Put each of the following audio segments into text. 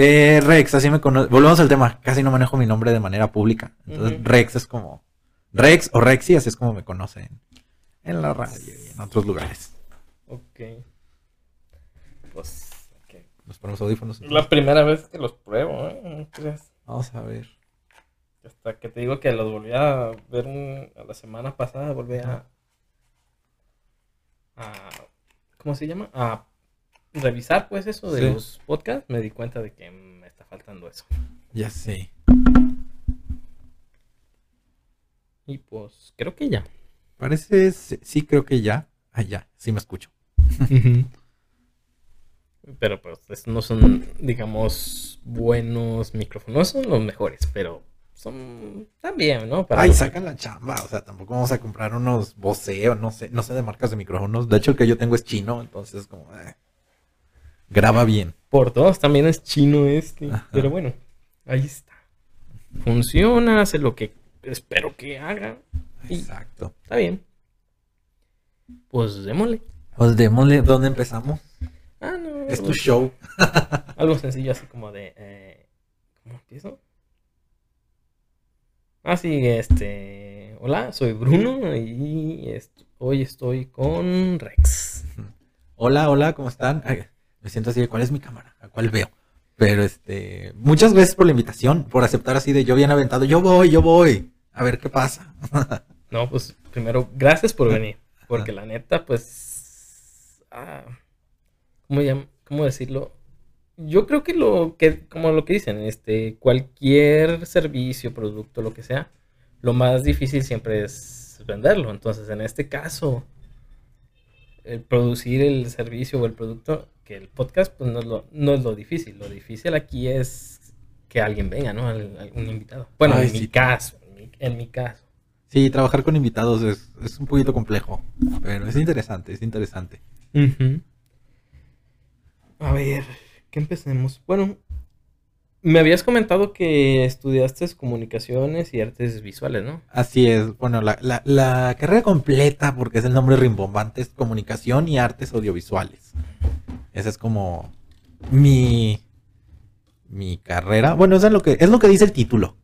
Eh, Rex, así me conoce. Volvemos al tema. Casi no manejo mi nombre de manera pública. Entonces. Rex es como. Rex o Rexy, así es como me conocen. En la radio y en otros lugares. Ok. Pues. ok. Nos ponemos audífonos. Es la primera vez que los pruebo, ¿eh? No creas. Vamos a ver. Hasta que te digo que los volví a ver un- la semana pasada, volví a, a- ¿Cómo se llama? A revisar, pues, eso de Sí. los podcasts. Me di cuenta de que me está faltando eso. Ya sé. Y pues, creo que ya. Parece. Sí, creo que ya. Ah, ya. Sí me escucho. Pero pues es- no son, digamos, buenos micrófonos. No son los mejores, pero son también, ¿no? Para Ay, sacan la chamba. O sea, tampoco vamos a comprar unos Bose o no sé. No sé de marcas de micrófonos. De hecho, el que yo tengo es chino. Entonces, como. eh, graba bien. Por dos también es chino este. Ajá. Pero bueno, ahí está. Funciona, hace lo que espero que haga. Exacto. está bien. Pues démosle. Pues démosle. ¿Dónde empezamos? Ah, no. Es tu show. algo sencillo así como de. eh, ¿Cómo empiezo? Ah, sí, este. Hola, soy Bruno y est- hoy estoy con Rex. Hola, hola, ¿cómo están? Ay, me siento así de cuál es mi cámara, a cuál veo. Pero este, muchas gracias por la invitación, por aceptar así de yo bien aventado, yo voy, yo voy, a ver qué pasa. No, pues primero, gracias por venir. Porque la neta, pues. ah, ¿cómo, llam- ¿Cómo decirlo? Yo creo que lo que, como lo que dicen, este, cualquier servicio, producto, lo que sea, lo más difícil siempre es venderlo. Entonces, en este caso, el producir el servicio o el producto, que el podcast, pues no es lo, no es lo difícil. Lo difícil aquí es que alguien venga, ¿no? Al- algún invitado. Bueno, Ay, en mi caso, en mi, en mi caso. Sí, trabajar con invitados es, es un poquito complejo, pero es interesante, es interesante. Ujú. A ver, ¿qué empecemos? Bueno, me habías comentado que estudiaste comunicaciones y artes visuales, ¿no? Así es, bueno, la, la, la carrera completa, porque es el nombre rimbombante, es comunicación y artes audiovisuales. Esa es como mi, mi carrera. Bueno, eso es lo que, es lo que dice el título.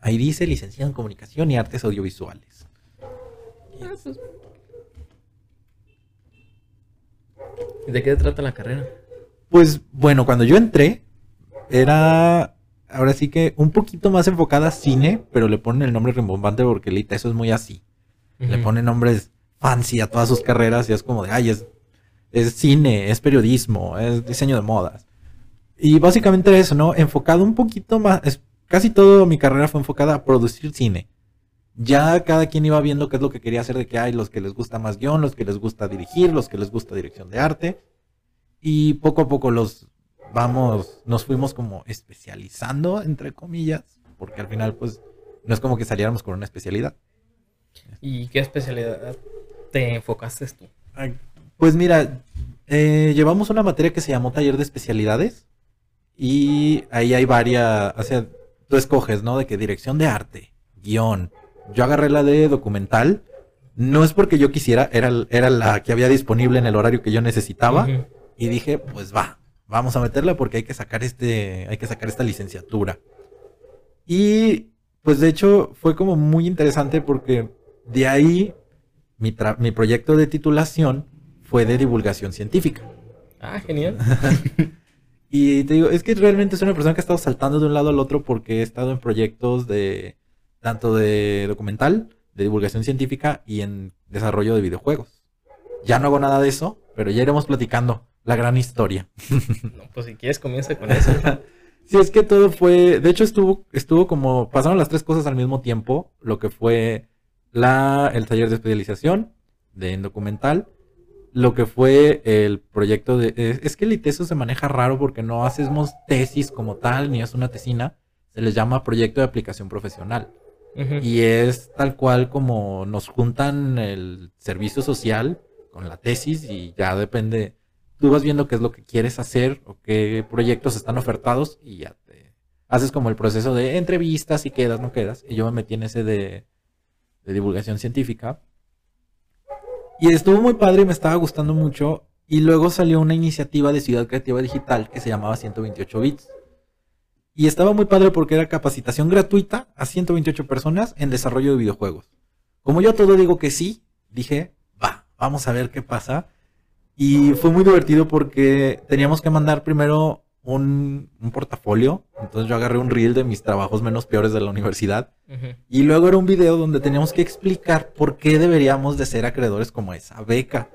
Ahí dice licenciado en comunicación y artes audiovisuales. ¿Y ¿De qué trata la carrera? Pues bueno, cuando yo entré, era ahora sí que un poquito más enfocada a cine, pero le ponen el nombre rimbombante porque Lita, eso es muy así. Le ponen nombres fancy a todas sus carreras y es como de, ay, es, es cine, es periodismo, es diseño de modas. Y básicamente eso, ¿no? Enfocado un poquito más, es, casi toda mi carrera fue enfocada a producir cine. Ya cada quien iba viendo qué es lo que quería hacer, de que hay los que les gusta más guion, los que les gusta dirigir, los que les gusta dirección de arte. Y poco a poco los vamos, nos fuimos como especializando, entre comillas, porque al final pues no es como que saliéramos con una especialidad. ¿Y qué especialidad te enfocaste tú? Ay, Pues mira, eh, llevamos una materia que se llamó taller de especialidades y ahí hay varias, o sea, tú escoges, ¿no? De que dirección de arte, guion. Yo agarré la de documental, no es porque yo quisiera, era, era la que había disponible en el horario que yo necesitaba y dije, pues va, vamos a meterla porque hay que sacar este, hay que sacar esta licenciatura. Y pues de hecho fue como muy interesante porque de ahí mi, mi proyecto de titulación fue de divulgación científica. Ah, genial. Y te digo, es que realmente soy una persona que ha estado saltando de un lado al otro porque he estado en proyectos de tanto de documental, de divulgación científica y en desarrollo de videojuegos. Ya no hago nada de eso, pero ya iremos platicando la gran historia. No, pues si quieres comienza con eso. Sí, es que todo fue, de hecho estuvo, estuvo como, pasaron las tres cosas al mismo tiempo, lo que fue la, el taller de especialización de en documental, lo que fue el proyecto de, es, es que el ITESO se maneja raro porque no hacemos tesis como tal, ni es una tesina, se les llama proyecto de aplicación profesional. Y es tal cual como nos juntan el servicio social con la tesis y ya depende. Tú vas viendo qué es lo que quieres hacer o qué proyectos están ofertados y ya te haces como el proceso de entrevistas y quedas, no quedas. Y yo me metí en ese de, de divulgación científica. Y estuvo muy padre y me estaba gustando mucho. Y luego salió una iniciativa de Ciudad Creativa Digital que se llamaba 128 Bits. Y estaba muy padre porque era capacitación gratuita a 128 personas en desarrollo de videojuegos. Como yo todo digo que sí, dije, va, vamos a ver qué pasa. Y fue muy divertido porque teníamos que mandar primero un, un portafolio. Entonces yo agarré un reel de mis trabajos menos peores de la universidad. Y luego era un video donde teníamos que explicar por qué deberíamos de ser acreedores como esa beca.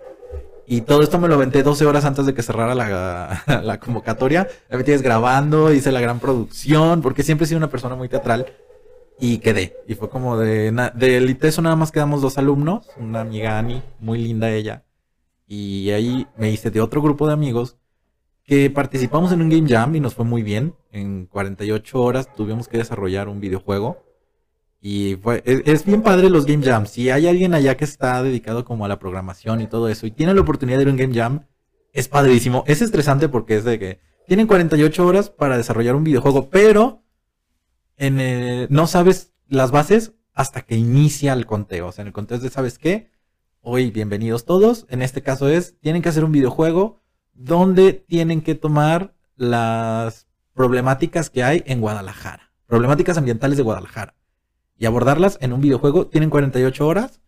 Y todo esto me lo aventé 12 horas antes de que cerrara la, la convocatoria. Me metí grabando, hice la gran producción, porque siempre he sido una persona muy teatral. Y quedé. Y fue como de... na- De Eliteso nada más quedamos dos alumnos. Una amiga Ani, muy linda ella. Y ahí me hice de otro grupo de amigos que participamos en un Game Jam y nos fue muy bien. En 48 horas tuvimos que desarrollar un videojuego. Y fue, es, bien padre los Game Jams. Si hay alguien allá que está dedicado como a la programación y todo eso y tiene la oportunidad de ir a un Game Jam, es padrísimo. Es estresante porque es de que tienen 48 horas para desarrollar un videojuego, pero en el- no sabes las bases hasta que inicia el conteo. O sea, en el conteo es de, ¿sabes qué? Hoy, bienvenidos todos. En este caso es, tienen que hacer un videojuego donde tienen que tomar las problemáticas que hay en Guadalajara. Problemáticas ambientales de Guadalajara. Y abordarlas en un videojuego. Tienen 48 horas.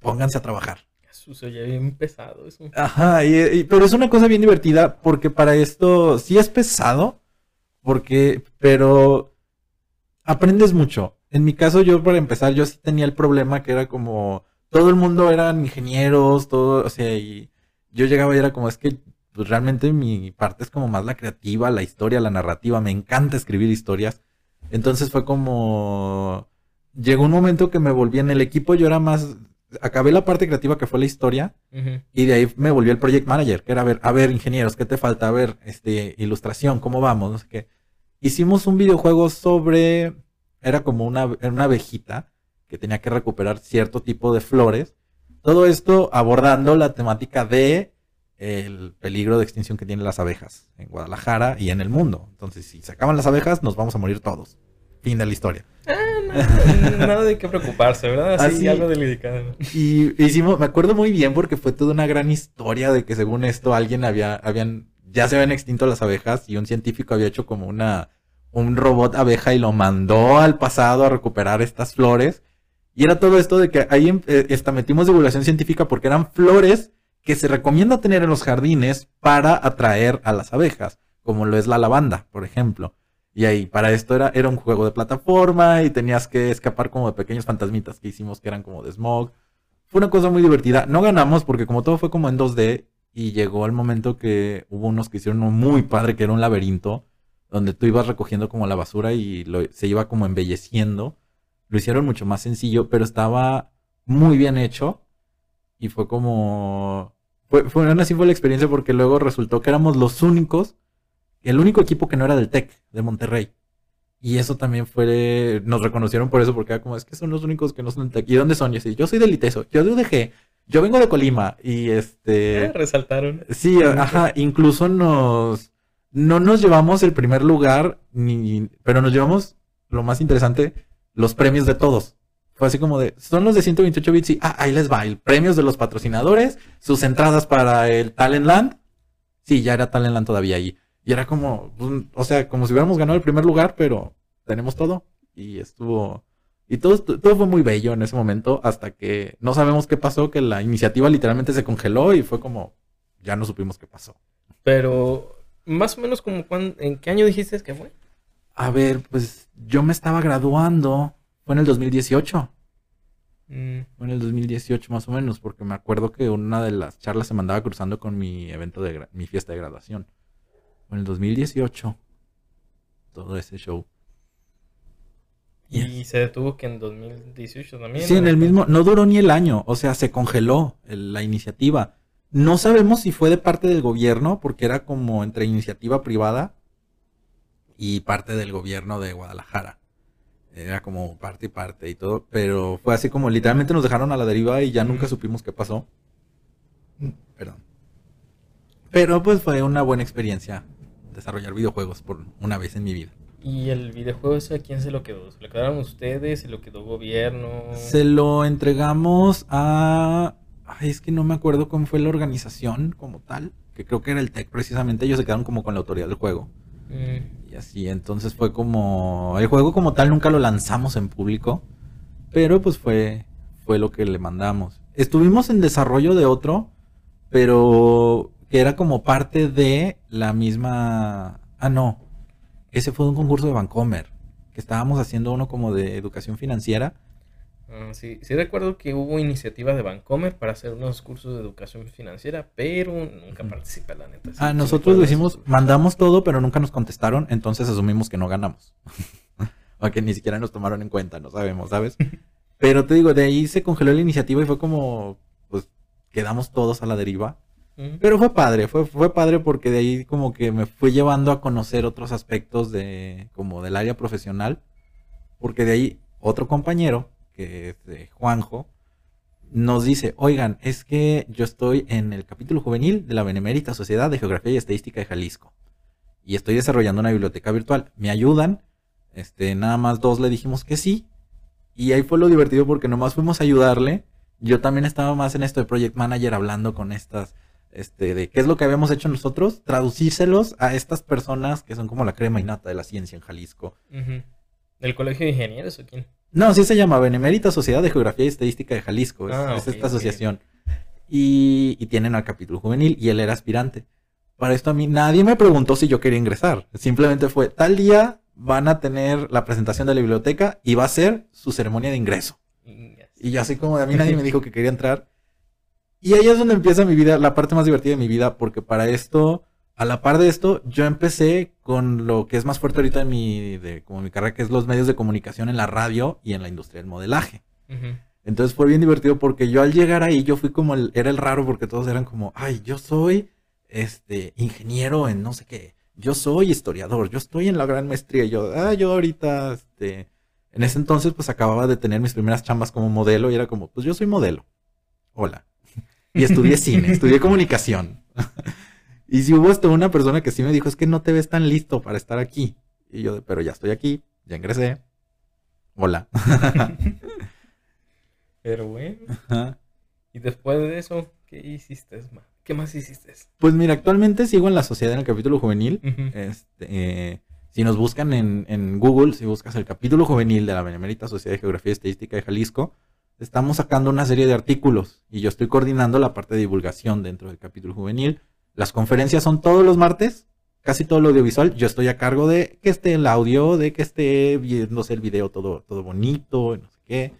Pónganse a trabajar. Jesús, se oye bien pesado eso. Ajá, y- y- pero es una cosa bien divertida porque para esto sí es pesado, porque, pero aprendes mucho. En mi caso, yo para empezar, yo sí tenía el problema que era como, todo el mundo eran ingenieros, todo, o sea, y yo llegaba y era como, es que pues, realmente mi parte es como más la creativa, la historia, la narrativa, me encanta escribir historias. Entonces fue como, llegó un momento que me volví en el equipo, yo era más, acabé la parte creativa que fue la historia. Y de ahí me volví el project manager, que era a ver, a ver, ingenieros, ¿qué te falta? A ver, este, ilustración, ¿cómo vamos? No sé qué. Hicimos un videojuego sobre, era como una, una abejita que tenía que recuperar cierto tipo de flores. Todo esto abordando la temática de el peligro de extinción que tienen las abejas en Guadalajara y en el mundo. Entonces, si se acaban las abejas, nos vamos a morir todos. Fin de la historia. Nada, nada de qué preocuparse, ¿verdad? Así, Así- algo delicado. Y hicimos, me acuerdo muy bien porque fue toda una gran historia de que según esto alguien había, habían, ya se habían extinto las abejas y un científico había hecho como una, un robot abeja y lo mandó al pasado a recuperar estas flores. Y era todo esto de que ahí em- eh, esta, metimos divulgación científica porque eran flores que se recomienda tener en los jardines para atraer a las abejas, como lo es la lavanda, por ejemplo. Y ahí, para esto era, era un juego de plataforma y tenías que escapar como de pequeños fantasmitas que hicimos que eran como de smog. Fue una cosa muy divertida. No ganamos porque como todo fue como en 2D y llegó el momento que hubo unos que hicieron uno muy padre que era un laberinto donde tú ibas recogiendo como la basura y se iba como embelleciendo. Lo hicieron mucho más sencillo, pero estaba muy bien hecho y fue como... Fue, fue, aún así fue la experiencia porque luego resultó que éramos los únicos, el único equipo que no era del TEC, de Monterrey. Y eso también fue, nos reconocieron por eso, porque era como, es que son los únicos que no son del TEC. ¿Y dónde son? Y así, yo soy del ITESO, yo de UDG, yo vengo de Colima. Y este... Ah, resaltaron. Sí, ajá, incluso nos no nos llevamos el primer lugar, ni, pero nos llevamos lo más interesante, los premios de todos. Fue así como de, son los de 128 bits y ah, ahí les va, el premios de los patrocinadores, sus entradas para el Talentland. Sí, ya era Talentland todavía ahí. Y era como, o sea, como si hubiéramos ganado el primer lugar, pero tenemos todo. Y estuvo, y todo, todo fue muy bello en ese momento hasta que no sabemos qué pasó, que la iniciativa literalmente se congeló y fue como, ya no supimos qué pasó. Pero, más o menos como cuán- ¿en qué año dijiste que fue? A ver, pues yo me estaba graduando, fue en el 2018, Mm, fue en el 2018 más o menos, porque me acuerdo que una de las charlas se mandaba cruzando con mi evento de, mi fiesta de graduación. Fue en el 2018, todo ese show. Y se detuvo que en 2018 también. Sí, en el mismo, no duró ni el año, o sea, se congeló el- la iniciativa. No sabemos si fue de parte del gobierno, porque era como entre iniciativa privada y parte del gobierno de Guadalajara. Era como parte y parte y todo, pero fue así como literalmente nos dejaron a la deriva y ya nunca supimos qué pasó. Perdón. Pero pues fue una buena experiencia desarrollar videojuegos por una vez en mi vida. ¿Y el videojuego ese a quién se lo quedó? ¿Se lo quedaron ustedes? ¿Se lo quedó gobierno? Se lo entregamos a. Ay, es que no me acuerdo cómo fue la organización como tal. Que creo que era el TEC precisamente. Ellos se quedaron como con la autoridad del juego. Mm, así, entonces fue como... El juego como tal nunca lo lanzamos en público, pero pues fue, fue lo que le mandamos. Estuvimos en desarrollo de otro, pero que era como parte de la misma... Ah, no. Ese fue un concurso de Vancomer, que estábamos haciendo uno como de educación financiera. Ah, sí, sí recuerdo que hubo iniciativa de Bancomer para hacer unos cursos de educación financiera, pero nunca participé, la neta. sí, Ah, sí nosotros lo recuerdo hicimos, eso. mandamos todo, pero nunca nos contestaron, entonces asumimos que no ganamos. o que ni siquiera nos tomaron en cuenta, no sabemos, ¿sabes? Pero te digo, de ahí se congeló la iniciativa y fue como, pues, quedamos todos a la deriva. Pero fue padre, fue, fue padre porque de ahí como que me fui llevando a conocer otros aspectos de, como del área profesional. Porque de ahí otro compañero, que es de Juanjo, nos dice, oigan, es que yo estoy en el capítulo juvenil de la Benemérita Sociedad de Geografía y Estadística de Jalisco. Y estoy desarrollando una biblioteca virtual. ¿Me ayudan? Este, nada más dos le dijimos que sí. Y ahí fue lo divertido porque nomás fuimos a ayudarle. Yo también estaba más en esto de Project Manager hablando con estas, este, de qué es lo que habíamos hecho nosotros, traducírselos a estas personas que son como la crema y nata de la ciencia en Jalisco. ¿Del colegio de ingenieros o quién? No, sí se llama Benemérita Sociedad de Geografía y Estadística de Jalisco. Es, Ah, es esta asociación. Y, y tienen al capítulo juvenil y él era aspirante. Para esto a mí nadie me preguntó si yo quería ingresar. Simplemente fue, tal día van a tener la presentación de la biblioteca y va a ser su ceremonia de ingreso. Y yo así como a mí nadie me dijo que quería entrar. Y ahí es donde empieza mi vida, la parte más divertida de mi vida, porque para esto, a la par de esto, yo empecé con lo que es más fuerte ahorita de mi, de como mi carrera, que es los medios de comunicación en la radio y en la industria del modelaje. Entonces fue bien divertido porque yo al llegar ahí, yo fui como el, era el raro porque todos eran como, ay, yo soy este ingeniero en no sé qué, yo soy historiador, yo estoy en la gran maestría, y yo, ah, yo ahorita, este, en ese entonces pues acababa de tener mis primeras chambas como modelo y era como, pues yo soy modelo. Hola. Y estudié cine, estudié comunicación. y si hubo hasta una persona que sí me dijo, es que no te ves tan listo para estar aquí. Y yo, pero ya estoy aquí, ya ingresé. Hola. Pero bueno, Ajá. y después de eso, ¿qué hiciste, ma? ¿Qué más hiciste? Pues mira, actualmente sigo en la sociedad en el capítulo juvenil. Este, eh, si nos buscan en, en Google, si buscas el capítulo juvenil de la Benemérita Sociedad de Geografía y Estadística de Jalisco, estamos sacando una serie de artículos y yo estoy coordinando la parte de divulgación dentro del capítulo juvenil. Las conferencias son todos los martes, casi todo lo audiovisual. Yo estoy a cargo de que esté el audio, de que esté viéndose el video todo, todo bonito, no sé qué.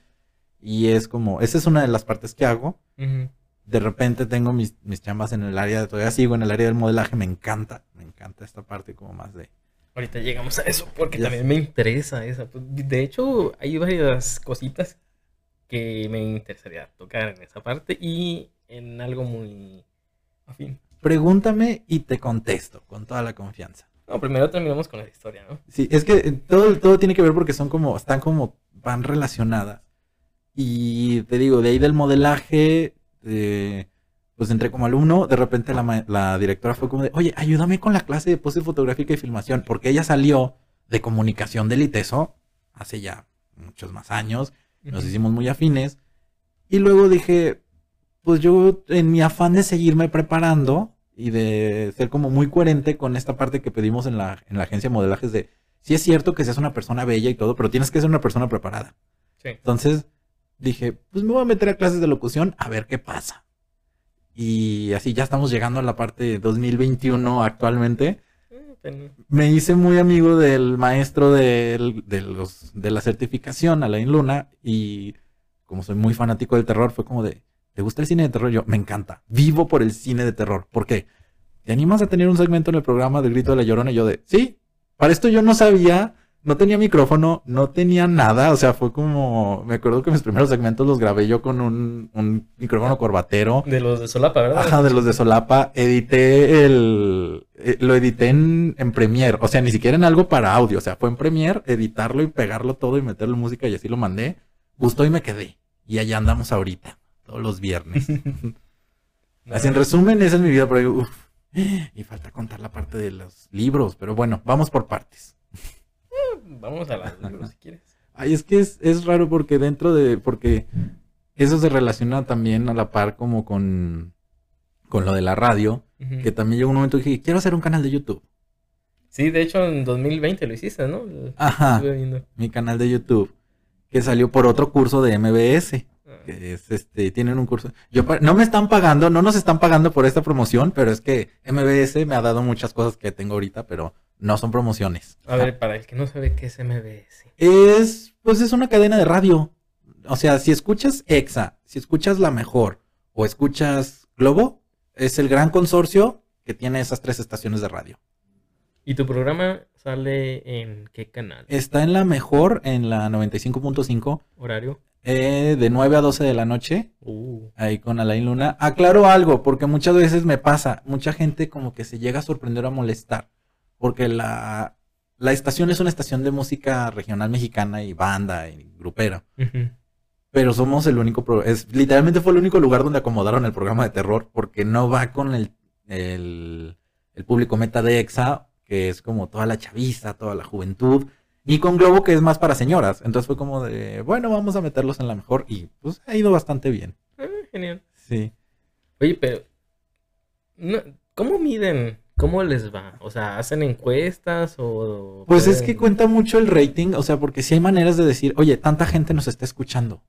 Y es como, esa es una de las partes que hago Ujú. de repente tengo mis, mis chambas en el área, todavía sigo en el área del modelaje, me encanta, me encanta esta parte como más de... Ahorita llegamos a eso porque Ya también me interesa esa. Pues, De hecho, hay varias cositas que me interesaría tocar en esa parte y en algo muy afín. Pregúntame y te contesto con toda la confianza. No, primero terminamos con la historia, ¿no? Sí, es que eh, todo, todo tiene que ver porque son como, están como, van relacionadas. Y te digo, de ahí del modelaje, eh, pues entré como alumno, de repente la, la directora fue como de, oye, ayúdame con la clase de pose fotográfica y filmación, porque ella salió de comunicación del ITESO hace ya muchos más años, nos hicimos muy afines. Y luego dije, pues yo en mi afán de seguirme preparando y de ser como muy coherente con esta parte que pedimos en la, en la agencia de modelajes de, sí es cierto que seas una persona bella y todo, pero tienes que ser una persona preparada. Sí. Entonces dije, pues me voy a meter a clases de locución a ver qué pasa. Y así ya estamos llegando a la parte de 2021 actualmente. Eh, ten- Me hice muy amigo del maestro del- de, los, de la certificación, Alain Luna, y como soy muy fanático del terror, fue como de, ¿te gusta el cine de terror? Yo, me encanta, vivo por el cine de terror. ¿Por qué? ¿Te animas a tener un segmento en el programa del Grito de la Llorona? Y yo de, sí, para esto yo no sabía, no tenía micrófono, no tenía nada, o sea, fue como, me acuerdo que mis primeros segmentos los grabé yo con un, un micrófono corbatero. De los de Solapa, ¿verdad? Ajá, de los de Solapa. Edité el. eh, lo edité en, en Premiere. O sea, ni siquiera en algo para audio. O sea, fue en Premiere, editarlo y pegarlo todo y meterle música y así lo mandé. Gustó y me quedé. Y allá andamos ahorita. Todos los viernes. Así en resumen, esa es mi vida. Pero uf, y falta contar la parte de los libros. Pero bueno, vamos por partes. Vamos a las libros si quieres. Ay, es que es, es raro porque dentro de. Porque eso se relaciona también a la par como con. Con lo de la radio. Que también llegó un momento que dije, quiero hacer un canal de YouTube. Sí, de hecho en 2020 lo hiciste, ¿no? Ajá. Mi canal de YouTube. Que salió por otro curso de MBS. Que es este, tienen un curso. Yo no me están pagando, no nos están pagando por esta promoción, pero es que MBS me ha dado muchas cosas que tengo ahorita, pero no son promociones. A ver, para el que no sabe qué es MBS. Es, pues es una cadena de radio. O sea, si escuchas EXA, si escuchas La Mejor o escuchas Globo, es el gran consorcio que tiene esas tres estaciones de radio. ¿Y tu programa sale en qué canal? Está en La Mejor, en la 95.5, ¿Horario? Eh, de 9 a 12 de la noche, Uh. ahí con Alain Luna. Aclaro algo, porque muchas veces me pasa, mucha gente como que se llega a sorprender a molestar, porque la, la estación es una estación de música regional mexicana y banda y grupera. Pero somos el único, pro- es literalmente fue el único lugar donde acomodaron el programa de terror, porque no va con el, el, el público meta de EXA, que es como toda la chaviza, toda la juventud, ni con Globo, que es más para señoras. Entonces fue como de, bueno, vamos a meterlos en la mejor, y pues ha ido bastante bien. Ah, genial. Sí. Oye, pero. no- ¿Cómo miden? ¿Cómo les va? O sea, ¿hacen encuestas o.? Pues es que cuenta mucho el rating, o sea, porque si hay maneras de decir, oye, tanta gente nos está escuchando.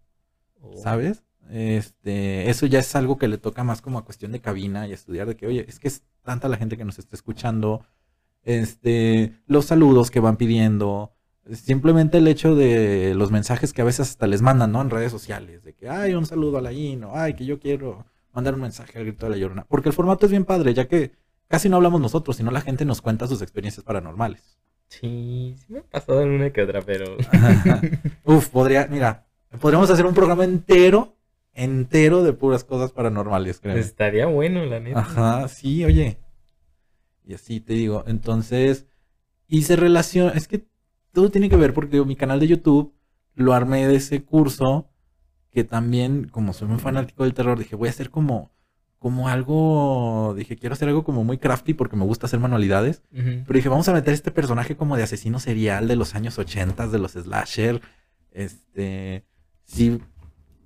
o- ¿sabes? Este, eso ya es algo que le toca más como a cuestión de cabina y estudiar de que, oye, es que es tanta la gente que nos está escuchando, este, los saludos que van pidiendo, simplemente el hecho de los mensajes que a veces hasta les mandan, ¿no? En redes sociales, de que, ay, un saludo a la Ino, ay, que yo quiero mandar un mensaje al grito de la llorona, porque el formato es bien padre, ya que casi no hablamos nosotros, sino la gente nos cuenta sus experiencias paranormales. Sí, sí me ha pasado en una que otra, pero. Uf, podría, mira, podríamos hacer un programa entero, entero de puras cosas paranormales, creo. Estaría bueno, la neta. Ajá, sí, oye. Y así te digo, entonces, y se relaciona, es que todo tiene que ver porque digo, mi canal de YouTube lo armé de ese curso que también, como soy muy fanático del terror, dije, voy a hacer como, como algo, dije, quiero hacer algo como muy crafty porque me gusta hacer manualidades. Pero dije, vamos a meter este personaje como de asesino serial de los años 80, de los slasher. Este, sí,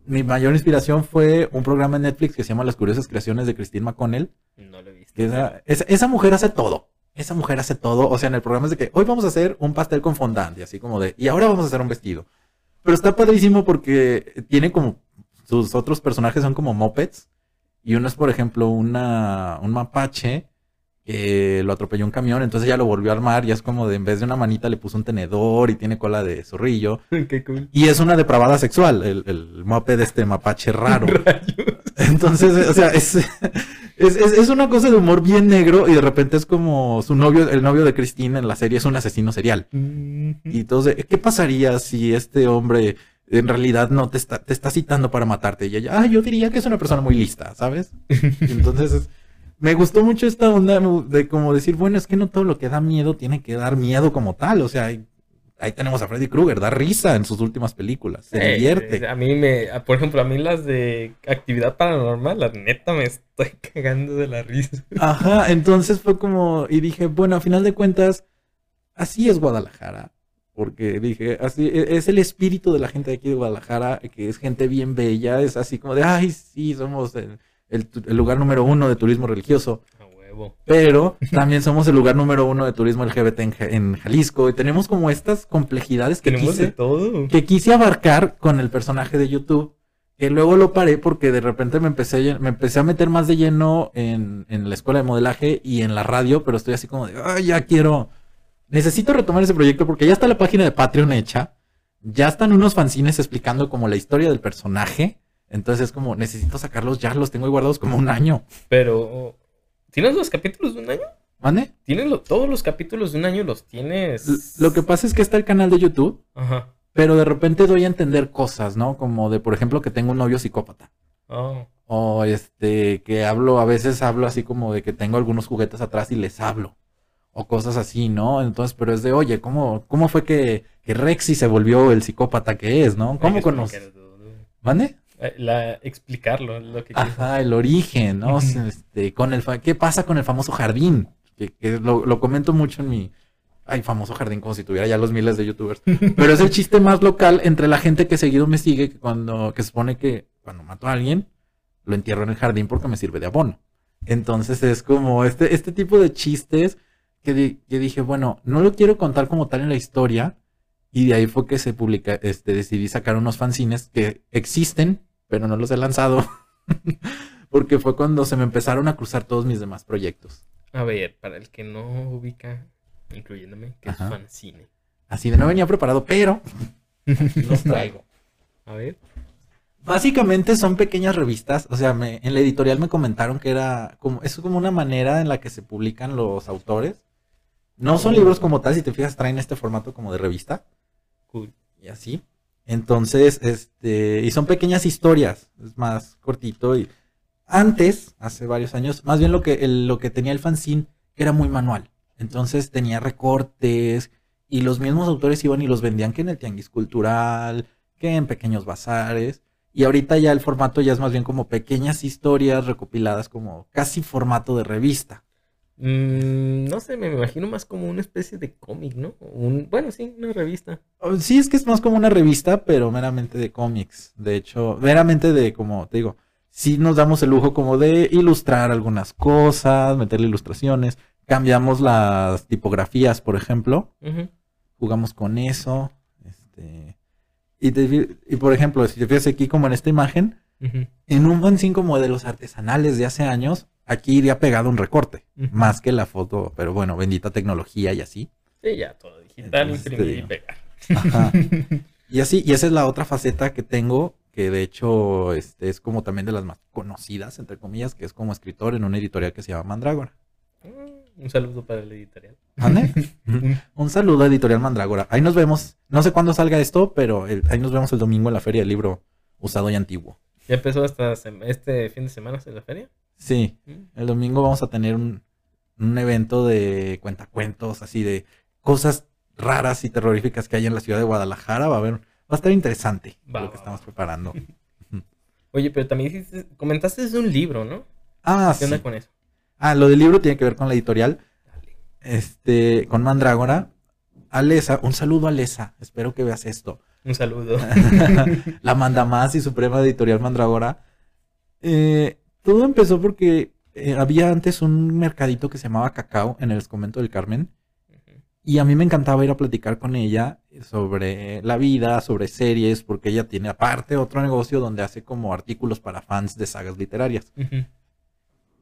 mi mayor inspiración fue un programa en Netflix que se llama Las curiosas creaciones de Christine McConnell. No lo he visto. Esa, esa mujer hace todo. Esa mujer hace todo. O sea, en el programa es de que hoy vamos a hacer un pastel con fondant y así como de, y ahora vamos a hacer un vestido. Pero está padrísimo porque tiene como, sus otros personajes son como mopeds. Y uno es, por ejemplo, una, un mapache que lo atropelló un camión, entonces ya lo volvió a armar, ya es como de en vez de una manita le puso un tenedor y tiene cola de zorrillo. Qué cool. Y es una depravada sexual, el, el moped de este mapache raro. Entonces, o sea, es, es, es, una cosa de humor bien negro y de repente es como su novio, el novio de Christine en la serie es un asesino serial. Y entonces, ¿qué pasaría si este hombre en realidad no te está, te está citando para matarte? Y ella, ah, yo diría que es una persona muy lista, ¿sabes? Y entonces, es- me gustó mucho esta onda de como decir, bueno, es que no todo lo que da miedo tiene que dar miedo como tal. O sea, ahí tenemos a Freddy Krueger, da risa en sus últimas películas, se Eh, divierte. A mí me, por ejemplo, a mí las de actividad paranormal, la neta me estoy cagando de la risa. Ajá, entonces fue como, y dije, bueno, a final de cuentas, así es Guadalajara. Porque dije, así e- es el espíritu de la gente de aquí de Guadalajara, que es gente bien bella, es así como de, ay, sí, somos el, el tu- el lugar número uno de turismo religioso. Pero también somos el lugar número uno de turismo LGBT en, Ja- en Jalisco, y tenemos como estas complejidades que Tenemos de quise, todo. que quise abarcar con el personaje de YouTube, que luego lo paré porque de repente me empecé, me empecé a meter más de lleno en, en la escuela de modelaje y en la radio, pero estoy así como de, ya quiero, necesito retomar ese proyecto porque ya está la página de Patreon hecha, ya están unos fanzines explicando como la historia del personaje, entonces es como, necesito sacarlos ya, los tengo ahí guardados como un año, Pero, ¿tienes los capítulos de un año? ¿vale? ¿Tienes lo- todos los capítulos de un año los tienes? Lo que pasa es que está el canal de YouTube, Ajá. pero de repente doy a entender cosas, ¿no? Como de, por ejemplo, que tengo un novio psicópata. Oh. O este, que hablo, a veces hablo así como de que tengo algunos juguetes atrás y les hablo. O cosas así, ¿no? Entonces, pero es de, oye, ¿cómo, cómo fue que, que Rexy se volvió el psicópata que es, ¿no? ¿Cómo conoces? Eh, La, explicarlo, lo que. Ajá, el origen, ¿no? Este, con el ¿Qué pasa con el famoso jardín? Que, que lo, lo comento mucho en mi... Ay, famoso jardín, como si tuviera ya los miles de youtubers. Pero es el chiste más local entre la gente que seguido me sigue, que cuando, que supone que cuando mato a alguien, lo entierro en el jardín porque me sirve de abono. Entonces es como este, este tipo de chistes que, di- que dije, bueno, no lo quiero contar como tal en la historia. Y de ahí fue que se publica, este, decidí sacar unos fanzines que existen, pero no los he lanzado. Porque fue cuando se me empezaron a cruzar todos mis demás proyectos. A ver, para el que no ubica, incluyéndome, que Ajá. es fanzine. Así de no venía preparado, pero los traigo. A ver. Básicamente son pequeñas revistas, o sea, me- en la editorial me comentaron que era como, es como una manera en la que se publican los autores. No son libros como tal, si te fijas, traen este formato como de revista Y así. Entonces, este, y son pequeñas historias, es más cortito y antes, hace varios años, más bien lo que, lo que tenía el fanzine era muy manual. Entonces tenía recortes y los mismos autores iban y los vendían que en el tianguis cultural, que en pequeños bazares. Y ahorita ya el formato ya es más bien como pequeñas historias recopiladas como casi formato de revista. Mm, no sé, me imagino más como una especie de cómic, ¿no? Un, bueno, sí, una revista. Oh, Sí, es que es más como una revista, pero meramente de cómics. De hecho, meramente de, como te digo, sí nos damos el lujo como de ilustrar algunas cosas, meterle ilustraciones, cambiamos las tipografías, por ejemplo, jugamos con eso. Este, y, te y por ejemplo, si te fijas aquí como en esta imagen, en un fanzine como de los artesanales de hace años, aquí iría pegado un recorte, más que la foto, pero bueno, bendita tecnología y así. Sí, ya, todo digital, Entonces, te imprimir y pegar. Ajá. Y así, y esa es la otra faceta que tengo, que de hecho este, es como también de las más conocidas, entre comillas, que es como escritor en una editorial que se llama Mandrágora. Mm, Un saludo para el editorial. Un saludo a Editorial Mandrágora. Ahí nos vemos. No sé cuándo salga esto, pero el- ahí nos vemos el domingo en la Feria del Libro Usado y Antiguo. ¿Ya empezó hasta este fin de semana en la feria? Sí, Mm. el domingo vamos a tener un, un evento de cuentacuentos, así de cosas raras y terroríficas que hay en la ciudad de Guadalajara. Va a haber, va a estar interesante Va, lo que va, estamos va. preparando. Oye, pero también comentaste de un libro, ¿no? Ah, ¿Qué onda sí. con eso? Ah, lo del libro tiene que ver con la editorial. Dale. Este, con Mandrágora. Alesa, un saludo a Alesa. Espero que veas esto. Un saludo. la manda más y suprema editorial Mandrágora. Eh, todo empezó porque eh, había antes un mercadito que se llamaba Cacao en el convento del Carmen. Y a mí me encantaba ir a platicar con ella sobre la vida, sobre series, porque ella tiene aparte otro negocio donde hace como artículos para fans de sagas literarias.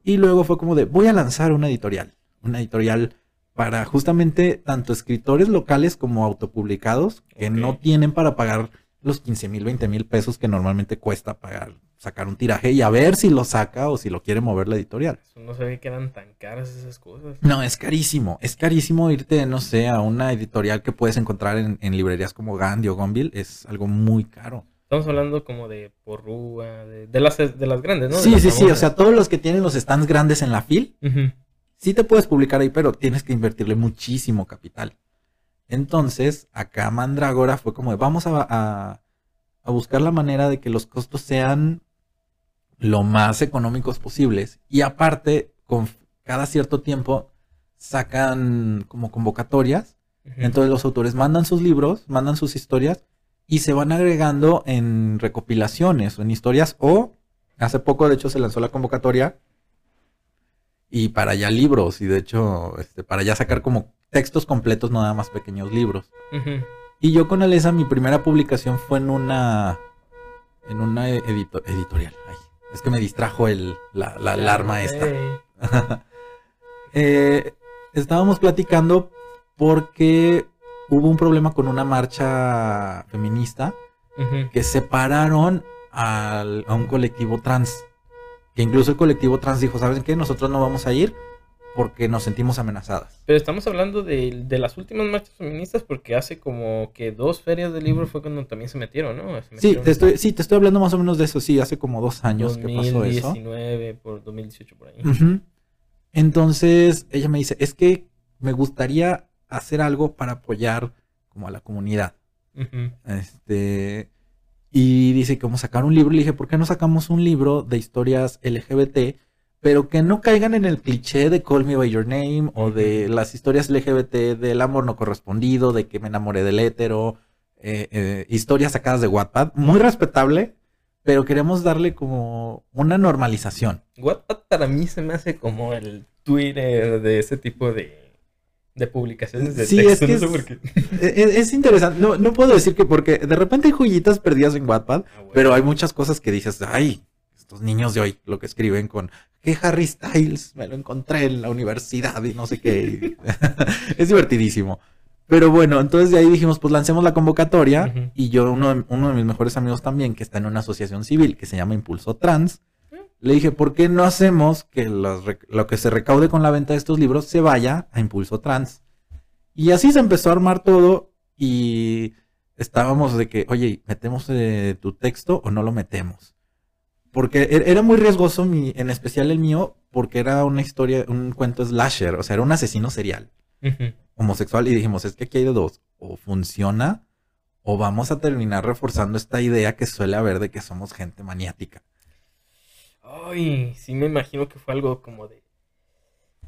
Y luego fue como de, voy a lanzar una editorial. Una editorial para justamente tanto escritores locales como autopublicados que no tienen para pagar los 15 mil, 20 mil pesos que normalmente cuesta pagar, sacar un tiraje y a ver si lo saca o si lo quiere mover la editorial. No sabía que eran tan caras esas cosas. No, es carísimo. Es carísimo irte, no sé, a una editorial que puedes encontrar en, en librerías como Gandhi o Gonville. Es algo muy caro. Estamos hablando como de Porrúa, de, de las, de las grandes, ¿no? Sí, sí, sí. O sea, todos los que tienen los stands grandes en la fil, sí te puedes publicar ahí, pero tienes que invertirle muchísimo capital. Entonces, acá Mandrágora fue como de, vamos a, a- a buscar la manera de que los costos sean lo más económicos posibles. Y aparte, con cada cierto tiempo sacan como convocatorias. Entonces los autores mandan sus libros, mandan sus historias y se van agregando en recopilaciones o en historias o hace poco de hecho se lanzó la convocatoria y para ya libros y de hecho este, para ya sacar como textos completos, no nada más pequeños libros. Y yo con Alesa mi primera publicación fue en una en una edito- editorial. Ay, es que me distrajo el, la, la alarma esta. Eh, estábamos platicando porque hubo un problema con una marcha feminista que separaron al- a un colectivo trans. Que incluso el colectivo trans dijo, ¿saben qué? Nosotros no vamos a ir porque nos sentimos amenazadas. Pero estamos hablando de, de las últimas marchas feministas porque hace como que dos ferias de libro fue cuando también se metieron, ¿no? Se Sí te, estoy, sí, te estoy hablando más o menos de eso. Sí, hace como dos años que pasó eso. 2019 por 2018 por ahí. Entonces ella me dice, es que me gustaría hacer algo para apoyar como a la comunidad. Ujú. Este. Y dice que vamos a sacar un libro. Le dije, ¿por qué no sacamos un libro de historias LGBT? Pero que no caigan en el cliché de Call Me By Your Name o de las historias LGBT del amor no correspondido, de que me enamoré del hétero, eh, eh, historias sacadas de Wattpad. Muy respetable, pero queremos darle como una normalización. Wattpad para mí se me hace como el Twitter de ese tipo de, de publicaciones de Sí, texto. es que no sé es- por qué. Es, es interesante. No, no puedo decir que porque de repente hay joyitas perdidas en Wattpad, Ah, bueno. pero hay muchas cosas que dices, ay, estos niños de hoy lo que escriben con que Harry Styles me lo encontré en la universidad y no sé qué. es divertidísimo. Pero bueno, entonces de ahí dijimos, pues lancemos la convocatoria y yo, uno, de- uno de mis mejores amigos también, que está en una asociación civil que se llama Impulso Trans, le dije, ¿por qué no hacemos que los lo que se recaude con la venta de estos libros se vaya a Impulso Trans? Y así se empezó a armar todo y estábamos de que, oye, ¿metemos eh, tu texto o no lo metemos? Porque er- era muy riesgoso, mi, en especial el mío, porque era una historia, un cuento slasher, o sea, era un asesino serial homosexual y dijimos, es que aquí hay de dos, o funciona o vamos a terminar reforzando esta idea que suele haber de que somos gente maniática. Ay, sí me imagino que fue algo como de...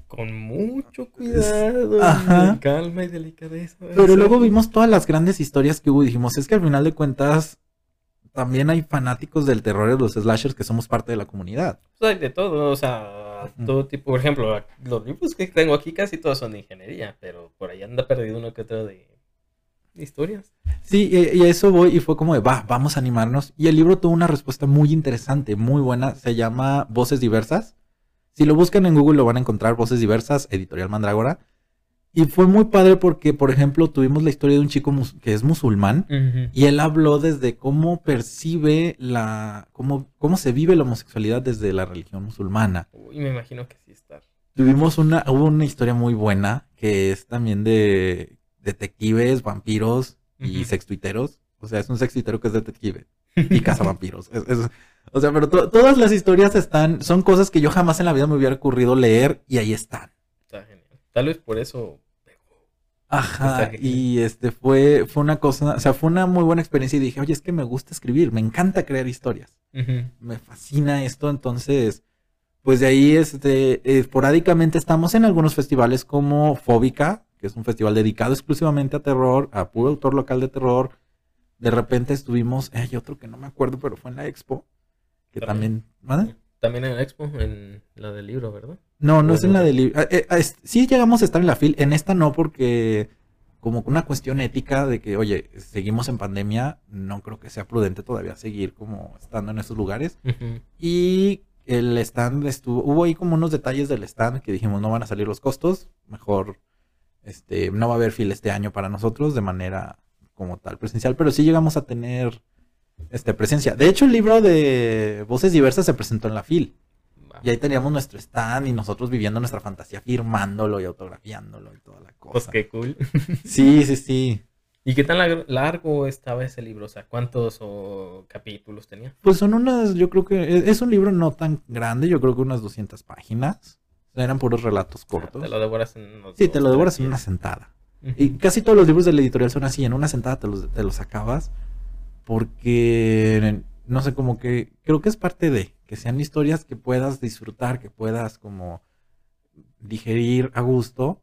Con mucho cuidado, Ajá. calma y delicadeza. Pero luego vimos todas las grandes historias que hubo y dijimos, es que al final de cuentas también hay fanáticos del terror y de los slashers que somos parte de la comunidad. Pues hay de todo, o sea, todo tipo, por ejemplo, los libros que tengo aquí casi todos son de ingeniería, pero por ahí anda perdido uno que otro de, historias. Sí, y y a eso voy y fue como de, va, vamos a animarnos. Y el libro tuvo una respuesta muy interesante, muy buena. Se llama Voces Diversas. Si lo buscan en Google lo van a encontrar, Voces Diversas, Editorial Mandrágora. Y fue muy padre porque, por ejemplo, tuvimos la historia de un chico que es musulmán y él habló desde cómo percibe la, cómo, cómo se vive la homosexualidad desde la religión musulmana. Uy, me imagino que sí está. Tuvimos una, hubo una historia muy buena que es también de detectives, vampiros y Ujú. sextuiteros. O sea, es un sextuitero que es detective y cazavampiros. Es- es- o sea, pero to- todas las historias están, son cosas que yo jamás en la vida me hubiera ocurrido leer y ahí están. Tal vez por eso. Ajá, y este fue, fue una cosa, o sea, fue una muy buena experiencia y dije, oye, es que me gusta escribir, me encanta crear historias. Me fascina esto, entonces, pues de ahí, este, esporádicamente estamos en algunos festivales como Fóbica, que es un festival dedicado exclusivamente a terror, a puro autor local de terror. De repente estuvimos, eh, hay otro que no me acuerdo, pero fue en la expo, que también, También. ¿vale? También en la expo, en la del libro, ¿verdad? No, no es en la de libro. sí llegamos a estar en la fil, en esta no, porque como una cuestión ética de que, oye, seguimos en pandemia, no creo que sea prudente todavía seguir como estando en esos lugares. Y el stand estuvo, hubo ahí como unos detalles del stand que dijimos no van a salir los costos, mejor este no va a haber fila este año para nosotros de manera como tal presencial, pero sí llegamos a tener este presencia. De hecho, el libro de Voces Diversas se presentó en la FIL. Y ahí teníamos nuestro stand y nosotros viviendo nuestra fantasía, firmándolo y autografiándolo y toda la Pues cosa. qué cool. Sí, sí, sí. ¿Y qué tan lar- largo estaba ese libro? O sea, ¿cuántos o capítulos tenía? Pues son unas, yo creo que es- es un libro no tan grande, yo creo que unas 200 páginas. Eran puros relatos cortos. Te lo devoras en unos Sí, te lo devoras en una sentada. Y casi todos los libros de la editorial son así, en una sentada te los, te los acabas. Porque, no sé, como que creo que es parte de, que sean historias que puedas disfrutar, que puedas como digerir a gusto.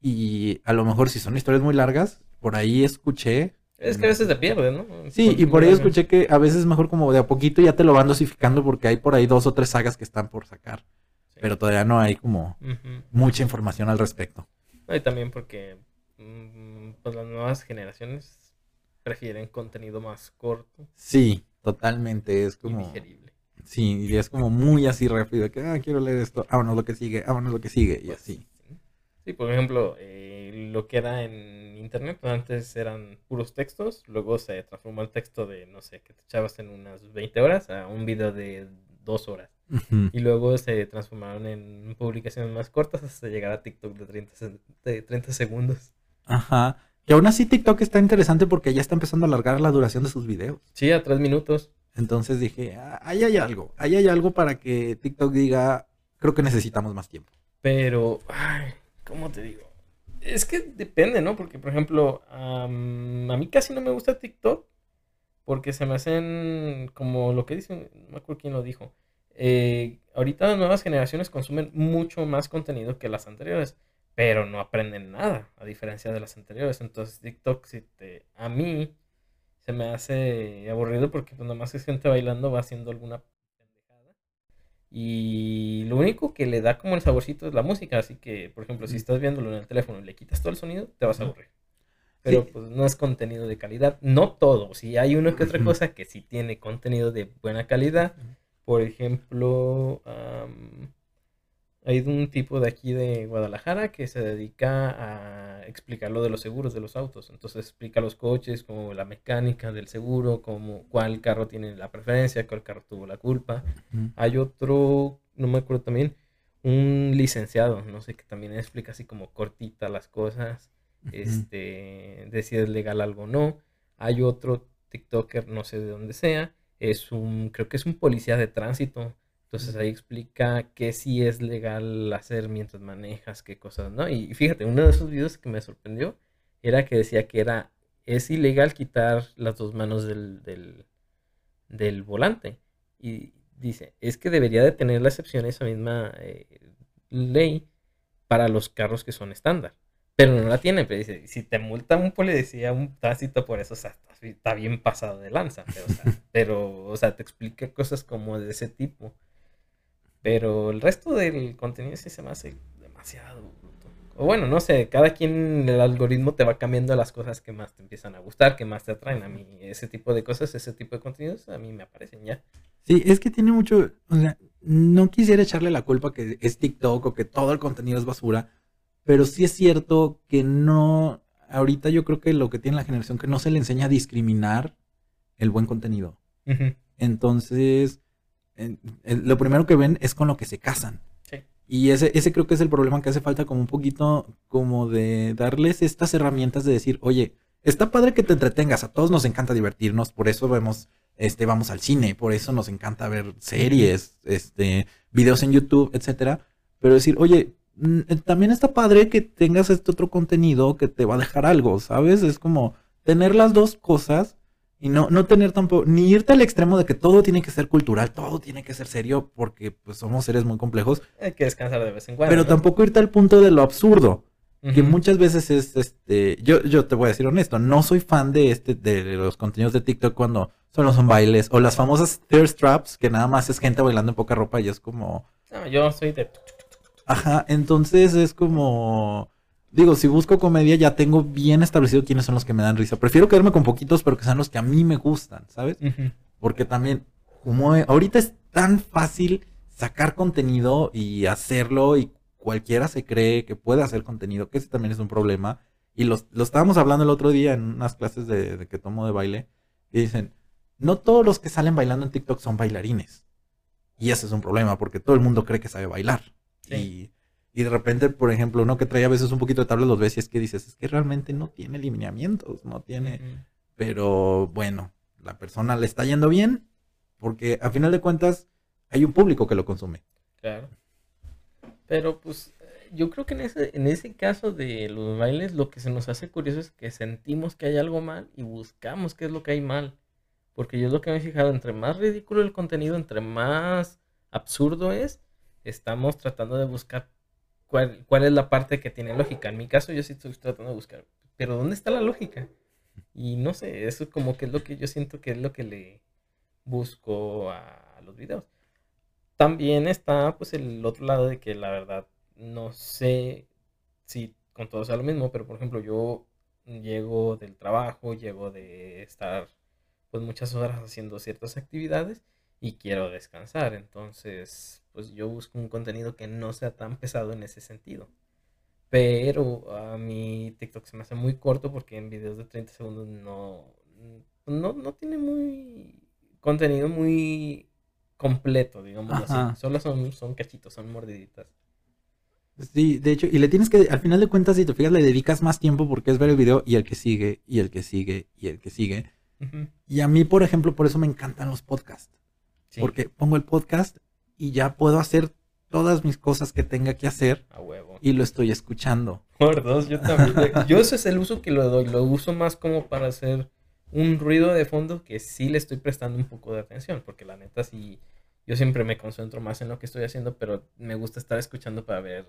Y a lo mejor si son historias muy largas, por ahí escuché. Es que a veces te pierdes, ¿no? Sí, y por ahí escuché que a veces es mejor como de a poquito ya te lo van dosificando porque hay por ahí dos o tres sagas que están por sacar. Sí. Pero todavía no hay como mucha información al respecto. No, y también porque mm, pues las nuevas generaciones prefieren contenido más corto Sí, totalmente. Es como. digerible. Sí, y es como muy así rápido, que ah, quiero leer esto, vámonos lo que sigue, vámonos lo que sigue, y Pues, así. Sí, por ejemplo, eh, lo que era en internet, antes eran puros textos, luego se transformó el texto de, no sé, que te echabas en unas 20 horas a un video de dos horas. Y luego se transformaron en publicaciones más cortas hasta llegar a TikTok de 30, se- de 30 segundos. Ajá. Y aún así TikTok está interesante porque ya está empezando a alargar la duración de sus videos. Sí, a 3 minutos. Entonces dije, ah, ahí hay algo, ahí hay algo para que TikTok diga, creo que necesitamos más tiempo. Pero, ay, ¿cómo te digo? Es que depende, ¿no? Porque, por ejemplo, a mí casi no me gusta TikTok porque se me hacen como lo que dicen, no me acuerdo quién lo dijo. eh, ahorita las nuevas generaciones consumen mucho más contenido que las anteriores, pero no aprenden nada, a diferencia de las anteriores. Entonces, TikTok, si te, a mí se me hace aburrido porque pues nomás es gente bailando, va haciendo alguna pendejada. Y lo único que le da como el saborcito es la música. Así que, por ejemplo, si estás viéndolo en el teléfono y le quitas todo el sonido, te vas a aburrir. Pero pues no es contenido de calidad. No todo. Si hay una que otra cosa que sí tiene contenido de buena calidad. Por ejemplo, hay un tipo de aquí de Guadalajara que se dedica a explicar lo de los seguros de los autos. Entonces explica los coches, como la mecánica del seguro, como cuál carro tiene la preferencia, cuál carro tuvo la culpa. Hay otro, no me acuerdo también, un licenciado, no sé, que también explica así como cortita las cosas, este, de si es legal algo o no. Hay otro TikToker, no sé de dónde sea, es un, creo que es un policía de tránsito entonces ahí explica qué sí es legal hacer mientras manejas, qué cosas, ¿no? Y fíjate, uno de esos videos que me sorprendió era que decía que era, es ilegal quitar las dos manos del, del, volante. Y dice, es que debería de tener la excepción esa misma eh, ley para los carros que son estándar. Pero no la tiene, pero dice, si te multa un policía, un tránsito por eso, o sea, está, bien pasado de lanza. Pero o, sea, pero, o sea, te explica cosas como de ese tipo. Pero el resto del contenido sí se me hace demasiado bruto. O bueno, no sé, cada quien el algoritmo te va cambiando las cosas que más te empiezan a gustar, que más te atraen. A mí ese tipo de cosas, ese tipo de contenidos, a mí me aparecen ya. Sí, es que tiene mucho, o sea, no quisiera echarle la culpa que es TikTok o que todo el contenido es basura, pero sí es cierto que no, ahorita yo creo que lo que tiene la generación que no se le enseña a discriminar el buen contenido. Entonces, lo primero que ven es con lo que se casan. Y ese, ese creo que es el problema que hace falta como un poquito como de darles estas herramientas de decir, oye, está padre que te entretengas, a todos nos encanta divertirnos, por eso vemos, este, vamos al cine, por eso nos encanta ver series, este, videos en YouTube, etcétera. Pero decir, oye, mm, eh, también está padre que tengas este otro contenido que te va a dejar algo, ¿sabes? Es como tener las dos cosas y no, no tener tampoco, ni irte al extremo de que todo tiene que ser cultural, todo tiene que ser serio, porque pues somos seres muy complejos. Hay que descansar de vez en cuando. Pero tampoco irte al punto de lo absurdo. Que muchas veces es este. Yo, yo te voy a decir honesto, no soy fan de este, de los contenidos de TikTok cuando solo son bailes. O las famosas thirst traps, que nada más es gente bailando en poca ropa y es como. No, yo soy de. Ajá, entonces es como digo, si busco comedia ya tengo bien establecido quiénes son los que me dan risa. Prefiero quedarme con poquitos, pero que sean los que a mí me gustan, ¿sabes? Porque también, como ahorita es tan fácil sacar contenido y hacerlo y cualquiera se cree que puede hacer contenido, que ese también es un problema. Y lo, estábamos hablando el otro día en unas clases de, que tomo de baile. Y dicen, no todos los que salen bailando en TikTok son bailarines. Y ese es un problema porque todo el mundo cree que sabe bailar. Y y de repente, por ejemplo, uno que trae a veces un poquito de tablas los ves y es que dices, es que realmente no tiene lineamientos, no tiene... Pero bueno, la persona le está yendo bien porque a final de cuentas hay un público que lo consume. Claro. Pero pues yo creo que en ese, en ese caso de los bailes lo que se nos hace curioso es que sentimos que hay algo mal y buscamos qué es lo que hay mal. Porque yo es lo que me he fijado, entre más ridículo el contenido, entre más absurdo es, estamos tratando de buscar cuál, cuál es la parte que tiene lógica. En mi caso yo sí estoy tratando de buscar, pero ¿dónde está la lógica? Y no sé, eso como que es lo que yo siento que es lo que le busco a los videos. También está pues el otro lado de que la verdad no sé si con todo sea lo mismo, pero por ejemplo yo llego del trabajo, llego de estar pues muchas horas haciendo ciertas actividades y quiero descansar. Entonces, pues yo busco un contenido que no sea tan pesado en ese sentido. Pero a mi TikTok se me hace muy corto porque en videos de 30 segundos no, no, no tiene muy contenido muy completo, digamos así. Solo son, son cachitos, son mordiditas. Sí, de hecho, y le tienes que, al final de cuentas, si te fijas, le dedicas más tiempo porque es ver el video y el que sigue, y el que sigue, y el que sigue. Y a mí, por ejemplo, por eso me encantan los podcasts. Porque pongo el podcast y ya puedo hacer todas mis cosas que tenga que hacer. A huevo. Y lo estoy escuchando. Por dos, yo también. yo ese es el uso que lo doy. Lo uso más como para hacer un ruido de fondo que sí le estoy prestando un poco de atención. Porque la neta sí, yo siempre me concentro más en lo que estoy haciendo, pero me gusta estar escuchando para ver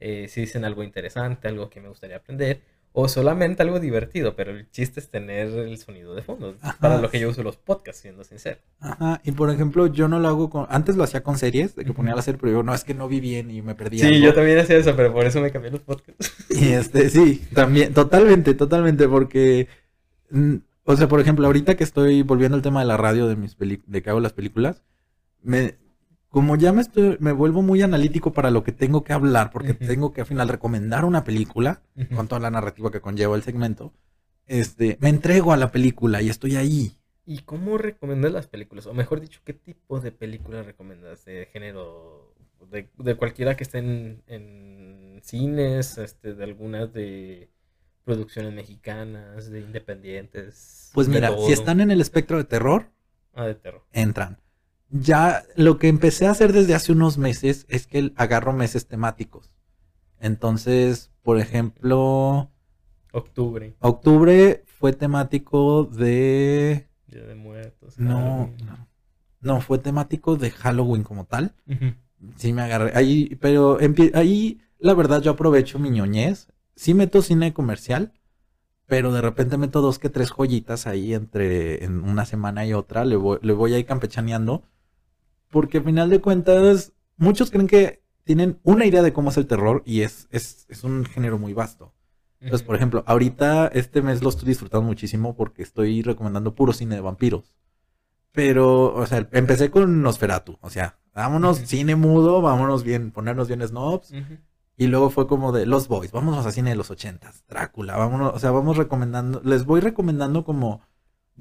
eh, si dicen algo interesante, algo que me gustaría aprender. O solamente algo divertido, pero el chiste es tener el sonido de fondo. Para lo que yo uso los podcasts, siendo sincero. Ajá, y por ejemplo, yo no lo hago con... Antes lo hacía con series, de que ponía la serie, pero yo no, es que no vi bien y me perdí. Sí, yo también hacía eso, pero por eso me cambié los podcasts. Y este, sí, también, totalmente, totalmente, porque... Mm, o sea, por ejemplo, ahorita que estoy volviendo al tema de la radio de mis de que hago las películas, me, como ya me estoy, me vuelvo muy analítico para lo que tengo que hablar, porque tengo que al final recomendar una película con toda la narrativa que conlleva el segmento, este, me entrego a la película y estoy ahí. ¿Y cómo recomiendas las películas? O mejor dicho, ¿qué tipo de películas recomiendas? ¿De género? De, cualquiera que estén en, cines, este, de algunas de producciones mexicanas, de independientes. Pues mira, si están en el espectro de terror, ah, de terror. entran ya lo que empecé a hacer desde hace unos meses es que agarro meses temáticos. Entonces, por ejemplo... Octubre. Octubre fue temático de... Día de Muertos. No, no, no. fue temático de Halloween como tal. Sí me agarré. Ahí, pero ahí, la verdad, yo aprovecho mi ñoñez. Sí meto cine comercial, pero de repente meto dos que tres joyitas ahí entre en una semana y otra. Le voy, le voy ahí campechaneando porque al final de cuentas, muchos creen que tienen una idea de cómo es el terror y es, es, un género muy vasto. Entonces, por ejemplo, ahorita este mes lo estoy disfrutando muchísimo porque estoy recomendando puro cine de vampiros. Pero, o sea, empecé con Nosferatu. O sea, vámonos cine mudo, vámonos bien, ponernos bien snobs. Y luego fue como de Los Boys, vámonos a cine de los ochentas, Drácula, vámonos, o sea, vamos recomendando, les voy recomendando como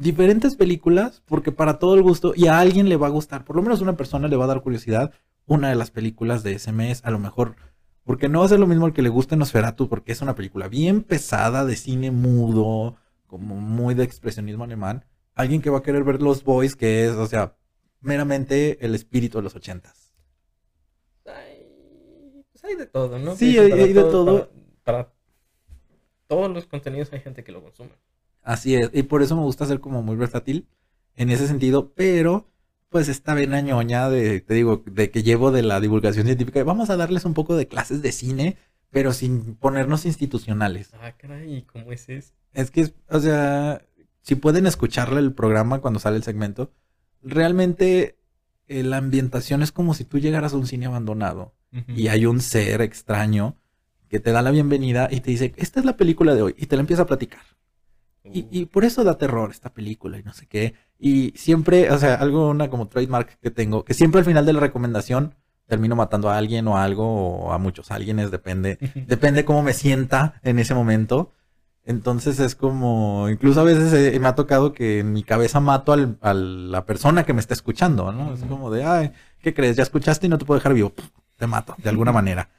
diferentes películas, porque para todo el gusto, y a alguien le va a gustar, por lo menos una persona le va a dar curiosidad, una de las películas de ese mes, a lo mejor, porque no va a ser lo mismo el que le guste Nosferatu, porque es una película bien pesada, de cine mudo, como muy de expresionismo alemán, alguien que va a querer ver Los Boys, que es, o sea, meramente el espíritu de los ochentas. Hay, pues hay de todo, ¿no? Sí, hay, de todo. para todos los contenidos hay gente que lo consume. Así es, y por eso me gusta ser como muy versátil en ese sentido, pero pues esta vena ñoña de, te digo, de que llevo de la divulgación científica, vamos a darles un poco de clases de cine, pero sin ponernos institucionales. Ah, caray, ¿cómo es eso? Es que, o sea, si pueden escucharle el programa cuando sale el segmento, realmente eh, la ambientación es como si tú llegaras a un cine abandonado y hay un ser extraño que te da la bienvenida y te dice, esta es la película de hoy, y te la empieza a platicar. Y, por eso da terror esta película y no sé qué. Y siempre, o sea, algo, una como trademark que tengo, que siempre al final de la recomendación termino matando a alguien o a algo, o a muchos alguienes, depende, depende cómo me sienta en ese momento. Entonces es como, incluso a veces eh, me ha tocado que en mi cabeza mato al, a la persona que me está escuchando, ¿no? Es como de, ay, ¿qué crees? Ya escuchaste y no te puedo dejar vivo. Te mato, de alguna manera.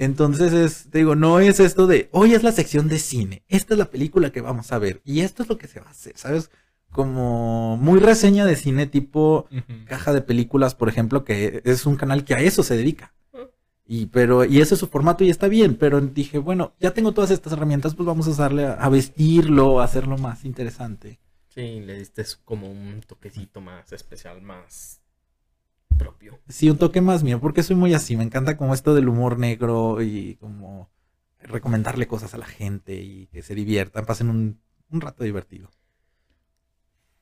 Entonces es, te digo, no es esto de, hoy es la sección de cine, esta es la película que vamos a ver y esto es lo que se va a hacer, ¿sabes? Como muy reseña de cine tipo caja de películas, por ejemplo, que es un canal que a eso se dedica. Y, pero, y ese es su formato y está bien, pero dije, bueno, ya tengo todas estas herramientas, pues vamos a usarle a, a vestirlo, a hacerlo más interesante. Sí, le diste como un toquecito más especial, más propio. Sí, un toque más mío, porque soy muy así. Me encanta como esto del humor negro y como recomendarle cosas a la gente y que se diviertan, pasen un, rato divertido.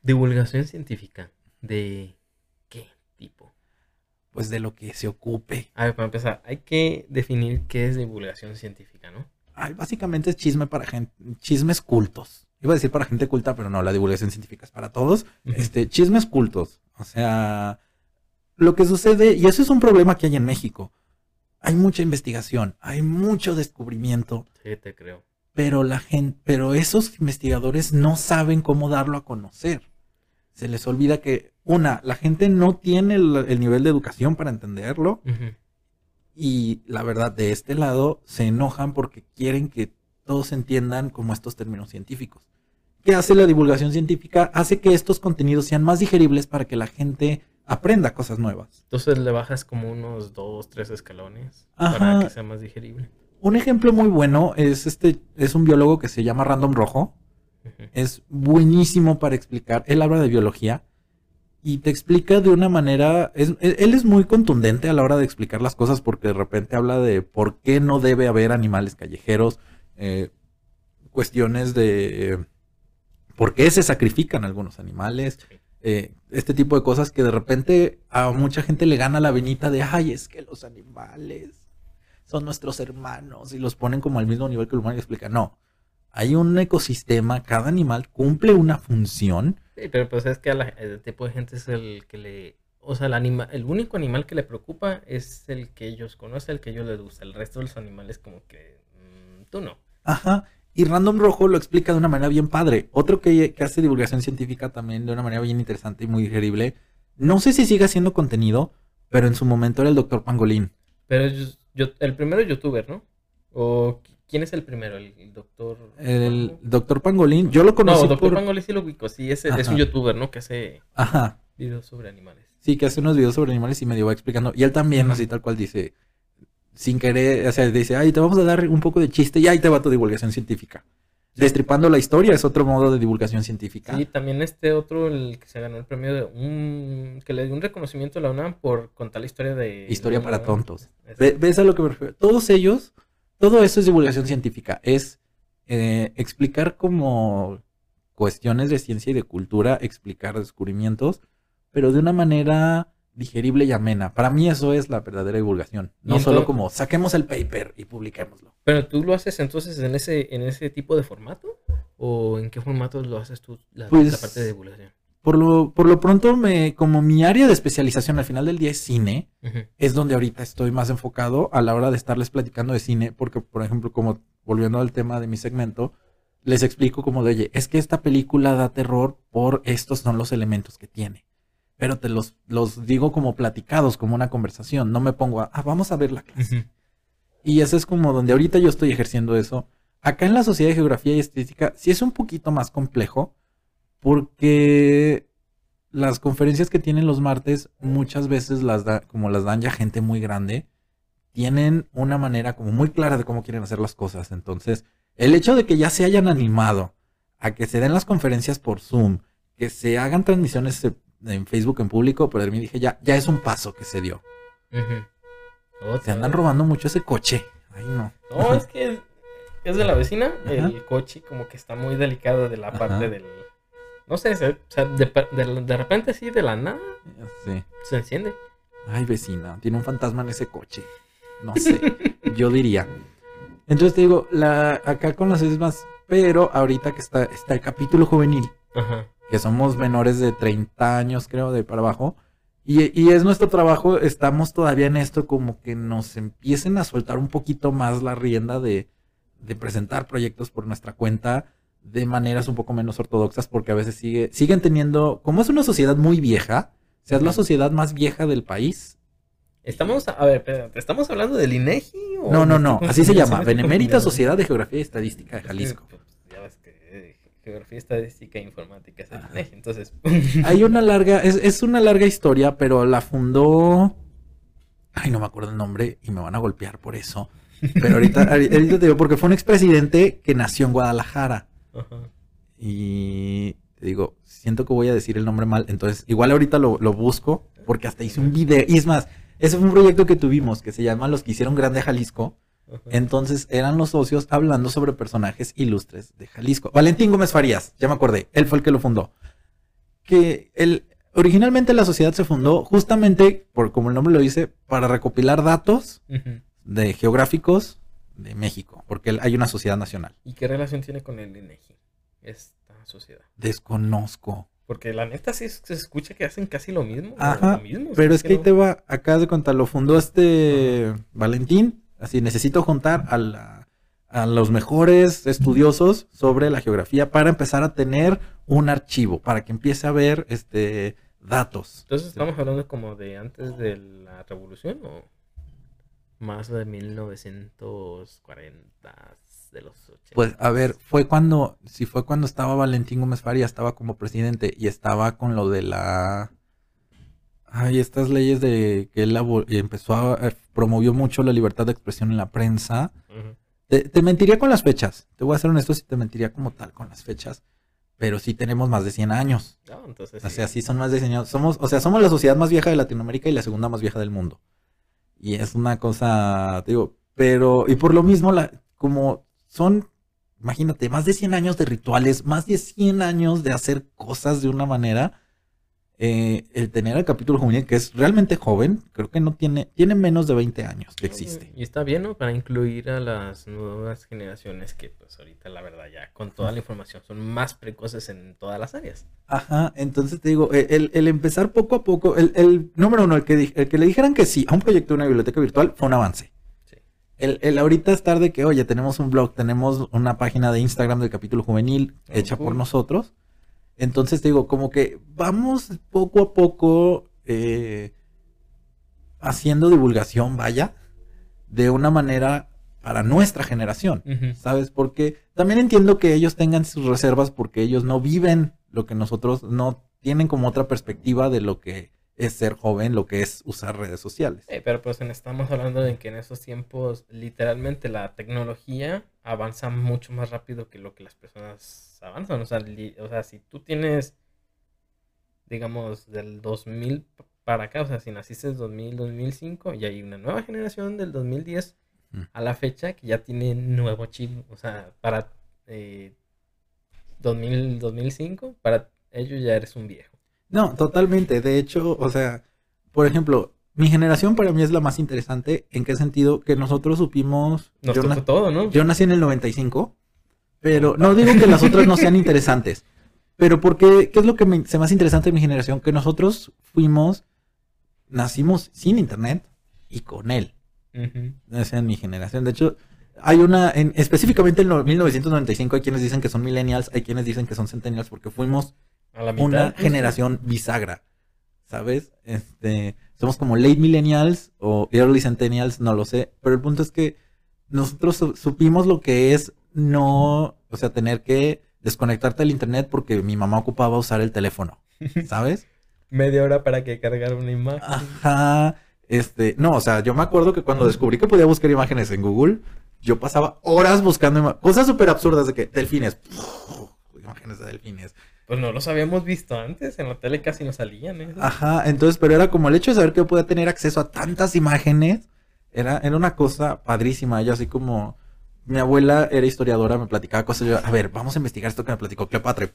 Divulgación científica. ¿De qué tipo? Pues de lo que se ocupe. A ver, para empezar, hay que definir qué es divulgación científica, ¿no? Ay, básicamente es chisme para gente, chismes cultos. Iba a decir para gente culta, pero no, la divulgación científica es para todos. Este, chismes cultos. O sea, lo que sucede, y eso es un problema que hay en México, hay mucha investigación, hay mucho descubrimiento. Sí, te creo. Pero la gente, pero esos investigadores no saben cómo darlo a conocer. Se les olvida que, una, la gente no tiene el, nivel de educación para entenderlo. Y la verdad, de este lado, se enojan porque quieren que todos entiendan como estos términos científicos. ¿Qué hace la divulgación científica? Hace que estos contenidos sean más digeribles para que la gente aprenda cosas nuevas. Entonces le bajas como unos dos, tres escalones para que sea más digerible. Un ejemplo muy bueno es este, es un biólogo que se llama Random Rojo. Es buenísimo para explicar. Él habla de biología y te explica de una manera. él es muy contundente a la hora de explicar las cosas porque de repente habla de por qué no debe haber animales callejeros. Eh, cuestiones de por qué se sacrifican algunos animales, eh, este tipo de cosas que de repente a mucha gente le gana la venita de, ay, es que los animales son nuestros hermanos y los ponen como al mismo nivel que el humano y explica, no, hay un ecosistema, cada animal cumple una función. Sí, pero pues es que a la, el tipo de gente es el que le, o sea, el, anima, el único animal que le preocupa es el que ellos conocen, el que ellos les gusta, el resto de los animales como que mmm, tú no. Ajá, y Random Rojo lo explica de una manera bien padre. Otro que, hace divulgación científica también de una manera bien interesante y muy digerible. No sé si sigue haciendo contenido, pero en su momento era el doctor Pangolín. Pero yo, el primero youtuber, ¿no? ¿O quién es el primero? ¿El, doctor? El doctor Pangolín. Yo lo conocí No, doctor Pangolín sí lo ubico. Sí, es, es, un youtuber, ¿no? Que hace Ajá. videos sobre animales. Sí, que hace unos videos sobre animales y me va explicando. Y él también, así tal cual dice sin querer, o sea, dice, ay, te vamos a dar un poco de chiste y ahí te va tu divulgación científica. Destripando la historia es otro modo de divulgación científica. Sí, también este otro, el que se ganó el premio de un, que le dio un reconocimiento a la UNAM por contar la historia de... Historia para tontos. ¿Ves a lo que me refiero? Todos ellos, todo eso es divulgación científica, es eh, explicar como cuestiones de ciencia y de cultura, explicar descubrimientos, pero de una manera digerible y amena. Para mí eso es la verdadera divulgación. No solo como saquemos el paper y publiquémoslo. Pero tú lo haces entonces en ese, en ese tipo de formato? ¿O en qué formato lo haces tú la, pues, parte de divulgación? Por lo, por lo pronto, me, como mi área de especialización al final del día es cine, es donde ahorita estoy más enfocado a la hora de estarles platicando de cine, porque, por ejemplo, como volviendo al tema de mi segmento, les explico como de, oye, es que esta película da terror por estos son los elementos que tiene pero te los, los digo como platicados, como una conversación. No me pongo a, ah, vamos a ver la clase. Y eso es como donde ahorita yo estoy ejerciendo eso. Acá en la Sociedad de Geografía y Estética sí es un poquito más complejo porque las conferencias que tienen los martes muchas veces las da, como las dan ya gente muy grande, tienen una manera como muy clara de cómo quieren hacer las cosas. Entonces, el hecho de que ya se hayan animado a que se den las conferencias por Zoom, que se hagan transmisiones en Facebook en público, pero mí dije, ya, ya es un paso que se dio. Se andan robando mucho ese coche. Ay, no. No, es que es de la vecina. El coche como que está muy delicado de la parte del... No sé, o sea, de, repente así de la nada se enciende. Ay, vecina, tiene un fantasma en ese coche. No sé, yo diría. Entonces te digo, la, acá con las mismas, pero ahorita que está, está el capítulo juvenil, Ajá que somos menores de 30 años, creo, de para abajo. Y, es nuestro trabajo, estamos todavía en esto como que nos empiecen a soltar un poquito más la rienda de, presentar proyectos por nuestra cuenta de maneras un poco menos ortodoxas, porque a veces sigue, siguen teniendo, como es una sociedad muy vieja, o sea, es la sociedad más vieja del país. Estamos, a ver, ¿estamos hablando del INEGI? O no, no, no, así se llama, Benemérita Sociedad de Geografía y Estadística de Jalisco. Geografía, estadística e informática. Entonces. Hay una larga, es, es, una larga historia, pero la fundó. Ay, no me acuerdo el nombre y me van a golpear por eso. Pero ahorita, ahorita te digo, porque fue un expresidente que nació en Guadalajara. Y te digo, siento que voy a decir el nombre mal. Entonces, igual ahorita lo, lo busco, porque hasta hice un video. Y es más, ese fue un proyecto que tuvimos que se llama Los que hicieron grande Jalisco entonces eran los socios hablando sobre personajes ilustres de Jalisco. Valentín Gómez Farías, ya me acordé, él fue el que lo fundó. Que el, originalmente la sociedad se fundó justamente, por como el nombre lo dice, para recopilar datos de geográficos de México, porque hay una sociedad nacional. ¿Y qué relación tiene con el INEGI, esta sociedad? Desconozco. Porque la neta sí se escucha que hacen casi lo mismo. Ajá, pero es que, ahí te va, acá de contar, lo fundó este Valentín Así, necesito juntar a, a los mejores estudiosos sobre la geografía para empezar a tener un archivo, para que empiece a ver este, datos. Entonces, ¿estamos hablando como de antes de la revolución o más de 1940, de los 80? Pues, a ver, fue cuando, si fue cuando estaba Valentín Gómez Faria, estaba como presidente y estaba con lo de la hay estas leyes de que él empezó a, promovió mucho la libertad de expresión en la prensa. te, mentiría con las fechas. Te voy a ser honesto si te mentiría como tal con las fechas. Pero sí tenemos más de 100 años. entonces o sea, sí son más de 100 años. Somos, o sea, somos la sociedad más vieja de Latinoamérica y la segunda más vieja del mundo. Y es una cosa, te digo, pero, y por lo mismo, la, como son imagínate, más de 100 años de rituales, más de 100 años de hacer cosas de una manera. Eh, el tener el capítulo juvenil, que es realmente joven, creo que no tiene, tiene menos de 20 años que existe. Y está bien, ¿no? Para incluir a las nuevas generaciones que, pues, ahorita, la verdad, ya con toda la información son más precoces en todas las áreas. Ajá, entonces te digo, e, el, el empezar poco a poco, el, el número uno, el que, el que le dijeran que sí a un proyecto de una biblioteca virtual fue un avance. Sí. El, el ahorita estar de que, oye, tenemos un blog, tenemos una página de Instagram del capítulo juvenil hecha por nosotros. Entonces te digo, como que vamos poco a poco eh, haciendo divulgación, vaya, de una manera para nuestra generación. ¿Sabes? Porque también entiendo que ellos tengan sus reservas porque ellos no viven lo que nosotros no tienen como otra perspectiva de lo que es ser joven, lo que es usar redes sociales. Eh, pero pues estamos hablando de que en esos tiempos literalmente la tecnología avanza mucho más rápido que lo que las personas avanzan. O sea, li- o sea, si tú tienes, digamos, del 2000 p- para acá, o sea, si naciste en 2000, 2005, y hay una nueva generación del 2010 Mm. a la fecha que ya tiene nuevo chip. O sea, para eh, 2000, 2005, para ellos ya eres un viejo. No, totalmente. De hecho, o sea, por ejemplo, mi generación para mí es la más interesante. ¿En qué sentido? Que nosotros supimos... Nos yo, tocó todo, ¿no? yo nací en el 95, pero no digo que las otras no sean interesantes. Pero porque, ¿qué es lo que me, se más interesante de mi generación? Que nosotros fuimos, nacimos sin internet y con él. Ujú. Esa es mi generación. De hecho, hay una, en, específicamente en lo- 1995 hay quienes dicen que son millennials, hay quienes dicen que son centennials porque fuimos A la mitad. una generación bisagra, ¿sabes? Este, somos como late millennials o early centennials, no lo sé, pero el punto es que nosotros su- supimos lo que es no, o sea, tener que desconectarte del internet porque mi mamá ocupaba usar el teléfono, ¿sabes? Media hora para que cargar una imagen. Ajá, este, no, o sea, yo me acuerdo que cuando descubrí que podía buscar imágenes en Google, yo pasaba horas buscando cosas súper absurdas de que delfines, imágenes de delfines, Pues no los habíamos visto antes, en la tele casi no salían. ¿eh? Ajá, entonces, pero era como el hecho de saber que yo podía tener acceso a tantas imágenes, era, era una cosa padrísima. Yo así como, mi abuela era historiadora, me platicaba cosas, yo, a ver, vamos a investigar esto que me platicó Cleopatra.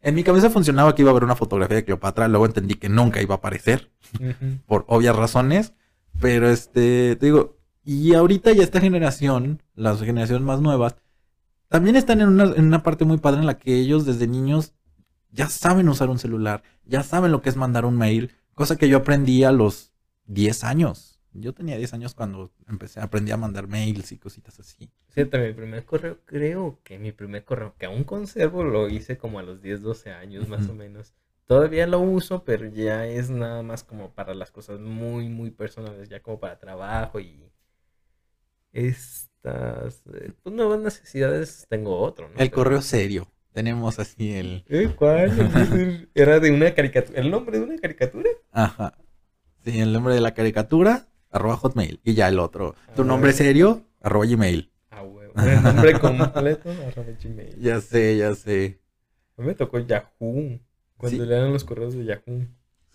En mi cabeza funcionaba que iba a haber una fotografía de Cleopatra, luego entendí que nunca iba a aparecer, por obvias razones, pero este, te digo, y ahorita ya esta generación, las generaciones más nuevas, también están en una, en una parte muy padre en la que ellos desde niños ya saben usar un celular, ya saben lo que es mandar un mail, cosa que yo aprendí a los 10 años. Yo tenía 10 años cuando empecé, aprendí a mandar mails y cositas así. Fíjate, mi primer correo, creo que mi primer correo, que aún conservo, lo hice como a los 10, 12 años más o menos. Todavía lo uso, pero ya es nada más como para las cosas muy, muy personales, ya como para trabajo y estas eh, pues, nuevas necesidades tengo otro, ¿no? El Pero- correo serio. Tenemos así el... ¿Eh? ¿Cuál? Era de una caricatura. ¿El nombre de una caricatura? Ajá. Sí, el nombre de la caricatura, arroba hotmail. Y ya el otro. Tu Ah. nombre serio, arroba gmail. Ah, huevo. El nombre completo, arroba gmail. Ya sé, ya sé. A mí me tocó Yahoo. Cuando Sí. le dan los correos de Yahoo.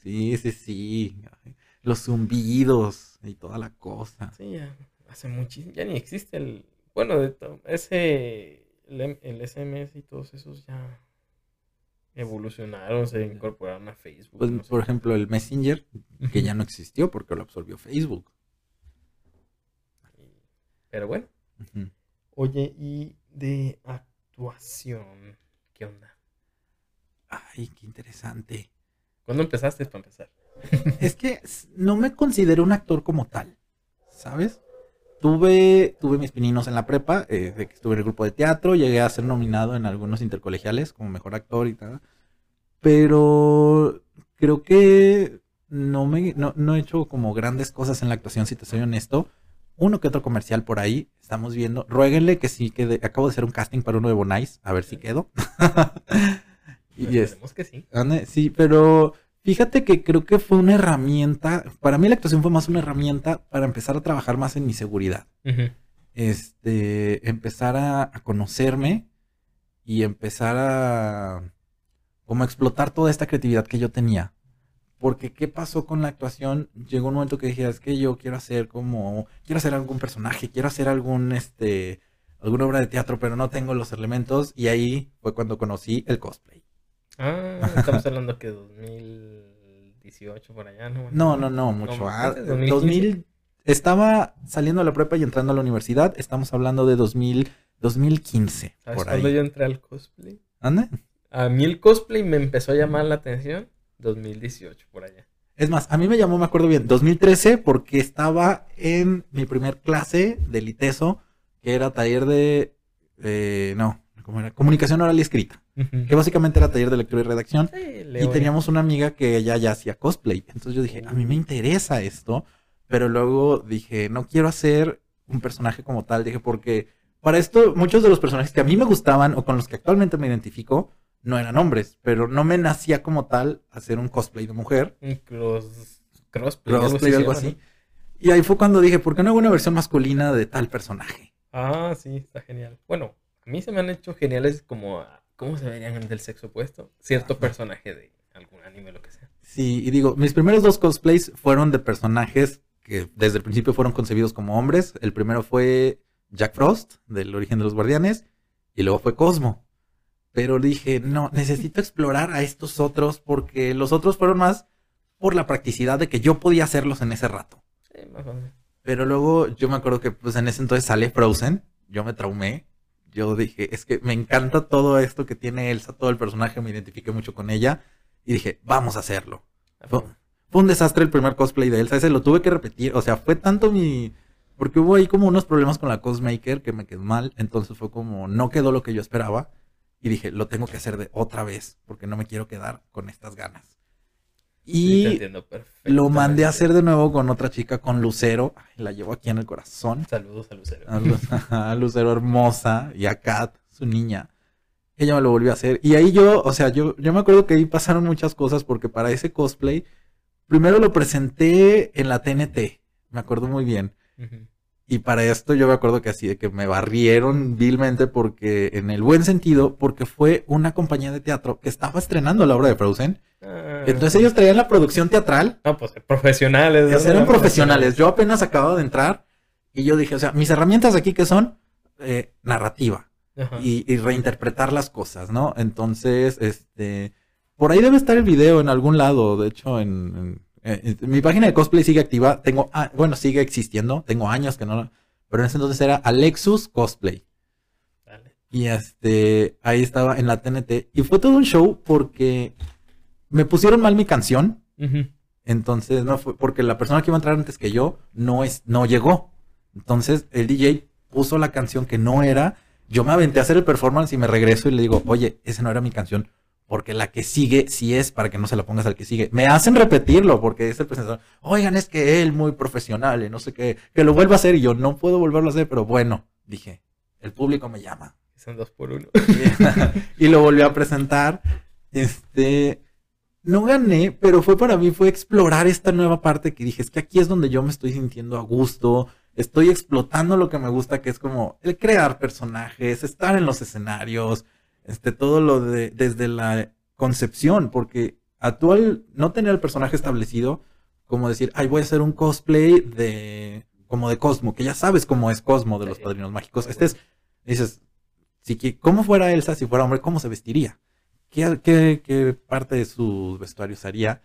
Sí, sí, sí. Los zumbidos y toda la cosa. Sí, ya hace muchísimo. Ya ni existe el. Bueno, de to- ese. El, SMS y todos esos ya evolucionaron, se incorporaron a Facebook. Pues, no sé. por ejemplo, el Messenger, que ya no existió porque lo absorbió Facebook. Pero bueno. Oye, y de actuación, ¿qué onda? Ay, qué interesante. ¿Cuándo empezaste para empezar? Es que no me considero un actor como tal, ¿sabes? Tuve, tuve mis pininos en la prepa, eh, de que estuve en el grupo de teatro, llegué a ser nominado en algunos intercolegiales como mejor actor y tal. Pero creo que no me no, no he hecho como grandes cosas en la actuación, si te soy honesto. Uno que otro comercial por ahí, estamos viendo. Ruéguenle que sí quede. Acabo de hacer un casting para uno de Bonais, a ver si quedo. y es, que sí. Ande, Sí, pero fíjate que creo que fue una herramienta, para mí la actuación fue más una herramienta para empezar a trabajar más en mi seguridad. Este, empezar a, a conocerme y empezar a como explotar toda esta creatividad que yo tenía. Porque qué pasó con la actuación? Llegó un momento que dije, es que yo quiero hacer como, quiero hacer algún personaje, quiero hacer algún, este, alguna obra de teatro, pero no tengo los elementos y ahí fue cuando conocí el cosplay. Ah, estamos hablando que 2018 por allá, ¿no? No, no, no, mucho. No, ah, antes, 2015. 2000, estaba saliendo a la prepa y entrando a la universidad. Estamos hablando de 2000, 2015, ¿Sabes por cuándo ahí. yo entré al cosplay? ¿Ande? A mí el cosplay me empezó a llamar la atención 2018 por allá. Es más, a mí me llamó, me acuerdo bien, 2013 porque estaba en mi primer clase de liteso, que era taller de, eh, no, ¿cómo era? Comunicación oral y escrita, que básicamente era taller de lectura y redacción. Sí, Y teníamos una amiga que ella ya hacía cosplay. Entonces yo dije, a mí me interesa esto. Pero luego dije, no quiero hacer un personaje como tal. Dije, porque para esto muchos de los personajes que a mí me gustaban o con los que actualmente me identifico no eran hombres. Pero no me nacía como tal hacer un cosplay de mujer. Un cross, crossplay, algo Crossplay, así. Y ahí fue cuando dije, ¿por qué no hago una versión masculina de tal personaje? Ah, sí, está genial. Bueno, mí se me han hecho geniales como, ¿cómo se verían del sexo opuesto? Cierto Ajá. personaje de algún anime, lo que sea. Sí, y digo, mis primeros dos cosplays fueron de personajes que desde el principio fueron concebidos como hombres. El primero fue Jack Frost, del origen de los guardianes, y luego fue Cosmo. Pero dije, no, necesito explorar a estos otros porque los otros fueron más por la practicidad de que yo podía hacerlos en ese rato. Sí, más o menos. Pero luego yo me acuerdo que pues en ese entonces sale Frozen, yo me traumé. Yo dije, es que me encanta todo esto que tiene Elsa, todo el personaje, me identifiqué mucho con ella. Y dije, vamos a hacerlo. Fue, fue un desastre el primer cosplay de Elsa. Ese lo tuve que repetir. O sea, fue tanto mi. Porque hubo ahí como unos problemas con la cosmaker que me quedó mal. Entonces fue como, no quedó lo que yo esperaba. Y dije, lo tengo que hacer de otra vez. Porque no me quiero quedar con estas ganas. Y lo mandé a hacer de nuevo con otra chica, con Lucero. Ay, la llevo aquí en el corazón. Saludos a Lucero. A, Lu- a Lucero hermosa y a Kat, su niña. Ella me lo volvió a hacer. Y ahí yo, o sea, yo, yo me acuerdo que ahí pasaron muchas cosas porque para ese cosplay, primero lo presenté en la TNT, me acuerdo muy bien. Ujú. Y para esto yo me acuerdo que así de que me barrieron vilmente porque, en el buen sentido, porque fue una compañía de teatro que estaba estrenando la obra de Frozen. Ah, Entonces ellos traían la producción teatral No, pues profesionales. ¿no? eran profesionales. Yo apenas acababa de entrar y yo dije, o sea, mis herramientas aquí que son Eh, narrativa y, y reinterpretar las cosas, ¿no? Entonces, este, por ahí debe estar el video en algún lado. De hecho, en, en- en- mi página de cosplay sigue activa. Tengo, ah, bueno, sigue existiendo. Tengo años que no, pero en ese entonces era Alexus Cosplay. Dale. Y este, ahí estaba en la TNT. Y fue todo un show porque me pusieron mal mi canción. Entonces, no fue porque la persona que iba a entrar antes que yo no es, no llegó. Entonces, el DJ puso la canción que no era. Yo me aventé a hacer el performance y me regreso y le digo, oye, esa no era mi canción. Porque la que sigue sí es para que no se la pongas al que sigue. Me hacen repetirlo porque es el presentador. Oigan, es que él muy profesional y no sé qué. Que lo vuelva a hacer y yo no puedo volverlo a hacer, pero bueno, dije, el público me llama. Son dos por uno. y lo volví a presentar. Este, no gané, pero fue para mí, fue explorar esta nueva parte que dije, es que aquí es donde yo me estoy sintiendo a gusto, estoy explotando lo que me gusta, que es como el crear personajes, estar en los escenarios, este, todo lo de, desde la concepción, porque actual, no tener el personaje establecido, como decir, ay, voy a hacer un cosplay de, como de Cosmo, que ya sabes cómo es Cosmo de los Sí. Padrinos Mágicos. Este es, dices, si ¿cómo fuera Elsa si fuera hombre? ¿Cómo se vestiría? ¿Qué, qué, qué parte de sus vestuarios haría?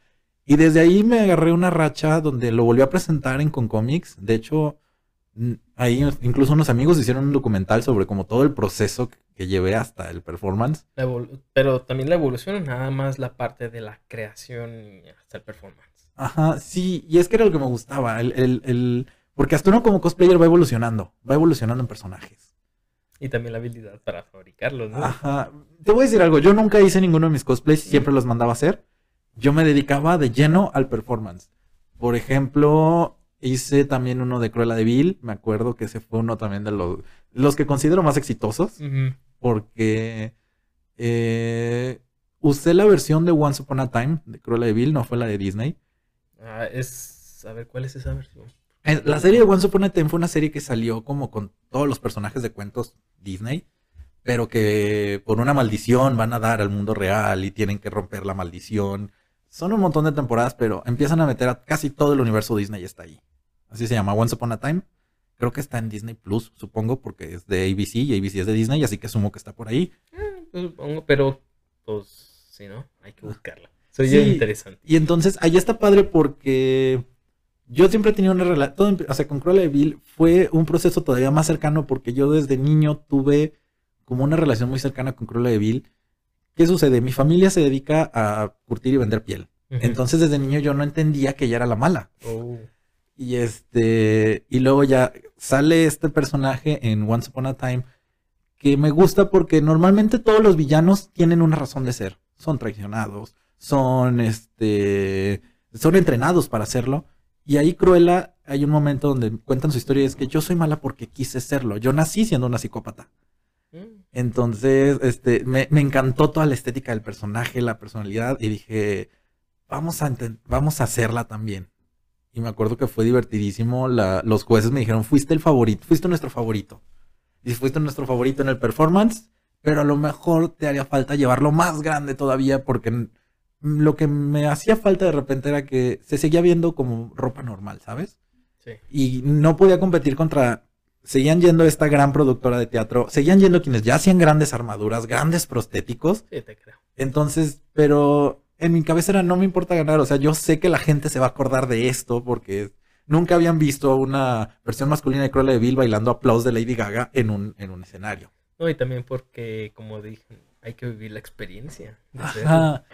Y desde ahí me agarré una racha donde lo volví a presentar en Concomics. De hecho, ahí incluso unos amigos hicieron un documental sobre como todo el proceso que, llevé hasta el performance. Pero también la evolución, nada más la parte de la creación y hasta el performance. Ajá, sí, y es que era lo que me gustaba. El, el, el- porque hasta uno como cosplayer va evolucionando, va evolucionando en personajes. Y también la habilidad para fabricarlos, ¿no? Ajá. Te voy a decir algo, yo nunca hice ninguno de mis cosplays, siempre los mandaba a hacer. Yo me dedicaba de lleno al performance. Por ejemplo, hice también uno de Cruella de Vil, me acuerdo que ese fue uno también de los, los que considero más exitosos, porque eh, usé la versión de Once Upon a Time de Cruella de Vil, no fue la de Disney. Ah, es. A ver, ¿cuál es esa versión? Eh, La serie de Once Upon a Time fue una serie que salió como con todos los personajes de cuentos Disney, pero que por una maldición van a dar al mundo real y tienen que romper la maldición. Son un montón de temporadas, pero empiezan a meter a casi todo el universo Disney está ahí. Así se llama Once Upon a Time. Creo que está en Disney Plus, supongo, porque es de ABC y ABC es de Disney, así que asumo que está por ahí. Mm, pues supongo, pero pues sí, ¿no? Hay que buscarla. Soy Sí, interesante. Y entonces ahí está padre porque yo siempre he tenido una relación, o sea, con Cruella de Vil fue un proceso todavía más cercano porque yo desde niño tuve como una relación muy cercana con Cruella de Vil. ¿Qué sucede? Mi familia se dedica a curtir y vender piel. Entonces desde niño yo no entendía que ella era la mala. Oh. Y este, y luego ya sale este personaje en Once Upon a Time que me gusta porque normalmente todos los villanos tienen una razón de ser. Son traicionados, son este, son entrenados para hacerlo. Y ahí Cruella hay un momento donde cuentan su historia y es que yo soy mala porque quise serlo. Yo nací siendo una psicópata. Mm. Entonces, este, me, me encantó toda la estética del personaje, la personalidad, y dije, vamos a, vamos a hacerla también. Y me acuerdo que fue divertidísimo. La, los jueces me dijeron, fuiste el favorito, fuiste nuestro favorito. Y fuiste nuestro favorito en el performance, pero a lo mejor te haría falta llevarlo más grande todavía, porque lo que me hacía falta de repente era que se seguía viendo como ropa normal, ¿sabes? Sí. y no podía competir contra. Seguían yendo esta gran productora de teatro, seguían yendo quienes ya hacían grandes armaduras, grandes prostéticos. Sí, te creo. Entonces, pero en mi cabeza era no me importa ganar, o sea, yo sé que la gente se va a acordar de esto porque nunca habían visto una versión masculina de Cruella de Vil bailando aplausos de Lady Gaga en un, en un escenario. No, y también porque, como dije, hay que vivir la experiencia. de. Ajá.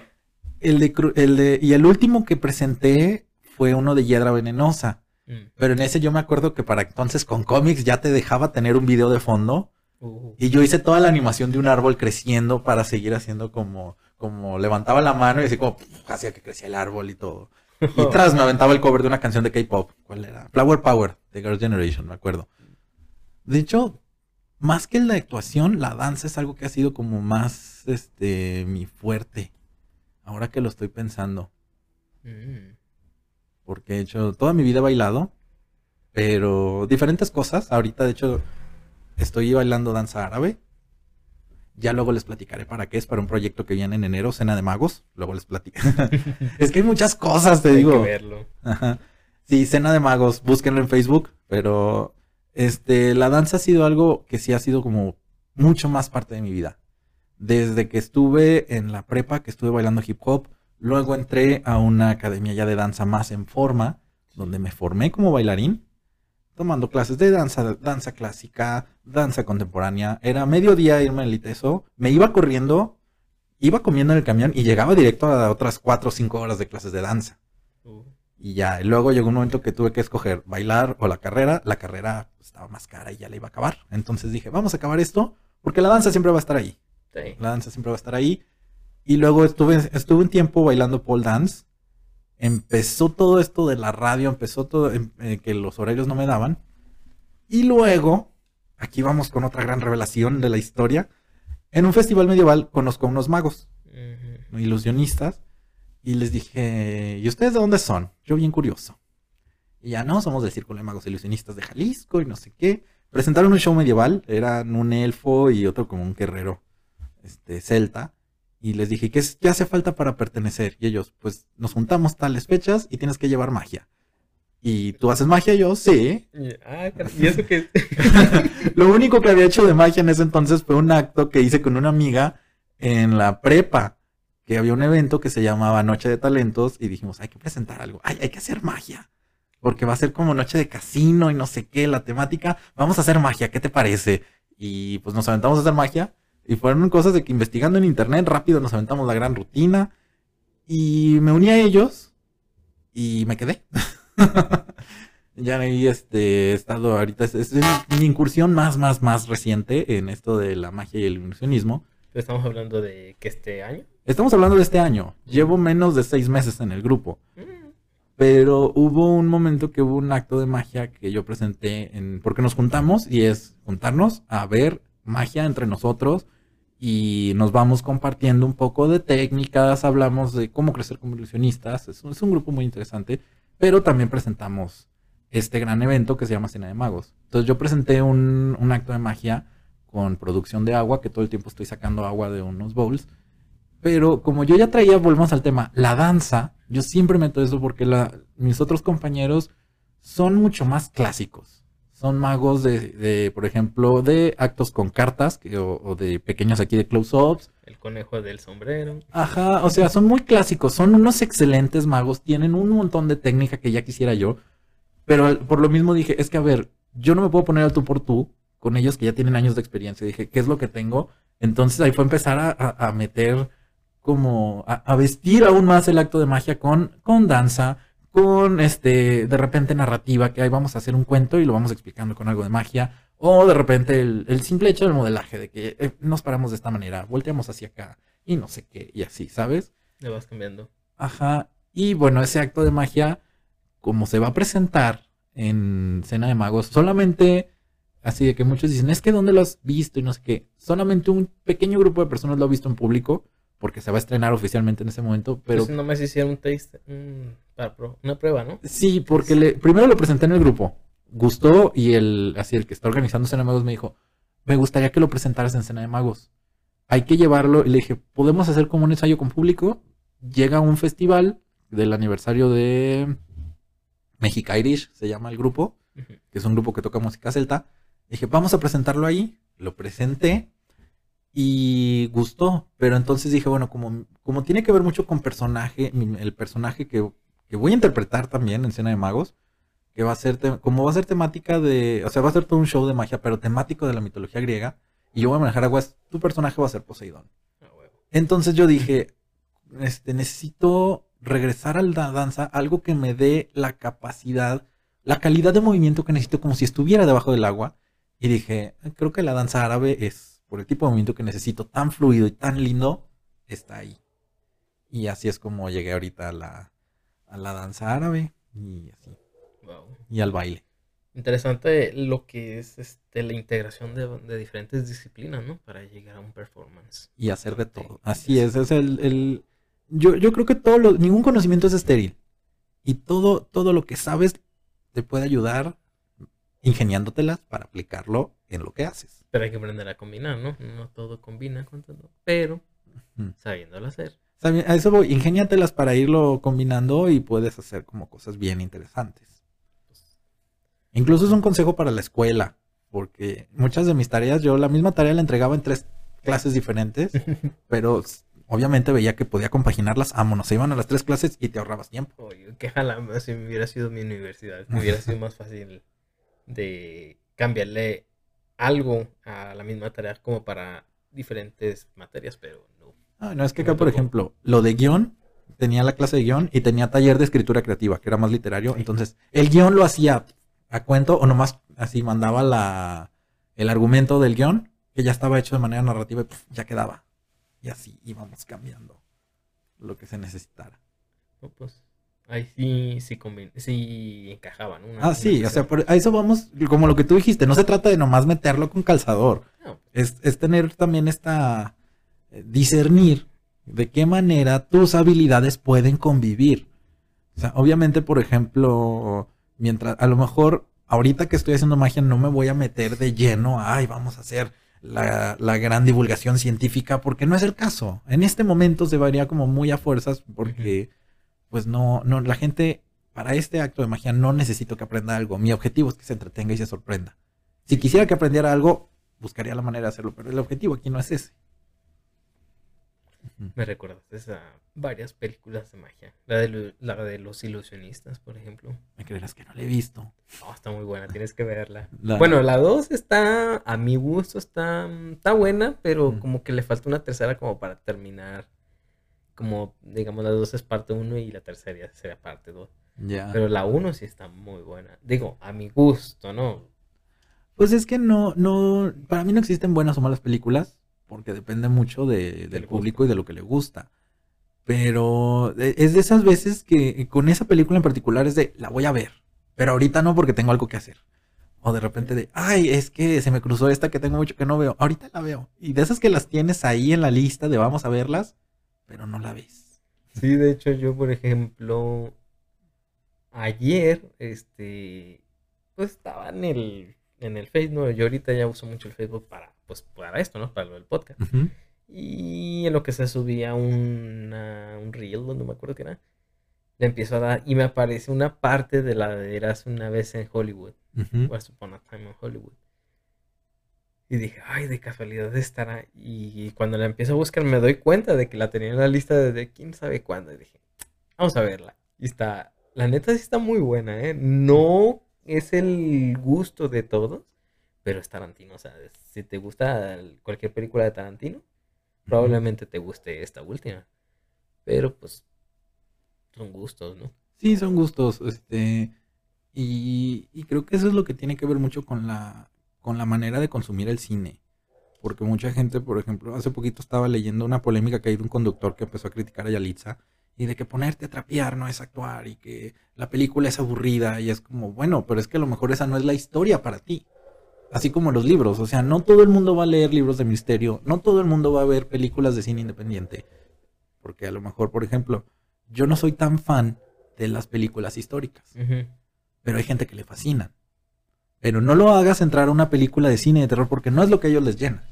El de, el de, y el último que presenté fue uno de Hiedra Venenosa. Mm. Pero en ese yo me acuerdo que para entonces con cómics ya te dejaba tener un video de fondo. Uh, Y yo hice toda la animación de un árbol creciendo para seguir haciendo como, como levantaba la mano y así como hacía que crecía el árbol y todo. Y tras me aventaba el cover de una canción de K-pop. ¿Cuál era? Flower Power de Girls' Generation, me acuerdo. De hecho, más que la actuación, la danza es algo que ha sido como más este mi fuerte. Ahora que lo estoy pensando. Mm. Porque he hecho toda mi vida he bailado, pero diferentes cosas. Ahorita, de hecho, estoy bailando danza árabe. Ya luego les platicaré para qué es, para un proyecto que viene en enero, Cena de Magos. Luego les platico. es que hay muchas cosas, te Hay que digo. verlo. Ajá. Sí, Cena de Magos, búsquenlo en Facebook, pero este, la danza ha sido algo que sí ha sido como mucho más parte de mi vida. Desde que estuve en la prepa, que estuve bailando hip hop, luego entré a una academia ya de danza más en forma, donde me formé como bailarín, tomando clases de danza, danza clásica, danza contemporánea. Era mediodía irme al ITESO, me iba corriendo, iba comiendo en el camión y llegaba directo a otras cuatro o cinco horas de clases de danza. Uh, Y ya, y luego llegó un momento que tuve que escoger bailar o la carrera. La carrera estaba más cara y ya la iba a acabar. Entonces dije, vamos a acabar esto, porque la danza siempre va a estar ahí. sí. La danza siempre va a estar ahí. Y luego estuve, estuve un tiempo bailando pole dance. Empezó todo esto de la radio, empezó todo em- eh, que los horarios no me daban. Y luego, aquí vamos con otra gran revelación de la historia. En un festival medieval conozco a unos magos ilusionistas y les dije, ¿y ustedes de dónde son? Yo bien curioso. Y ya no, somos del Círculo de Magos Ilusionistas de Jalisco y no sé qué. Presentaron un show medieval, eran un elfo y otro como un guerrero este, celta. Y les dije, ¿qué, es- qué hace falta para pertenecer? Y ellos, pues nos juntamos tales fechas y tienes que llevar magia. ¿Y tú haces magia? Yo, sí. Y- Ah, caray, ¿y eso qué? Lo único que había hecho de magia en ese entonces fue un acto que hice con una amiga en la prepa, que había un evento que se llamaba Noche de Talentos y dijimos, hay que presentar algo, Ay, hay que hacer magia, porque va a ser como noche de casino y no sé qué, la temática, vamos a hacer magia, ¿qué te parece? Y pues nos aventamos a hacer magia y fueron cosas de que investigando en internet rápido nos aventamos la gran rutina y me uní a ellos y me quedé. Ya ahí este, he estado ahorita, es, es mi incursión más, más, más reciente en esto de la magia y el ilusionismo. Pero estamos hablando de que este año. Estamos hablando de este año. Llevo menos de seis meses en el grupo. Mm, Pero hubo un momento que hubo un acto de magia que yo presenté en, porque nos juntamos y es juntarnos a ver magia entre nosotros y nos vamos compartiendo un poco de técnicas, hablamos de cómo crecer como ilusionistas. Es, un- grupo muy interesante, pero también presentamos este gran evento que se llama Cena de Magos. Entonces yo presenté un, un acto de magia con producción de agua, que todo el tiempo estoy sacando agua de unos bowls. Pero como yo ya traía, volvemos al tema, la danza, yo siempre meto eso porque mis otros compañeros son mucho más clásicos. Son magos de, de, por ejemplo, de actos con cartas que, o, o de pequeños aquí de close-ups. El conejo del sombrero. Ajá, o sea, son muy clásicos, son unos excelentes magos, tienen un montón de técnica que ya quisiera yo, pero por lo mismo dije, es que a ver, yo no me puedo poner al tú por tú con ellos que ya tienen años de experiencia. Dije, ¿qué es lo que tengo? Entonces ahí fue empezar a, a- a meter como, a, a vestir aún más el acto de magia con, con danza, con este, de repente narrativa, que ahí vamos a hacer un cuento y lo vamos explicando con algo de magia. O de repente el, el simple hecho del modelaje, de que eh, nos paramos de esta manera, volteamos hacia acá y no sé qué, y así, ¿sabes? Le vas cambiando. Ajá. Y bueno, ese acto de magia, como se va a presentar en Cena de Magos, solamente, así de que muchos dicen, es que ¿dónde lo has visto? Y no sé qué. Solamente un pequeño grupo de personas lo ha visto en público, porque se va a estrenar oficialmente en ese momento, pero Pero nomás hicieron un taste, para pro- una prueba, ¿no? sí, porque le, primero lo presenté en el grupo, gustó y el, así el que está organizando Cena de Magos me dijo, me gustaría que lo presentaras en Cena de Magos. Hay que llevarlo, y le dije, ¿podemos hacer como un ensayo con público? Llega a un festival del aniversario de Mexica Irish, se llama el grupo, que es un grupo que toca música celta. Dije, vamos a presentarlo ahí. Lo presenté y gustó. Pero entonces dije, bueno, como, como tiene que ver mucho con personaje, el personaje que, que voy a interpretar también en Cena de Magos, que va a ser, como va a ser temática de, o sea, va a ser todo un show de magia, pero temático de la mitología griega, y yo voy a manejar aguas, tu personaje va a ser Poseidón. Ah. Entonces yo dije, este, necesito regresar a la danza, algo que me dé la capacidad, la calidad de movimiento que necesito como si estuviera debajo del agua. Y dije, creo que la danza árabe es, por el tipo de movimiento que necesito, tan fluido y tan lindo, está ahí. Y así es como llegué ahorita a la, a la danza árabe y así, Wow. y al baile. Interesante lo que es este, la integración de, de diferentes disciplinas, ¿no? Para llegar a un performance. y hacer de todo. Así es, es el, el- yo, yo creo que todo lo, ningún conocimiento es estéril. Y todo, todo lo que sabes te puede ayudar ingeniándotelas para aplicarlo en lo que haces. Pero hay que aprender a combinar, ¿no? No todo combina con todo, pero sabiéndolo hacer. A eso voy, ingéniatelas para irlo combinando y puedes hacer como cosas bien interesantes. Incluso es un consejo para la escuela, porque muchas de mis tareas, yo la misma tarea la entregaba en tres clases diferentes, pero obviamente veía que podía compaginarlas, vámonos, se iban a las tres clases y te ahorrabas tiempo. Oye, que ojalá si hubiera sido mi universidad, me hubiera sido más fácil de cambiarle algo a la misma tarea como para diferentes materias, pero no. Ah, no, es que acá, por ejemplo, lo de guion, tenía la clase de guion y tenía taller de escritura creativa, que era más literario. Entonces, el guion lo hacía a cuento o nomás así mandaba la, el argumento del guion, que ya estaba hecho de manera narrativa y puf, ya quedaba. Y así íbamos cambiando lo que se necesitara. Pues ahí sí, sí, sí encajaban. Una, Ah, una sí, o sea, por- a eso vamos, como lo que tú dijiste, no se trata de nomás meterlo con calzador. No, es, es tener también esta eh, discernir de qué manera tus habilidades pueden convivir. O sea, obviamente, por ejemplo, mientras a lo mejor ahorita que estoy haciendo magia no me voy a meter de lleno, ay, vamos a hacer la, la gran divulgación científica, porque no es el caso. En este momento se varía como muy a fuerzas, porque pues no, no, la gente para este acto de magia no necesito que aprenda algo. Mi objetivo es que se entretenga y se sorprenda. Si quisiera que aprendiera algo, buscaría la manera de hacerlo, pero el objetivo aquí no es ese. Me recordaste a varias películas de magia. La de, la de los ilusionistas, por ejemplo. Me creerás que no la he visto. Oh, está muy buena, tienes que verla. La- Bueno, la 2 está, a mi gusto, está, está buena, pero Mm. como que le falta una tercera como para terminar. Como, digamos, la 2 es parte 1 y la tercera ya sería parte 2. Ya. Pero la 1 sí está muy buena. Digo, a mi gusto, ¿no? Pues es que no, no, para mí no existen buenas o malas películas, porque depende mucho de- del Del público y de lo que le gusta. Pero e- es de esas veces que con esa película en particular es de, la voy a ver, pero ahorita no porque tengo algo que hacer. O de repente de, ay, es que se me cruzó esta que tengo mucho que no veo, ahorita la veo. Y de esas que las tienes ahí en la lista de vamos a verlas, pero no la ves. Sí, de hecho, yo, por ejemplo, ayer, este, pues estaba en el, en el Facebook, yo ahorita ya uso mucho el Facebook para, pues, para esto, ¿no? Para lo del podcast. Y en lo que se subía una, un reel, no me acuerdo qué era, le empiezo a dar y me aparece una parte de la de Eras una vez en Hollywood. Ujú. Once Upon a Time in Hollywood. Y dije, ay, de casualidad estará. Y cuando la empiezo a buscar me doy cuenta de que la tenía en la lista desde quién sabe cuándo. Y dije, vamos a verla. Y está, la neta sí está muy buena, ¿eh? No es el gusto de todos, pero es Tarantino. O sea, si te gusta cualquier película de Tarantino, probablemente te guste esta última. Pero pues son gustos, ¿no? Sí, son gustos, este, y, y creo que eso es lo que tiene que ver mucho con la, con la manera de consumir el cine. Porque mucha gente, por ejemplo, hace poquito estaba leyendo una polémica que hay de un conductor que empezó a criticar a Yalitza y de que ponerte a trapear no es actuar y que la película es aburrida y es como, bueno, pero es que a lo mejor esa no es la historia para ti. Así como los libros, o sea, no todo el mundo va a leer libros de misterio, no todo el mundo va a ver películas de cine independiente. Porque a lo mejor, por ejemplo, yo no soy tan fan de las películas históricas, pero hay gente que le fascinan. Pero no lo hagas entrar a una película de cine de terror porque no es lo que a ellos les llena.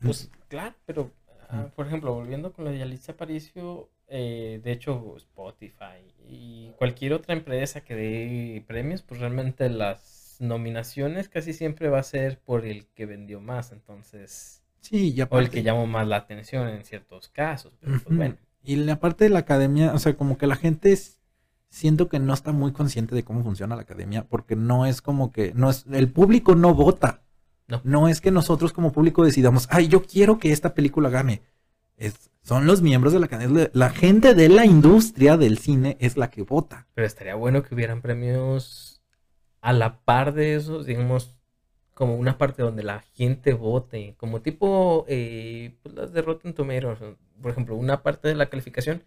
Pues claro, pero ah, por ejemplo, volviendo con lo de Yalitza Aparicio, eh, de hecho Spotify y cualquier otra empresa que dé premios, pues realmente las nominaciones casi siempre va a ser por el que vendió más, entonces, Sí, y o el que llamó más la atención en ciertos casos, pero pues bueno. Y la parte de la academia, o sea, como que la gente es, siento que no está muy consciente de cómo funciona la academia, porque no es como que, no es, el público no vota. No. No es que nosotros como público decidamos, ay, yo quiero que esta película gane. Es, son los miembros de la academia, la gente de la industria del cine es la que vota. Pero estaría bueno que hubieran premios a la par de esos, digamos, como una parte donde la gente vote, como tipo eh, pues las de Rotten Tomatoes, por ejemplo, una parte de la calificación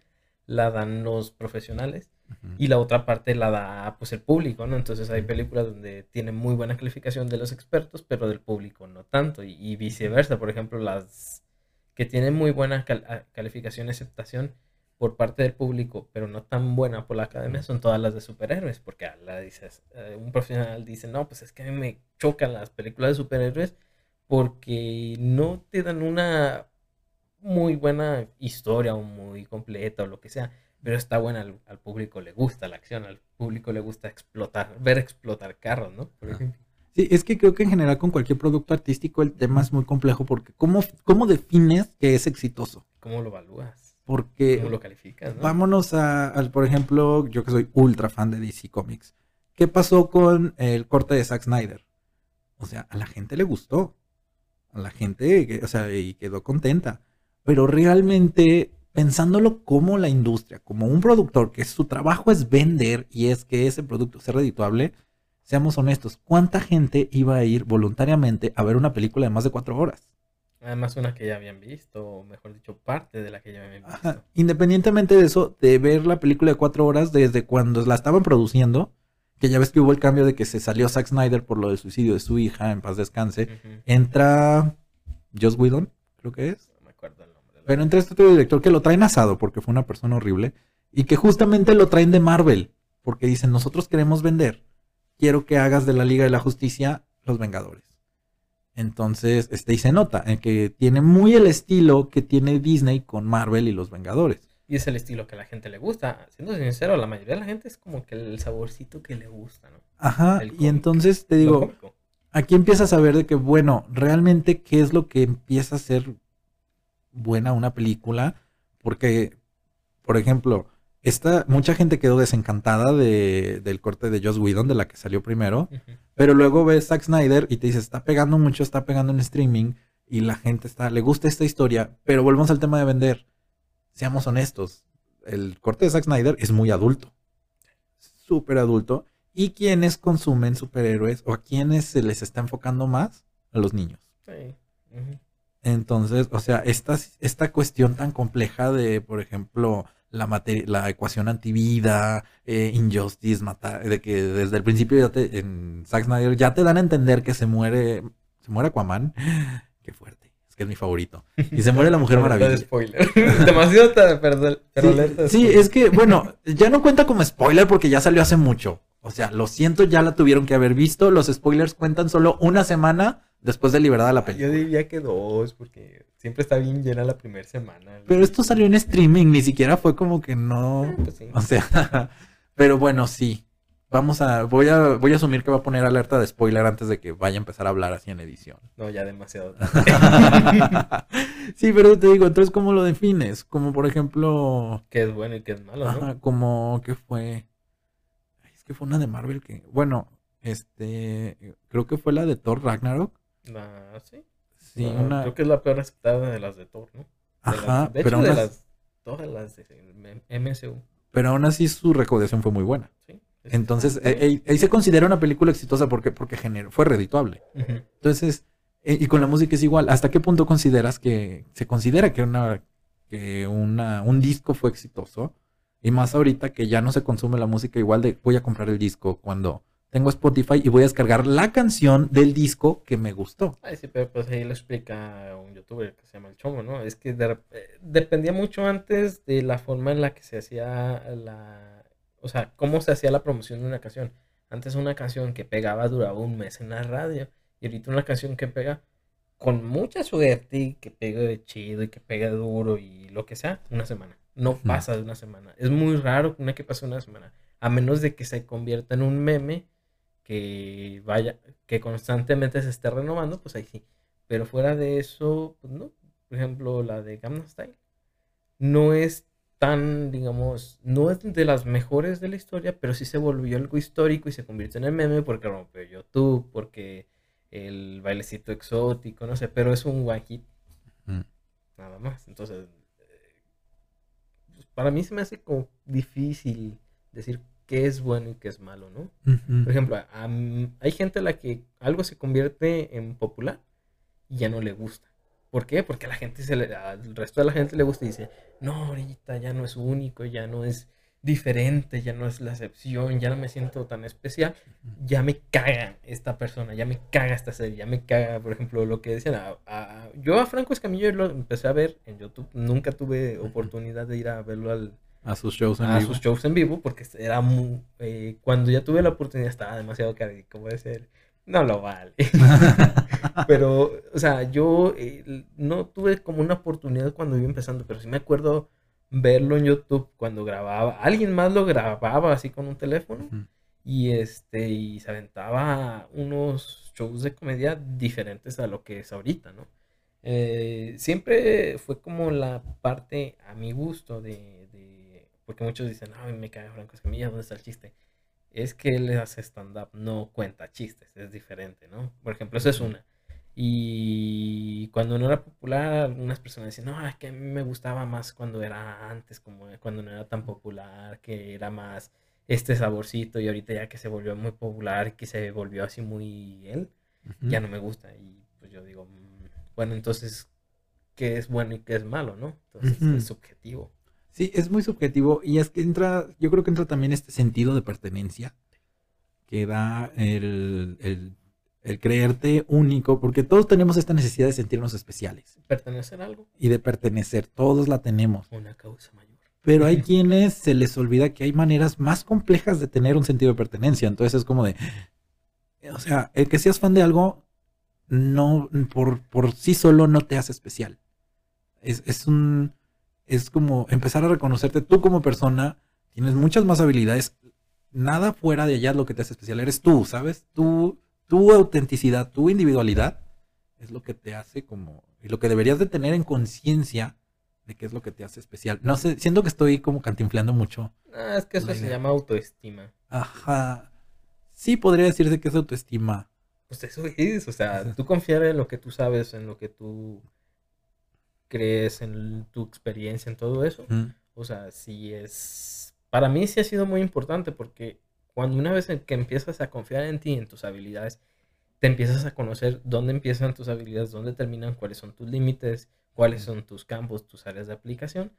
la dan los profesionales Ujú. y la otra parte la da pues el público, ¿no? Entonces hay películas donde tienen muy buena calificación de los expertos, pero del público no tanto, y, y viceversa, por ejemplo, las que tienen muy buena cal- a- calificación y aceptación por parte del público, pero no tan buena por la academia, son todas las de superhéroes, porque a la dices, eh, un profesional dice, no, pues es que a mí me chocan las películas de superhéroes porque no te dan una muy buena historia o muy completa o lo que sea, pero está buena, al, al público le gusta la acción, al público le gusta explotar, ver explotar carros, ¿no? Por ejemplo. Sí, es que creo que en general con cualquier producto artístico el tema es muy complejo porque ¿cómo, cómo defines que es exitoso? ¿Cómo lo evalúas? Porque ¿Cómo lo calificas? ¿no? vámonos a, al, por ejemplo, yo que soy ultra fan de DC Comics. ¿Qué pasó con el corte de Zack Snyder? O sea, a la gente le gustó. A la gente, o sea, y quedó contenta. Pero realmente, pensándolo como la industria, como un productor, que su trabajo es vender y es que ese producto sea redituable, seamos honestos, ¿cuánta gente iba a ir voluntariamente a ver una película de más de cuatro horas? Además, una que ya habían visto, o mejor dicho, parte de la que ya habían visto. Ajá. Independientemente de eso, de ver la película de cuatro horas desde cuando la estaban produciendo, que ya ves que hubo el cambio de que se salió Zack Snyder por lo del suicidio de su hija, en paz descanse, entra Joss Whedon, creo que es. No me acuerdo el nombre. Pero entra este otro director que lo traen asado porque fue una persona horrible y que justamente lo traen de Marvel porque dicen, nosotros queremos vender, quiero que hagas de la Liga de la Justicia los Vengadores. Entonces, este, y se nota en que tiene muy el estilo que tiene Disney con Marvel y los Vengadores. Y es el estilo que a la gente le gusta. Siendo sincero, la mayoría de la gente es como que el saborcito que le gusta, ¿no? Ajá, y entonces te digo, aquí empiezas a ver de que, bueno, realmente qué es lo que empieza a ser buena una película, porque, por ejemplo, esta, mucha gente quedó desencantada de, del corte de Joss Whedon, de la que salió primero, pero luego ves Zack Snyder y te dice, está pegando mucho, está pegando en streaming, y la gente está, le gusta esta historia, pero volvemos al tema de vender. Seamos honestos, el corte de Zack Snyder es muy adulto, súper adulto, y quienes consumen superhéroes o a quienes se les está enfocando más, a los niños. Sí. Entonces, o sea, esta, esta cuestión tan compleja de, por ejemplo, la, la ecuación antivida, eh, Injustice, matar, de que desde el principio ya te, en Zack Snyder ya te dan a entender que se muere, se muere Aquaman. Qué fuerte, es que es mi favorito. Y se muere la Mujer Alerta de Maravilla. spoiler. Demasiado pero Sí, sí, es que, bueno, ya no cuenta como spoiler porque ya salió hace mucho. O sea, lo siento, ya la tuvieron que haber visto. Los spoilers cuentan solo una semana después de liberada la Ah, película. Yo diría que dos, porque siempre está bien llena la primera semana. Pero esto salió en streaming, ni siquiera fue como que no. Ah, pues sí. O sea, pero bueno, sí. Vamos a, voy a, voy a asumir que va a poner alerta de spoiler antes de que vaya a empezar a hablar así en edición. No, ya demasiado. sí, pero te digo, entonces, ¿cómo lo defines? Como por ejemplo, que es bueno y que es malo, ¿no? como que fue, es que fue una de Marvel que, bueno, este, creo que fue la de Thor Ragnarok. Ah, sí. Sí, una, Creo que es la peor aceptada de las de Thor, ¿no? De ajá, las- de pero de aún, as- las, todas las de MSU. pero aún así su recaudación fue muy buena. ¿sí? Entonces, eh, eh, ahí se considera una película exitosa porque, porque generó, fue redituable. Entonces, eh, y con la música es igual. ¿Hasta qué punto consideras que se considera que una que una, un disco fue exitoso? Y más ahorita que ya no se consume la música igual de voy a comprar el disco cuando tengo Spotify y voy a descargar la canción del disco que me gustó. Ay, sí, pero pues ahí lo explica un youtuber que se llama El Chomo, ¿no? Es que de eh, dependía mucho antes de la forma en la que se hacía la... O sea, cómo se hacía la promoción de una canción. Antes una canción que pegaba duraba un mes en la radio. Y ahorita una canción que pega con mucha suerte y que pegue chido y que pegue duro y lo que sea, una semana. No pasa de una semana. Es muy raro una que pase una semana. A menos de que se convierta en un meme que vaya, que constantemente se esté renovando, pues ahí sí. Pero fuera de eso, pues no. Por ejemplo, la de Gamma Style no es tan, digamos, no es de las mejores de la historia, pero sí se volvió algo histórico y se convirtió en el meme porque rompió YouTube, porque el bailecito exótico, no sé, pero es un one hit Mm. nada más. Entonces, eh, pues, para mí se me hace como difícil decir qué es bueno y qué es malo, ¿no? Por ejemplo, hay gente a la que algo se convierte en popular y ya no le gusta. ¿Por qué? Porque a la gente se le, al resto de la gente le gusta y dice, no, ahorita ya no es único, ya no es diferente, ya no es la excepción, ya no me siento tan especial, ya me caga esta persona, ya me caga esta serie, ya me caga, por ejemplo, lo que decían. a- a- yo a Franco Escamillo lo empecé a ver en YouTube, nunca tuve oportunidad de ir a verlo al, A sus shows en a vivo. sus shows en vivo porque era muy, eh, cuando ya tuve la oportunidad estaba demasiado caro y como decir no lo vale. Pero o sea yo eh, no tuve como una oportunidad cuando iba empezando pero sí me acuerdo verlo en YouTube cuando grababa alguien más lo grababa así con un teléfono y este y se aventaba unos shows de comedia diferentes a lo que es ahorita no Eh, siempre fue como la parte a mi gusto de- porque muchos dicen ay me cae Franco Escamilla dónde está el chiste es que él hace stand-up, no cuenta chistes, es diferente, ¿no? Por ejemplo, eso es una. Y cuando no era popular, algunas personas decían, no, es que a mí me gustaba más cuando era antes, como cuando no era tan popular, que era más este saborcito y ahorita ya que se volvió muy popular, que se volvió así muy él, Ujú. ya no me gusta. Y pues yo digo, "Mm, bueno, entonces, ¿qué es bueno y qué es malo, no? Entonces Ujú. es subjetivo. Sí, es muy subjetivo y es que entra, yo creo que entra también este sentido de pertenencia que da el, el- el creerte único, porque todos tenemos esta necesidad de sentirnos especiales Pertenecer a algo, y de pertenecer, todos la tenemos, una causa mayor. pero hay quienes se les olvida que hay maneras más complejas de tener un sentido de pertenencia, entonces es como de, o sea, el que seas fan de algo, no, por, por sí solo no te hace especial. Es, es un, es como empezar a reconocerte tú como persona, tienes muchas más habilidades, nada fuera de allá es lo que te hace especial, eres tú, ¿sabes? Tú, tu autenticidad, tu individualidad es lo que te hace como, y lo que deberías de tener en conciencia de qué es lo que te hace especial. No sé, siento que estoy como cantinfleando mucho. Ah, es que eso se llama autoestima. Ajá. Sí podría decirse que es autoestima. Pues eso es, o sea, tú confiar en lo que tú sabes, en lo que tú crees, en tu experiencia, en todo eso. O sea, sí es... Para mí sí ha sido muy importante porque cuando una vez que empiezas a confiar en ti, en tus habilidades, te empiezas a conocer dónde empiezan tus habilidades, dónde terminan, cuáles son tus límites, cuáles son tus campos, tus áreas de aplicación.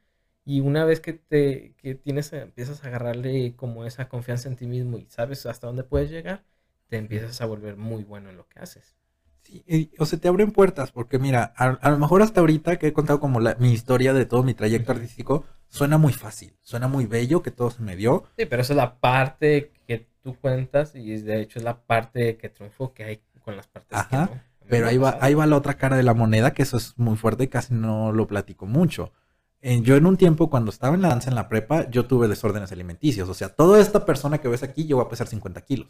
Y una vez que te que tienes, empiezas a agarrarle como esa confianza en ti mismo y sabes hasta dónde puedes llegar, te empiezas a volver muy bueno en lo que haces. Sí, o se te abren puertas, porque mira, a, a lo mejor hasta ahorita que he contado como la- mi historia de todo mi trayecto artístico, suena muy fácil, suena muy bello que todo se me dio. Sí, pero esa es la parte que tú cuentas y de hecho es la parte que triunfó que hay con las partes Ajá. que no. Pero ahí va, ahí va la otra cara de la moneda, que eso es muy fuerte y casi no lo platico mucho. Eh, yo en un tiempo, cuando estaba en la danza en la prepa, yo tuve desórdenes alimenticios. O sea, toda esta persona que ves aquí llegó a pesar 50 kilos.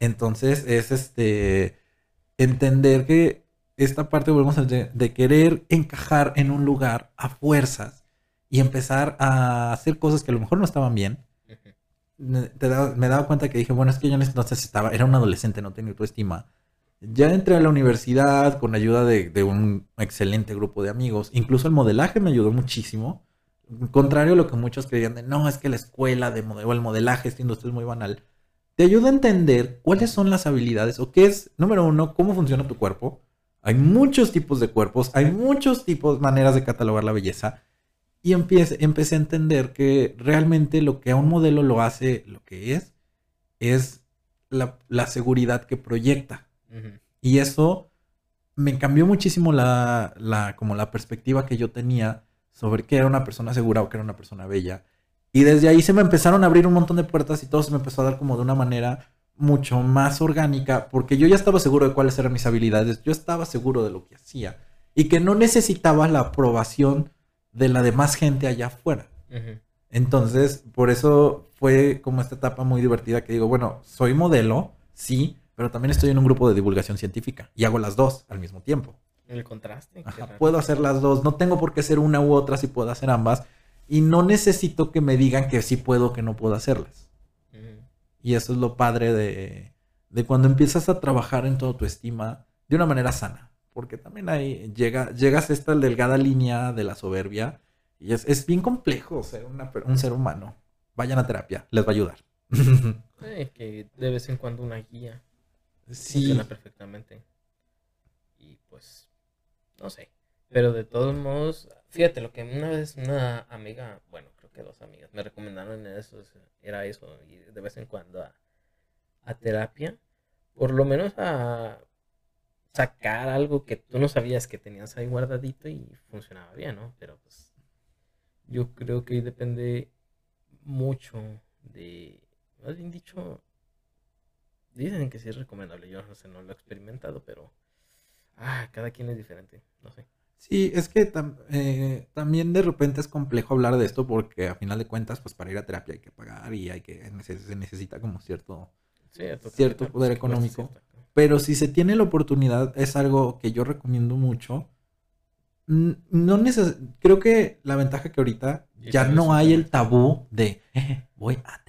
Entonces, es este entender que esta parte, volvemos a de, querer encajar en un lugar a fuerzas y empezar a hacer cosas que a lo mejor no estaban bien. Me, te daba- me daba cuenta que dije, bueno, es que yo en ese entonces estaba, era un adolescente, no tenía autoestima. Ya entré a la universidad con ayuda de, de un excelente grupo de amigos. Incluso el modelaje me ayudó muchísimo. Contrario a lo que muchos creían de, no, es que la escuela de modelo, el modelaje, esta industria es muy banal. Te ayuda a entender cuáles son las habilidades o qué es, número uno, cómo funciona tu cuerpo. Hay muchos tipos de cuerpos, hay muchos tipos, maneras de catalogar la belleza. Y empiece, empecé a entender que realmente lo que a un modelo lo hace lo que es, es la, la seguridad que proyecta. Y eso me cambió muchísimo la, la, como la perspectiva que yo tenía sobre qué era una persona segura o qué era una persona bella. Y desde ahí se me empezaron a abrir un montón de puertas y todo se me empezó a dar como de una manera mucho más orgánica, porque yo ya estaba seguro de cuáles eran mis habilidades, yo estaba seguro de lo que hacía y que no necesitaba la aprobación de la demás gente allá afuera. Entonces, por eso fue como esta etapa muy divertida que digo, bueno, soy modelo, sí, pero también estoy en un grupo de divulgación científica y hago las dos al mismo tiempo. El contraste. Ajá, puedo hacer las dos, no tengo por qué ser una u otra si puedo hacer ambas y no necesito que me digan que sí puedo o que no puedo hacerlas. Y eso es lo padre de, de cuando empiezas a trabajar en tu autoestima de una manera sana. Porque también ahí llega, llegas a esta delgada línea de la soberbia y es, es bien complejo ser una un ser humano. Vayan a terapia, les va a ayudar. Eh, que de vez en cuando una guía sí, funciona perfectamente. Y pues, no sé. Pero de todos modos, fíjate, lo que una vez una amiga, bueno, creo que dos amigas, me recomendaron eso, es- era eso, y de vez en cuando a, terapia, por lo menos a sacar algo que tú no sabías que tenías ahí guardadito y funcionaba bien, ¿no? Pero pues yo creo que depende mucho de, más bien dicho, dicen que sí es recomendable, yo no sé, no lo he experimentado, pero ah, cada quien es diferente, no sé. Sí, es que tam- eh, también de repente es complejo hablar de esto porque a final de cuentas, pues para ir a terapia hay que pagar y hay que se necesita como cierto Sí, Cierto poder económico. Pero si se tiene la oportunidad, es algo que yo recomiendo mucho. No neces- Creo que la ventaja que ahorita ya no hay el tabú de "Eh, voy a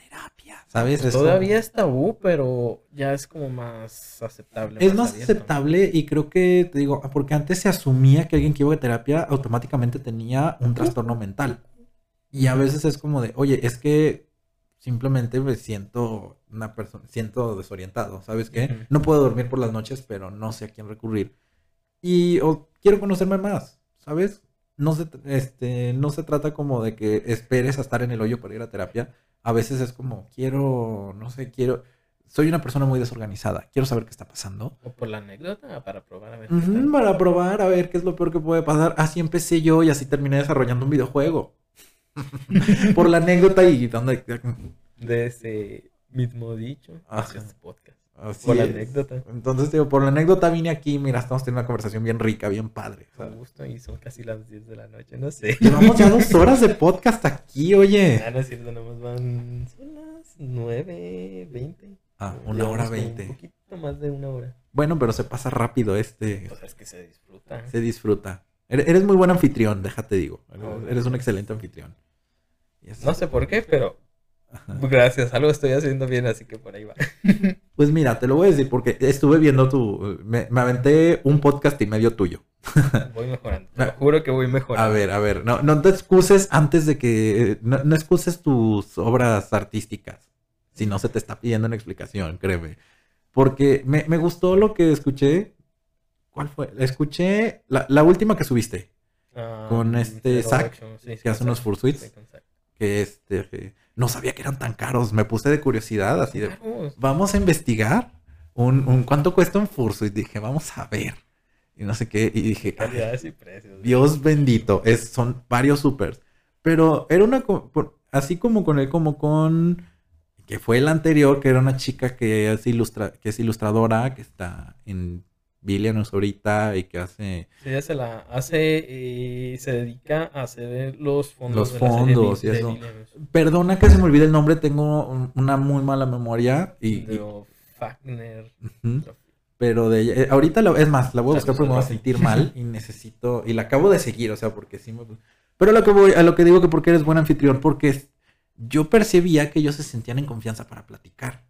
¿sabes? Es como- todavía es tabú, pero ya es como más aceptable. es más abierto. aceptable y creo que, te digo, porque antes se asumía que alguien que iba a terapia automáticamente tenía un trastorno mental. Y a veces es como de, oye, es que simplemente me siento una persona, siento desorientado, ¿sabes qué? No puedo dormir por las noches, pero no sé a quién recurrir. Y quiero conocerme más, ¿sabes? No se, este, no se trata como de que esperes a estar en el hoyo para ir a terapia. A veces es como, quiero, no sé, quiero, soy una persona muy desorganizada, quiero saber qué está pasando. O por la anécdota, para probar a ver. qué para probar a ver qué es lo peor que puede pasar. Así empecé yo y así terminé desarrollando un videojuego. Por la anécdota y donde... De ese mismo dicho, Ajá. hacia este podcast. Así Por la es. anécdota. Entonces, digo, por la anécdota vine aquí, mira, estamos teniendo una conversación bien rica, bien padre. Con ¿sabes? gusto, y son casi las 10 de la noche, no sé. Llevamos ya dos horas de podcast aquí, oye. Ah, no es cierto, nomás van. Son las 9, 20. Ah, una hora veinte. Un poquito más de una hora. Bueno, pero se pasa rápido este. Pues es que se disfruta. Se disfruta. Eres muy buen anfitrión, déjate digo. Eres, eres un excelente anfitrión. No sé por qué, pero. gracias. Algo estoy haciendo bien, así que por ahí va. Pues mira, te lo voy a decir porque estuve viendo tu... Me, me aventé un podcast y medio tuyo. Voy mejorando. Te lo juro que voy mejorando. A ver, a ver, no, no te excuses antes de que... No, no excuses tus obras artísticas. Si no se te está pidiendo una explicación, créeme. Porque me, me gustó lo que escuché. ¿Cuál fue? Escuché la, la última que subiste. Ah, con este sí, sí, que hace unos fursuits. sí. Que este... no sabía que eran tan caros. Me puse de curiosidad así de... Vamos a investigar un, un cuánto cuesta un fursuit. Dije, vamos a ver. Y no sé qué. Y dije, "Ay, calidades y precios. Dios bendito. Es, son varios supers. Pero era una. así como con él, como con. Que fue el anterior, que era una chica que es, ilustra, que es ilustradora, que está en Villanus ahorita y que hace... Sí, ella se la hace y se dedica a hacer los fondos. Los de la serie fondos y de eso. Perdona que se me olvide el nombre, tengo un- una muy mala memoria y... De Fagner. Pero de ella, eh, ahorita la- es más, la voy a buscar porque me voy a sentir mal y necesito, y la acabo de seguir, o sea, porque sí me... Pero lo que voy, a lo que digo que porque eres buen anfitrión, porque yo percibía que ellos se sentían en confianza para platicar.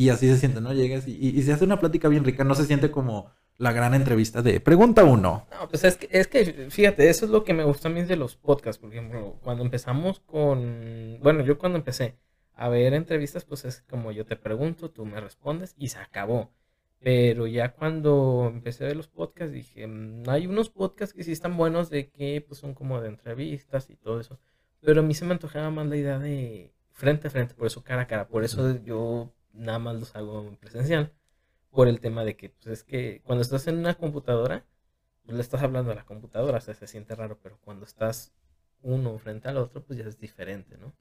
Y así se siente, ¿no? Llegas y, se hace una plática bien rica, no se siente como la gran entrevista de pregunta uno. No, pues es que, es que, fíjate, eso es lo que me gusta a mí de los podcasts. Por ejemplo, cuando empezamos con. Bueno, yo cuando empecé a ver entrevistas, pues es como yo te pregunto, tú me respondes y se acabó. Pero ya cuando empecé a ver los podcasts, dije, "Mm, hay unos podcasts que sí están buenos de que pues son como de entrevistas y todo eso. Pero a mí se me antojaba más la idea de frente a frente, por eso cara a cara. Por eso yo nada más los hago en presencial. Por el tema de que, pues es que cuando estás en una computadora, pues le estás hablando a la computadora, o sea, se siente raro, pero cuando estás uno frente al otro, pues ya es diferente, ¿no?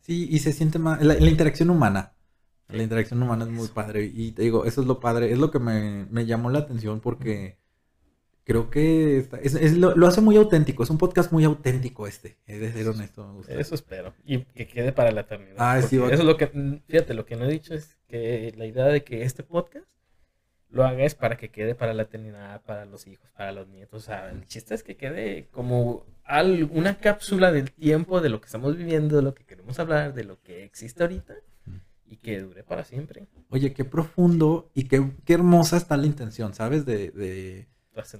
Sí, y se siente más, la, la interacción humana. La interacción humana es muy Eso. padre. Y te digo, eso es lo padre, es lo que me, me llamó la atención porque creo que está- es, es lo, lo hace muy auténtico. Es un podcast muy auténtico este. He de ser honesto, me gusta. Eso espero. Y que quede para la eternidad. Ah, sí, va- Eso es lo que, fíjate, lo que no he dicho es que la idea de que este podcast lo haga es para que quede para la eternidad, para los hijos, para los nietos. O sea, el chiste es que quede como al- una cápsula del tiempo de lo que estamos viviendo, de lo que queremos hablar, de lo que existe ahorita y que dure para siempre. Oye, qué profundo y qué, qué hermosa está la intención, ¿sabes? De, de,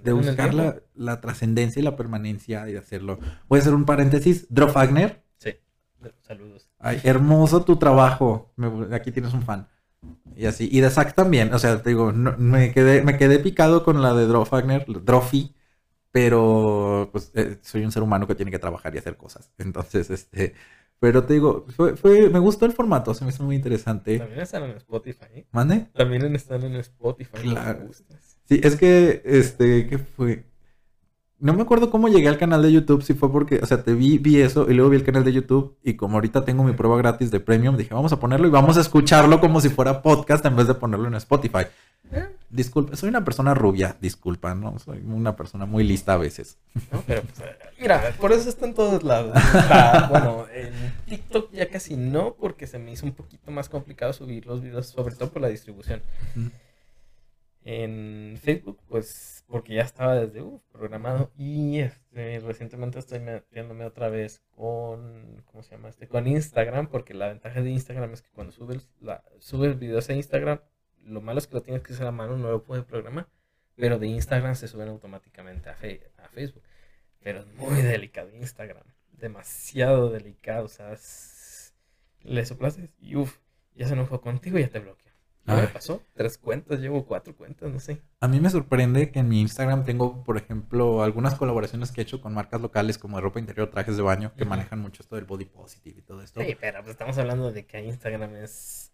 de buscar la, la trascendencia y la permanencia y de hacerlo. Voy a hacer un paréntesis. Drof Wagner. Sí. Saludos. Ay, hermoso tu trabajo. Me- aquí tienes un fan. Y así. Y de Zack también. O sea, te digo, no- me, quedé, me quedé picado con la de Drof Wagner, Drofi. Pero pues eh, soy un ser humano que tiene que trabajar y hacer cosas. Entonces, este. Pero te digo, fue, fue- me gustó el formato, se me hizo muy interesante. También están en Spotify. ¿eh? ¿Mande? También están en Spotify. Claro. Sí, es que, este, ¿qué fue? No me acuerdo cómo llegué al canal de YouTube, si fue porque, o sea, te vi, vi eso y luego vi el canal de YouTube y como ahorita tengo mi prueba gratis de Premium, dije, vamos a ponerlo y vamos a escucharlo como si fuera podcast en vez de ponerlo en Spotify. Eh, Disculpa, soy una persona rubia, disculpa, ¿no? Soy una persona muy lista a veces. no, pero pues, eh, mira, por eso está en todos lados. Está, bueno, en TikTok ya casi no, porque se me hizo un poquito más complicado subir los videos, sobre todo por la distribución. En Facebook, pues, porque ya estaba desde uf, programado. Y este, recientemente estoy metiéndome otra vez con, ¿cómo se llama este? Con Instagram, porque la ventaja de Instagram es que cuando subes, la, subes videos a Instagram, lo malo es que lo tienes que hacer a mano, no lo puedes programar. Pero de Instagram se suben automáticamente a, Fe- a Facebook. Pero es muy delicado Instagram. Demasiado delicado. O sea, le soplaste y uff, ya se enojó contigo y ya te bloquea. ¿Qué me pasó? Tres cuentas, llevo cuatro cuentas, no sé. A mí me sorprende que en mi Instagram tengo, por ejemplo, algunas colaboraciones que he hecho con marcas locales como de ropa interior, trajes de baño, que manejan mucho esto del body positive y todo esto. Sí, pero pues estamos hablando de que Instagram es.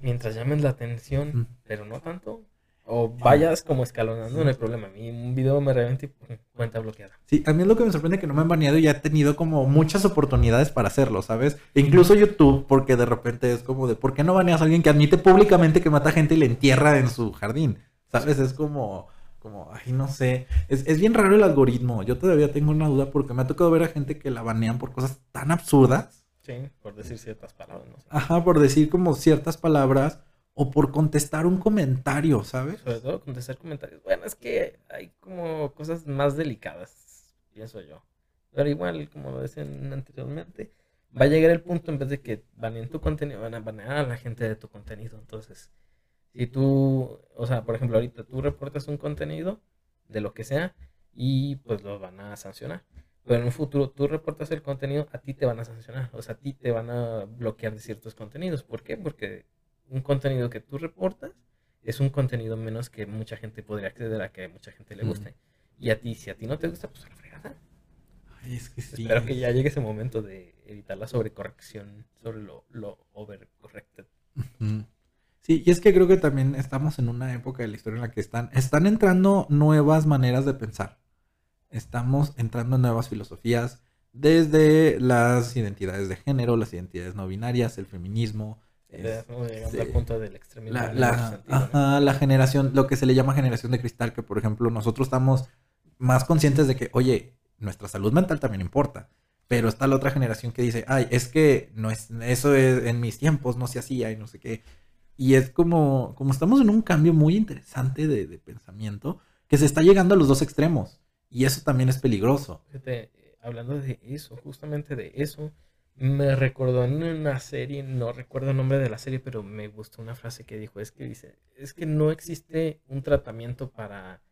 Mientras llames la atención, Mm. pero no tanto. O vayas como escalonando, no hay problema. A mí un video me reventa y cuenta bloqueada. Sí, a mí es lo que me sorprende que no me han baneado y he tenido como muchas oportunidades para hacerlo, ¿sabes? E incluso YouTube, porque de repente es como de, ¿por qué no baneas a alguien que admite públicamente que mata gente y le entierra en su jardín? ¿Sabes? Es como, como, ay, no sé. Es, es bien raro el algoritmo. Yo todavía tengo una duda porque me ha tocado ver a gente que la banean por cosas tan absurdas. Sí, por decir ciertas palabras, no sé. Ajá, por decir como ciertas palabras o por contestar un comentario, ¿sabes? Sobre todo contestar comentarios. Bueno, es que hay como cosas más delicadas, pienso yo. Pero igual, como lo decían anteriormente, va a llegar el punto en vez de que baneen tu contenido, van a banear a la gente de tu contenido. Entonces, si tú, o sea, por ejemplo, ahorita tú reportas un contenido de lo que sea y pues lo van a sancionar. Pero en un futuro tú reportas el contenido, a ti te van a sancionar. O sea, a ti te van a bloquear de ciertos contenidos. ¿Por qué? Porque un contenido que tú reportas es un contenido menos que mucha gente podría acceder a que mucha gente le Mm. guste. Y a ti, si a ti no te gusta, pues a la fregada. Ay, es que sí. Espero que ya llegue ese momento de evitar la sobrecorrección sobre lo, lo overcorrected. Sí, y es que creo que también estamos en una época de la historia en la que están, están entrando nuevas maneras de pensar. Estamos entrando en nuevas filosofías, desde las identidades de género, las identidades no binarias, el feminismo, llegando al punto del extremismo. La, la- sentido, ¿no? ajá, la generación, lo que se le llama generación de cristal, que por ejemplo nosotros estamos más conscientes de que, oye, nuestra salud mental también importa. Pero está la otra generación que dice, ay, es que no es, eso es, en mis tiempos no se hacía y no sé qué. Y es como, como estamos en un cambio muy interesante de, de pensamiento, que se está llegando a los dos extremos. Y eso también es peligroso. Fíjate, eh, hablando de eso, justamente de eso, me recordó en una serie, no recuerdo el nombre de la serie, pero me gustó una frase que dijo, es que dice, es que no existe un tratamiento para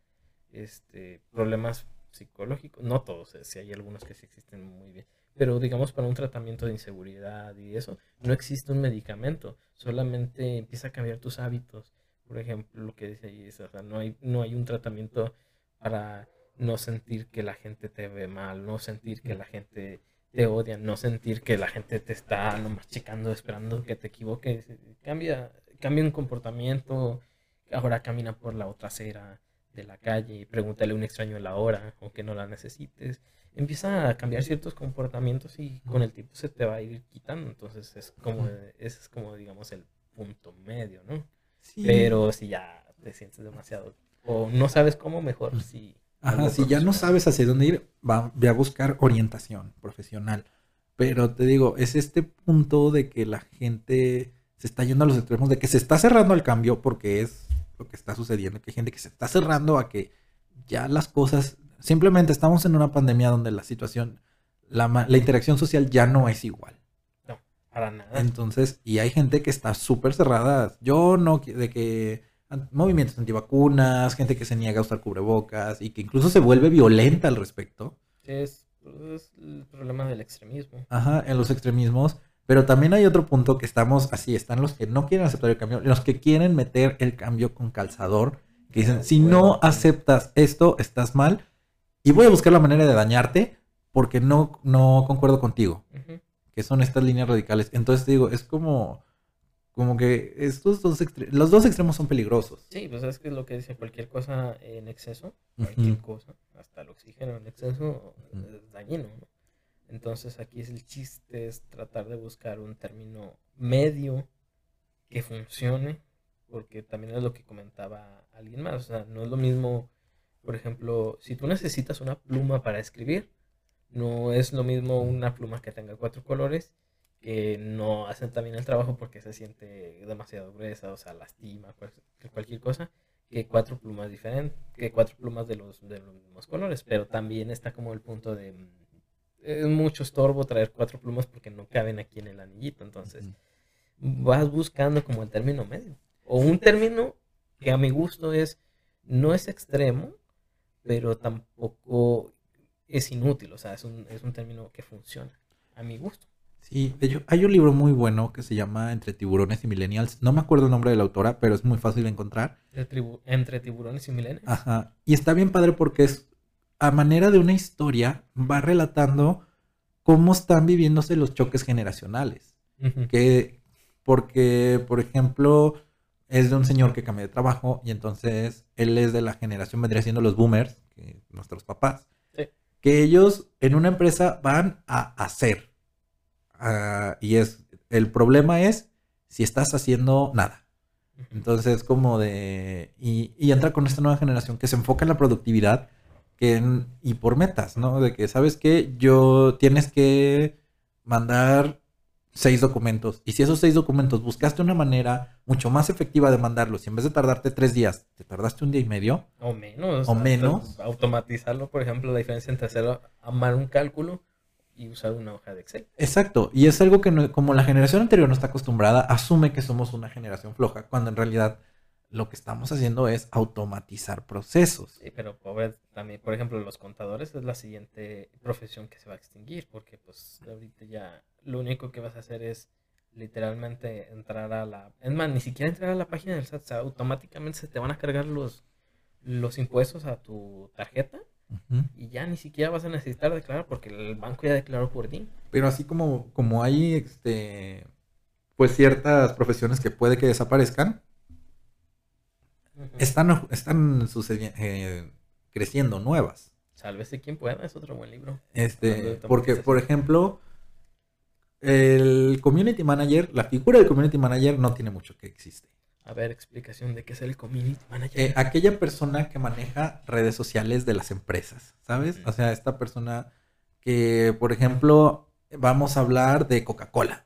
este problemas psicológicos, no todos, eh, si hay algunos que sí existen muy bien, pero digamos para un tratamiento de inseguridad y eso, no existe un medicamento, solamente empieza a cambiar tus hábitos. Por ejemplo, lo que dice ahí es, o sea, no hay, no hay un tratamiento para no sentir que la gente te ve mal, no sentir que la gente te odia, no sentir que la gente te está nomás checando, esperando que te equivoques. Cambia, cambia un comportamiento, ahora camina por la otra acera de la calle y pregúntale a un extraño la hora, aunque no la necesites. Empieza a cambiar ciertos comportamientos y con el tiempo se te va a ir quitando. Entonces es como, ese es como digamos el punto medio, ¿no? Sí. Pero si ya te sientes demasiado o no sabes cómo, mejor si... Ajá, si ya no sabes hacia dónde ir, va, ve a buscar orientación profesional. Pero te digo, es este punto de que la gente se está yendo a los extremos, de que se está cerrando al cambio, porque es lo que está sucediendo, que hay gente que se está cerrando a que ya las cosas, simplemente estamos en una pandemia donde la situación, la, la interacción social ya no es igual. No, para nada. Entonces, y hay gente que está súper cerrada. Yo no, de que movimientos antivacunas, gente que se niega a usar cubrebocas y que incluso se vuelve violenta al respecto. Es, es el problema del extremismo. Ajá, en los extremismos. Pero también hay otro punto que estamos así, están los que no quieren aceptar el cambio, los que quieren meter el cambio con calzador, que dicen, si no aceptas esto, estás mal y voy a buscar la manera de dañarte porque no, no concuerdo contigo. Que son estas líneas radicales. Entonces te digo, es como, como que estos dos los dos extremos son peligrosos. Sí, pues es que es lo que dice cualquier cosa en exceso, cualquier cosa, hasta el oxígeno en exceso es dañino, ¿no? Entonces aquí es el chiste, es tratar de buscar un término medio que funcione, porque también es lo que comentaba alguien más, o sea, no es lo mismo, por ejemplo, si tú necesitas una pluma para escribir, no es lo mismo una pluma que tenga cuatro colores que no hacen también el trabajo porque se siente demasiado gruesa, o sea, lastima, cual- cualquier cosa, que cuatro plumas diferentes, que cuatro plumas de los, de los mismos colores, pero también está como el punto de mm, es mucho estorbo traer cuatro plumas porque no caben aquí en el anillito, entonces vas buscando como el término medio, o un término que a mi gusto es, no es extremo, pero tampoco es inútil, o sea, es un, es un término que funciona, a mi gusto. Sí, de hecho, hay un libro muy bueno que se llama Entre tiburones y millennials. No me acuerdo el nombre de la autora, pero es muy fácil de encontrar. Entre tiburones y milenios. Ajá. Y está bien padre porque es a manera de una historia, va relatando cómo están viviéndose los choques generacionales. Que porque por ejemplo es de un señor que cambia de trabajo y entonces él es de la generación vendría siendo los boomers que nuestros papás Sí. que ellos en una empresa van a hacer Ah, y es el problema es si estás haciendo nada entonces como de y, y entra con esta nueva generación que se enfoca en la productividad que en- y por metas no de que sabes que yo tienes que mandar seis documentos. Y si esos seis documentos buscaste una manera mucho más efectiva de mandarlos, y en vez de tardarte tres días, te tardaste un día y medio, O menos. O menos. Automatizarlo, por ejemplo, la diferencia entre hacer amar un cálculo y usar una hoja de Excel. exacto. Y es algo que no- como la generación anterior no está acostumbrada, asume que somos una generación floja, cuando en realidad lo que estamos haciendo es automatizar procesos. Sí, pero pobre también, por ejemplo, los contadores es la siguiente profesión que se va a extinguir, porque pues ahorita ya lo único que vas a hacer es literalmente entrar a la... Es más, ni siquiera entrar a la página del SAT, o sea, automáticamente se te van a cargar los, los impuestos a tu tarjeta Y ya ni siquiera vas a necesitar declarar porque el banco ya declaró por ti. Pero así como, como hay este pues ciertas profesiones que puede que desaparezcan, están, están sucediendo, creciendo nuevas. Sálvese quien pueda, es otro buen libro. Este, porque, por ejemplo, el community manager, la figura del community manager no tiene mucho que existe. A ver, explicación de qué es el community manager. Eh, aquella persona que maneja redes sociales de las empresas, ¿sabes? Mm. O sea, esta persona que, por ejemplo, vamos a hablar de Coca-Cola,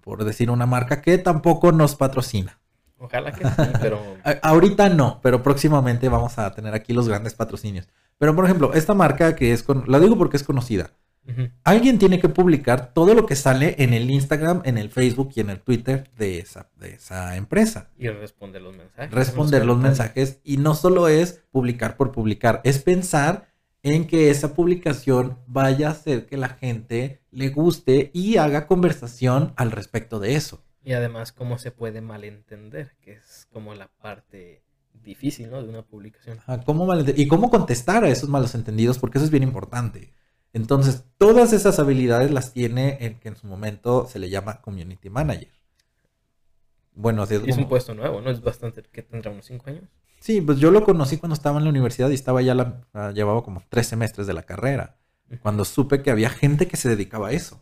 por decir una marca que tampoco nos patrocina. Ojalá que sí, pero ahorita no, pero próximamente vamos a tener aquí los grandes patrocinios. Pero, por ejemplo, esta marca que es, con... la digo porque es conocida. Alguien tiene que publicar todo lo que sale en el Instagram, en el Facebook y en el Twitter de esa, de esa empresa. y responder los mensajes. Responder los mensajes y no solo es publicar por publicar, es pensar en que esa publicación vaya a hacer que la gente le guste y haga conversación al respecto de eso. Y además, cómo se puede malentender, que es como la parte difícil, ¿no? De una publicación. Ajá, ¿cómo malente- y cómo contestar a esos malos entendidos, porque eso es bien importante. Entonces, todas esas habilidades las tiene el que en su momento se le llama community manager. Bueno, es un puesto nuevo, ¿no? Es bastante, que tendrá unos 5 años. Sí, pues yo lo conocí cuando estaba en la universidad y estaba ya la, ah, llevaba como tres semestres de la carrera. Cuando supe que había gente que se dedicaba a eso.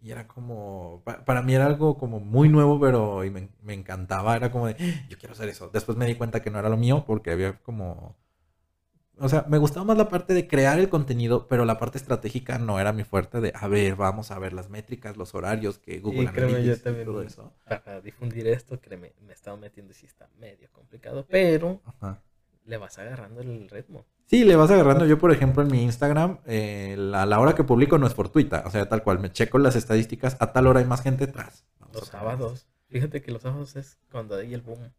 Y era como, pa- para mí era algo como muy nuevo, pero y me, me encantaba. Era como de, "Ah, yo quiero hacer eso. Después me di cuenta que no era lo mío porque había como, o sea, me gustaba más la parte de crear el contenido, pero la parte estratégica no era mi fuerte de, a ver, vamos a ver las métricas, los horarios que Google Y créeme, yo y también- todo eso. Para difundir esto, créeme, me estaba metiendo y sí está medio complicado, pero Ajá. le vas agarrando el ritmo. Sí, le vas agarrando. Yo, por ejemplo, en mi Instagram, eh, la, la hora que publico no es fortuita. O sea, tal cual, me checo las estadísticas. A tal hora hay más gente atrás. Vamos Los sábados. Fíjate que los sábados es cuando hay el boom.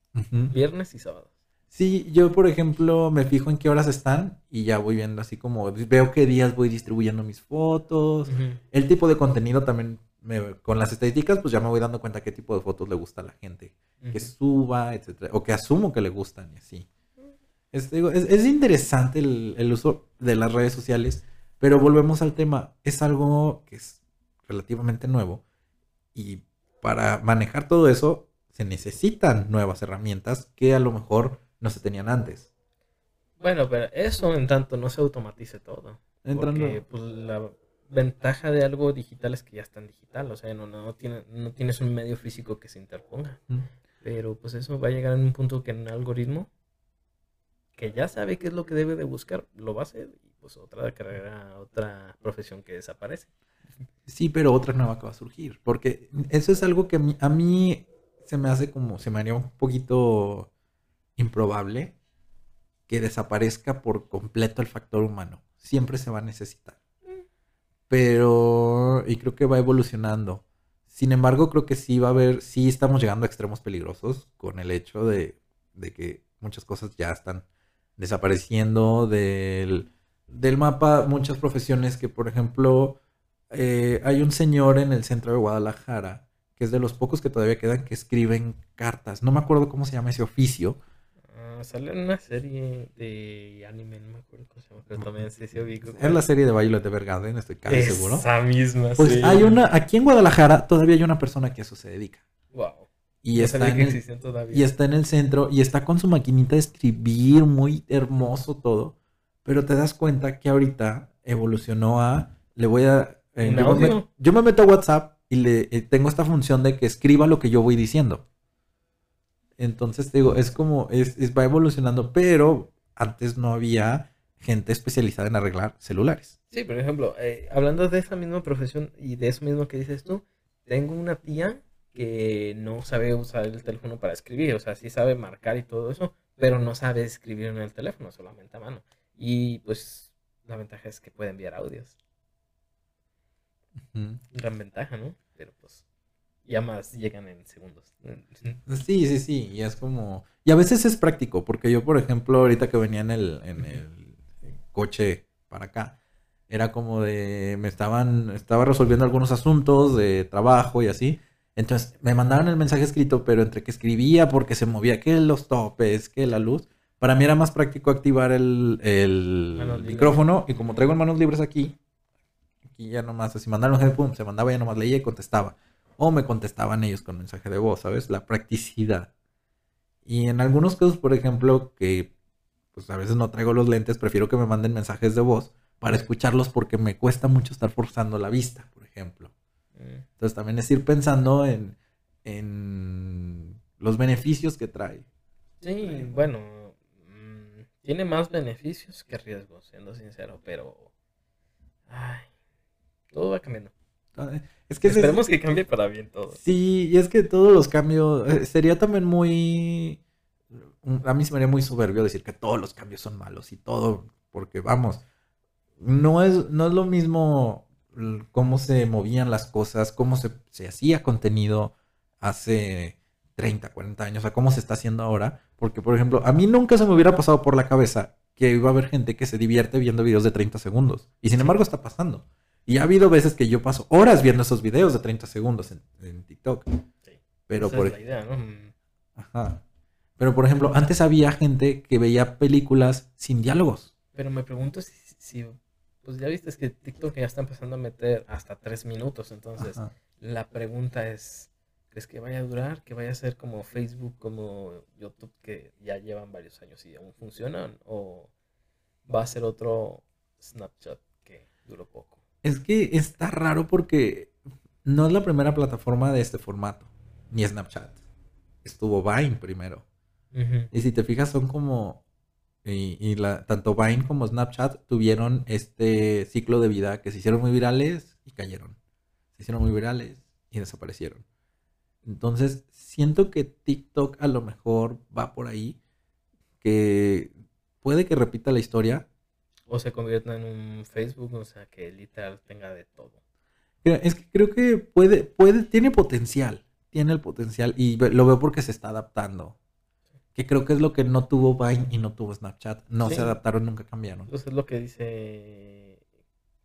Viernes y sábados. Sí, yo, por ejemplo, me fijo en qué horas están y ya voy viendo así como, veo qué días voy distribuyendo mis fotos. El tipo de contenido también, me- con las estadísticas, pues ya me voy dando cuenta qué tipo de fotos le gusta a la gente. Que suba, etcétera. O que asumo que le gustan y así. Es, digo, es, es interesante el, el uso de las redes sociales, pero volvemos al tema. Es algo que es relativamente nuevo y para manejar todo eso se necesitan nuevas herramientas que a lo mejor no se tenían antes. Bueno, pero eso en tanto no se automatice todo. Entrando, Porque pues, la ventaja de algo digital es que ya está en digital. O sea, no, no, tiene, no tienes un medio físico que se interponga. Mm. Pero pues eso va a llegar en un punto que en un algoritmo que ya sabe qué es lo que debe de buscar, lo va a hacer. Y pues otra carrera, otra profesión que desaparece. Sí, pero otra nueva que va a surgir. Porque eso es algo que a mí, a mí se me hace como, se me haría un poquito improbable que desaparezca por completo el factor humano. Siempre se va a necesitar. Pero, y creo que va evolucionando. Sin embargo, creo que sí va a haber, sí estamos llegando a extremos peligrosos con el hecho de, de que muchas cosas ya están desapareciendo del, del mapa, muchas profesiones que, por ejemplo, eh, hay un señor en el centro de Guadalajara, que es de los pocos que todavía quedan, que escriben cartas. No me acuerdo cómo se llama ese oficio. Sale en una serie de anime, no me acuerdo cómo se llama, pero también sí se ubico. Es la serie de Violet Evergarden, estoy casi seguro. Esa misma, Pues sí. hay una, aquí en Guadalajara todavía hay una persona que a eso se dedica. Wow. Y, No está en el, existían todavía. y está en el centro y está con su maquinita de escribir, muy hermoso todo. Pero te das cuenta que ahorita evolucionó a, le voy a... eh, yo me meto a WhatsApp y le eh, tengo esta función de que escriba lo que yo voy diciendo. Entonces te digo, es como, es, es- va evolucionando, pero antes no había gente especializada en arreglar celulares. Sí, por ejemplo, eh, hablando de esa misma profesión y de eso mismo que dices tú, tengo una tía que no sabe usar el teléfono para escribir, o sea, sí sabe marcar y todo eso, pero no sabe escribir en el teléfono, solamente a mano. Y pues la ventaja es que puede enviar audios. Gran ventaja, ¿no? Pero pues ya más llegan en segundos. Sí, sí, sí, y es como... Y a veces es práctico, porque yo, por ejemplo, ahorita que venía en el, en el coche para acá, era como de... Me estaban... Estaba resolviendo algunos asuntos de trabajo y así. Entonces, me mandaban el mensaje escrito, pero entre que escribía porque se movía que los topes, que la luz, para mí era más práctico activar el, el micrófono y como traigo en manos libres aquí, aquí ya nomás, así mandaron pum, se mandaba, ya nomás leía y contestaba. O me contestaban ellos con mensaje de voz, ¿sabes? La practicidad. Y en algunos casos, por ejemplo, que pues a veces no traigo los lentes, prefiero que me manden mensajes de voz para escucharlos porque me cuesta mucho estar forzando la vista, por ejemplo. Mm. Entonces también es ir pensando en, en los beneficios que trae. Sí, bueno, mm, tiene más beneficios que riesgos, siendo sincero, pero... Ay, todo va cambiando. Es que Esperemos que cambie para bien todo. Sí, y es que todos los cambios, eh, sería también muy, a mí se me haría muy soberbio decir que todos los cambios son malos y todo, porque vamos, no es, no es lo mismo cómo se movían las cosas, cómo se, se hacía contenido hace 30, 40 años, a cómo se está haciendo ahora, porque por ejemplo, a mí nunca se me hubiera pasado por la cabeza que iba a haber gente que se divierte viendo videos de 30 segundos, y sin embargo está pasando. Y ha habido veces que yo paso horas viendo esos videos de 30 segundos en, en TikTok. Sí. Pero Esa por, es la idea, ¿no? Mm. ajá. Pero por ejemplo, antes había gente que veía películas sin diálogos. Pero me pregunto si, si- pues ya viste es que TikTok ya está empezando a meter hasta tres minutos, entonces Ajá. la pregunta es, ¿crees que vaya a durar? ¿Que vaya a ser como Facebook, como YouTube, que ya llevan varios años y aún funcionan? ¿O va a ser otro Snapchat que duró poco? Es que está raro porque no es la primera plataforma de este formato, ni Snapchat. Estuvo Vine primero. Y si te fijas, son como. Y, y la, tanto Vine como Snapchat tuvieron este ciclo de vida que se hicieron muy virales y cayeron. Se hicieron muy virales y desaparecieron. Entonces, siento que TikTok a lo mejor va por ahí. Que puede que repita la historia. O se convierta en un Facebook, o sea, que literal tenga de todo. Es que creo que puede, puede, tiene potencial. Tiene el potencial. Y lo veo porque se está adaptando. Que creo que es lo que no tuvo Vine y no tuvo Snapchat. No Sí. se adaptaron, nunca cambiaron. Entonces es lo que dice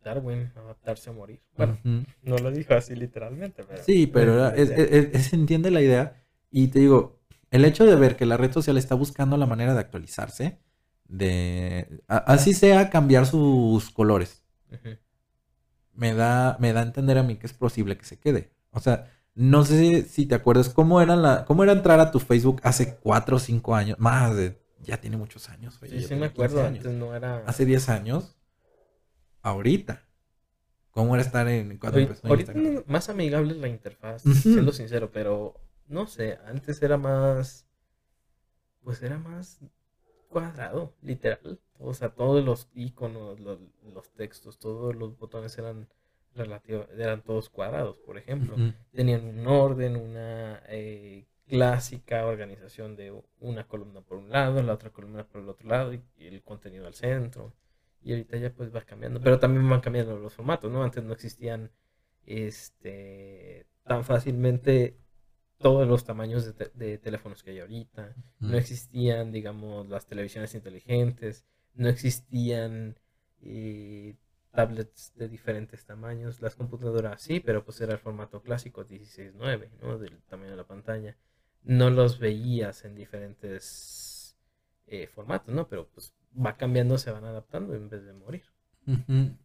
Darwin, adaptarse a morir. Bueno, no lo dijo así literalmente, pero... Sí, pero es- es- es- se entiende la idea. Y te digo, el hecho de ver que la red social está buscando la manera de actualizarse, de a- así sea cambiar sus colores, me da, me da a entender a mí que es posible que se quede. O sea, no sé si te acuerdas cómo era la, cómo era entrar a tu Facebook hace cuatro o cinco años, más de, ya tiene muchos años. oye, Sí, sí me acuerdo, 15 años. antes no era... Hace 10 años, ahorita. ¿Cómo era estar en cuando empezó ahorita es más amigable la interfaz, Ujú. siendo sincero, pero no sé, antes era más, pues era más cuadrado, literal. O sea, todos los iconos, los, los textos, todos los botones eran relativos, eran todos cuadrados, por ejemplo. Tenían un orden, una eh, clásica organización de una columna por un lado, la otra columna por el otro lado y, y el contenido al centro. Y ahorita ya pues va cambiando, pero también van cambiando los formatos, ¿no? Antes no existían este tan fácilmente todos los tamaños de, te- de teléfonos que hay ahorita. No existían, digamos, las televisiones inteligentes, no existían eh, tablets de diferentes tamaños, las computadoras sí, pero pues era el formato clásico 16.9, ¿no? Del tamaño de la pantalla. No los veías en diferentes eh, formatos, ¿no? Pero pues va cambiando, se van adaptando en vez de morir.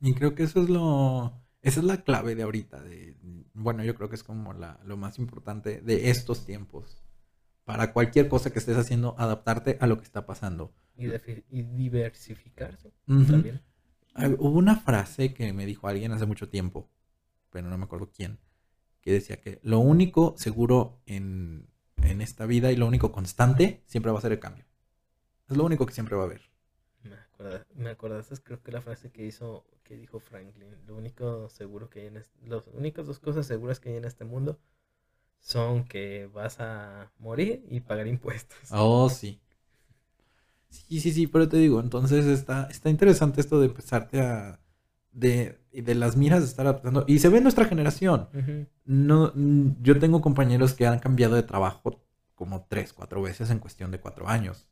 Y creo que eso es lo, esa es la clave de ahorita, de, bueno, yo creo que es como la, lo más importante de estos tiempos. Para cualquier cosa que estés haciendo, adaptarte a lo que está pasando. Y, diversificarse también. Ah, Hubo una frase que me dijo alguien hace mucho tiempo, pero no me acuerdo quién, que decía que lo único seguro en, en esta vida y lo único constante siempre va a ser el cambio. Es lo único que siempre va a haber. Me, acuerda- me acordaste, creo que la frase que hizo, que dijo Franklin, lo único seguro que hay en este, las únicas dos cosas seguras que hay en este mundo son que vas a morir y pagar impuestos. Oh, sí. Sí, sí, sí, pero te digo, entonces está, está interesante esto de empezarte a... De, de las miras de estar adaptando. Y se ve en nuestra generación. No, yo tengo compañeros que han cambiado de trabajo como tres, cuatro veces en cuestión de cuatro años.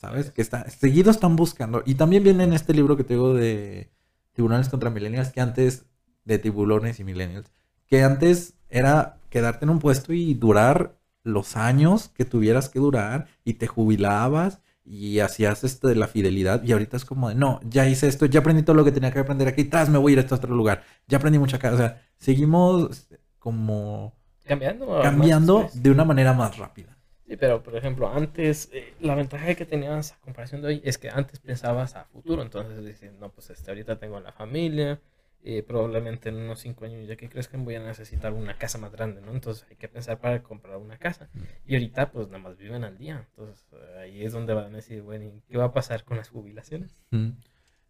¿Sabes? Que está, seguido están buscando. Y también viene en este libro que te digo de Tiburones contra Millennials, que antes, de tiburones y millennials, que antes era quedarte en un puesto y durar los años que tuvieras que durar y te jubilabas y hacías esto de la fidelidad y ahorita es como de, no, ya hice esto, ya aprendí todo lo que tenía que aprender aquí, tras me voy a ir a este otro lugar, ya aprendí mucha cosa, o sea, seguimos como Cambiando. cambiando más, pues. de una manera más rápida. Pero por ejemplo, antes, eh, la ventaja que tenías a comparación de hoy es que antes pensabas a futuro, entonces dices, no, pues este, ahorita tengo la familia, eh, probablemente en unos cinco años, ya que crezcan, voy a necesitar una casa más grande, ¿no? Entonces hay que pensar para comprar una casa. Y ahorita, pues nada más viven al día. Entonces ahí es donde van a decir, bueno, ¿y qué va a pasar con las jubilaciones?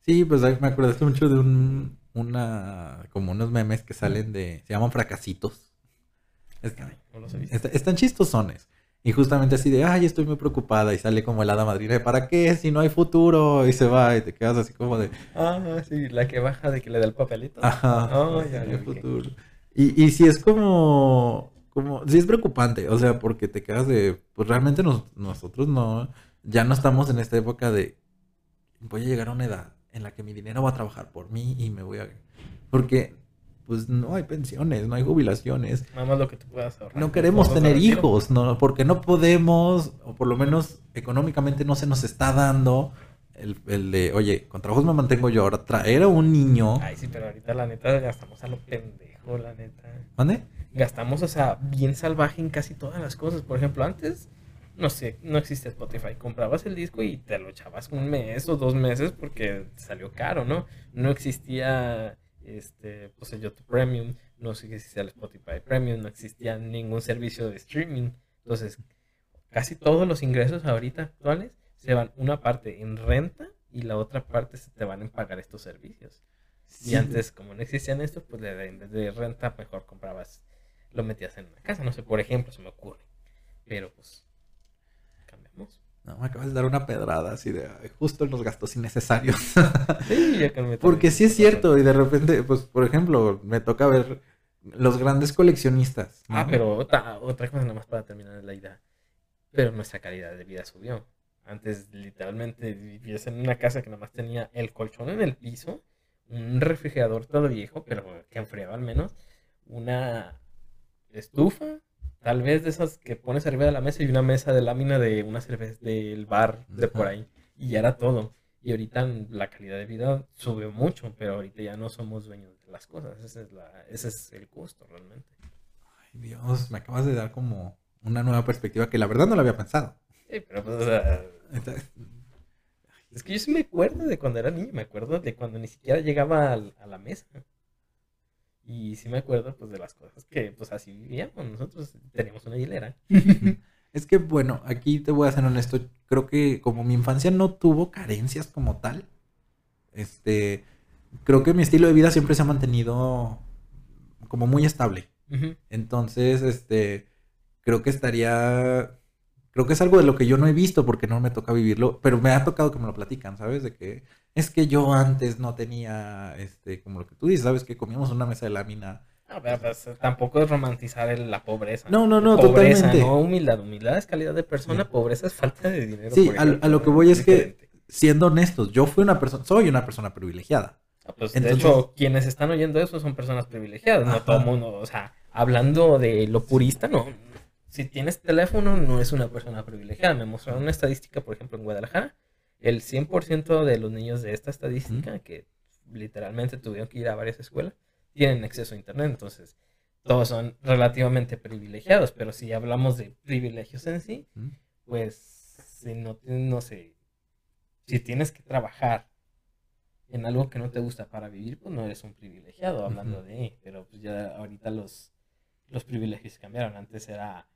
Sí, pues me acordaste mucho de un, una, como unos memes que salen de, se llaman fracasitos. están chistosones. Y justamente así de, ay, estoy muy preocupada. Y sale como el hada madrina, ¿para qué? Si no hay futuro. Y se va y te quedas así como de... Ah, sí, la que baja de que le da el papelito. Ajá. Oh, ya, futuro. Y, y si es como... como sí es preocupante. O sea, porque te quedas de... Pues realmente nosotros no... Ya no estamos en esta época de... Voy a llegar a una edad en la que mi dinero va a trabajar por mí y me voy a... Porque pues no hay pensiones, no hay jubilaciones. Nada más lo que tú puedas ahorrar. No queremos tener hijos, no, porque no podemos, o por lo menos económicamente no se nos está dando el, de, oye, con trabajos me mantengo yo, ahora traer a un niño. Ay, sí, pero ahorita la neta gastamos a lo pendejo, la neta. ¿Dónde? Gastamos, o sea, bien salvaje en casi todas las cosas. Por ejemplo, antes, no sé, no existía Spotify. Comprabas el disco y te lo echabas un mes o dos meses porque salió caro, ¿no? No existía este, pues el YouTube Premium, no sé si existía el Spotify Premium, no existía ningún servicio de streaming. Entonces, casi todos los ingresos ahorita actuales se van una parte en renta y la otra parte se te van a pagar estos servicios. Y antes, como no existían estos, pues en vez de renta, mejor comprabas, lo metías en una casa, no sé, por ejemplo, se me ocurre. Pero pues. No, me acabas de dar una pedrada así de justo en los gastos innecesarios. sí, ya Porque sí es cierto, y de repente, pues, por ejemplo, me toca ver los grandes coleccionistas. Ah, pero otra, otra cosa nada más para terminar la idea. Pero nuestra calidad de vida subió. Antes, literalmente, vivías en una casa que nada más tenía el colchón en el piso, un refrigerador todo viejo, pero que enfriaba al menos, una estufa, Tal vez de esas que pones arriba de la mesa y una mesa de lámina de una cerveza del bar de por ahí. Y ya era todo. Y ahorita la calidad de vida subió mucho, pero ahorita ya no somos dueños de las cosas. Ese es, la, ese es el costo realmente. Ay, Dios, me acabas de dar como una nueva perspectiva que la verdad no la había pensado. Sí, pero pues, o sea, es que yo sí me acuerdo de cuando era niño, me acuerdo de cuando ni siquiera llegaba a la mesa. Y sí me acuerdo pues de las cosas que pues así vivíamos. Nosotros teníamos una hilera. es que bueno, aquí te voy a ser honesto. Creo que como mi infancia no tuvo carencias como tal, este, creo que mi estilo de vida siempre se ha mantenido como muy estable. Entonces, este, creo que estaría creo que es algo de lo que yo no he visto porque no me toca vivirlo, pero me ha tocado que me lo platican, ¿sabes? De que es que yo antes no tenía, este, como lo que tú dices, ¿sabes? Que comíamos una mesa de lámina. No, pero pues, tampoco es romantizar la pobreza. No, no, no, pobreza, totalmente. No, humildad. Humildad es calidad de persona, pobreza es falta de dinero. Sí, a, lo que voy es que, siendo honestos, yo fui una persona, soy una persona privilegiada. Ah, pues, de hecho, quienes están oyendo eso son personas privilegiadas, no todo mundo, o sea, hablando de lo purista, no, si tienes teléfono, no es una persona privilegiada. Me mostraron una estadística, por ejemplo, en Guadalajara. El 100% de los niños de esta estadística, que literalmente tuvieron que ir a varias escuelas, tienen acceso a Internet. Entonces, todos son relativamente privilegiados. Pero si hablamos de privilegios en sí, pues, si no, no sé, si tienes que trabajar en algo que no te gusta para vivir, pues no eres un privilegiado, hablando de, pero pues ya ahorita los, los privilegios cambiaron. Antes era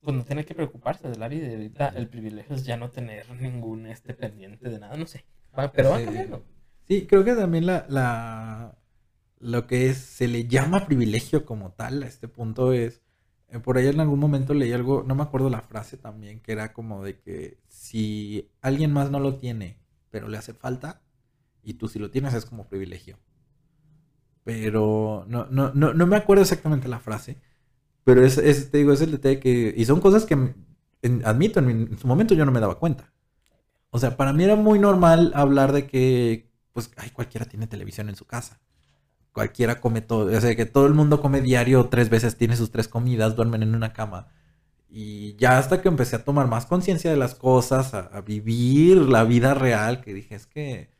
pues no tiene que preocuparse de la vida. Y ahorita el privilegio es ya no tener ningún este pendiente de nada, no sé. pero va cambiando. Sí, creo que también la, la lo que es, se le llama privilegio como tal a este punto es, eh, por ahí en algún momento leí algo, no me acuerdo la frase también, que era como de que si alguien más no lo tiene, pero le hace falta, y tú si lo tienes es como privilegio. Pero no, no, no, no me acuerdo exactamente la frase, pero es, te digo, es el detalle que... Y son cosas que, admito, en, su momento yo no me daba cuenta. O sea, para mí era muy normal hablar de que, pues, ay, cualquiera tiene televisión en su casa. Cualquiera come todo. O sea, que todo el mundo come diario tres veces, tiene sus tres comidas, duermen en una cama. Y ya hasta que empecé a tomar más conciencia de las cosas, a, vivir la vida real, que dije, es que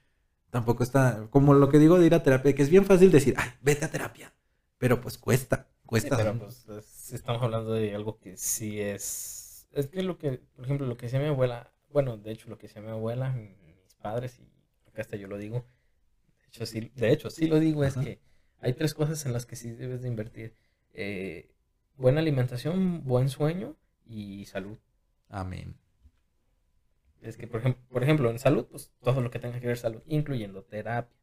tampoco está, como lo que digo de ir a terapia, que es bien fácil decir, ay, vete a terapia, pero pues cuesta. Cuesta. pero pues estamos hablando de algo que sí es. Es que lo que, por ejemplo, lo que decía mi abuela, bueno, de hecho, lo que decía mi abuela, mis padres, y acá hasta yo lo digo, hecho, sí, de hecho, sí lo digo, es Ajá. que hay tres cosas en las que sí debes de invertir. Eh, buena alimentación, buen sueño y salud. Amén. Es que, por ejemplo, por ejemplo, en salud, pues todo lo que tenga que ver salud, incluyendo terapia,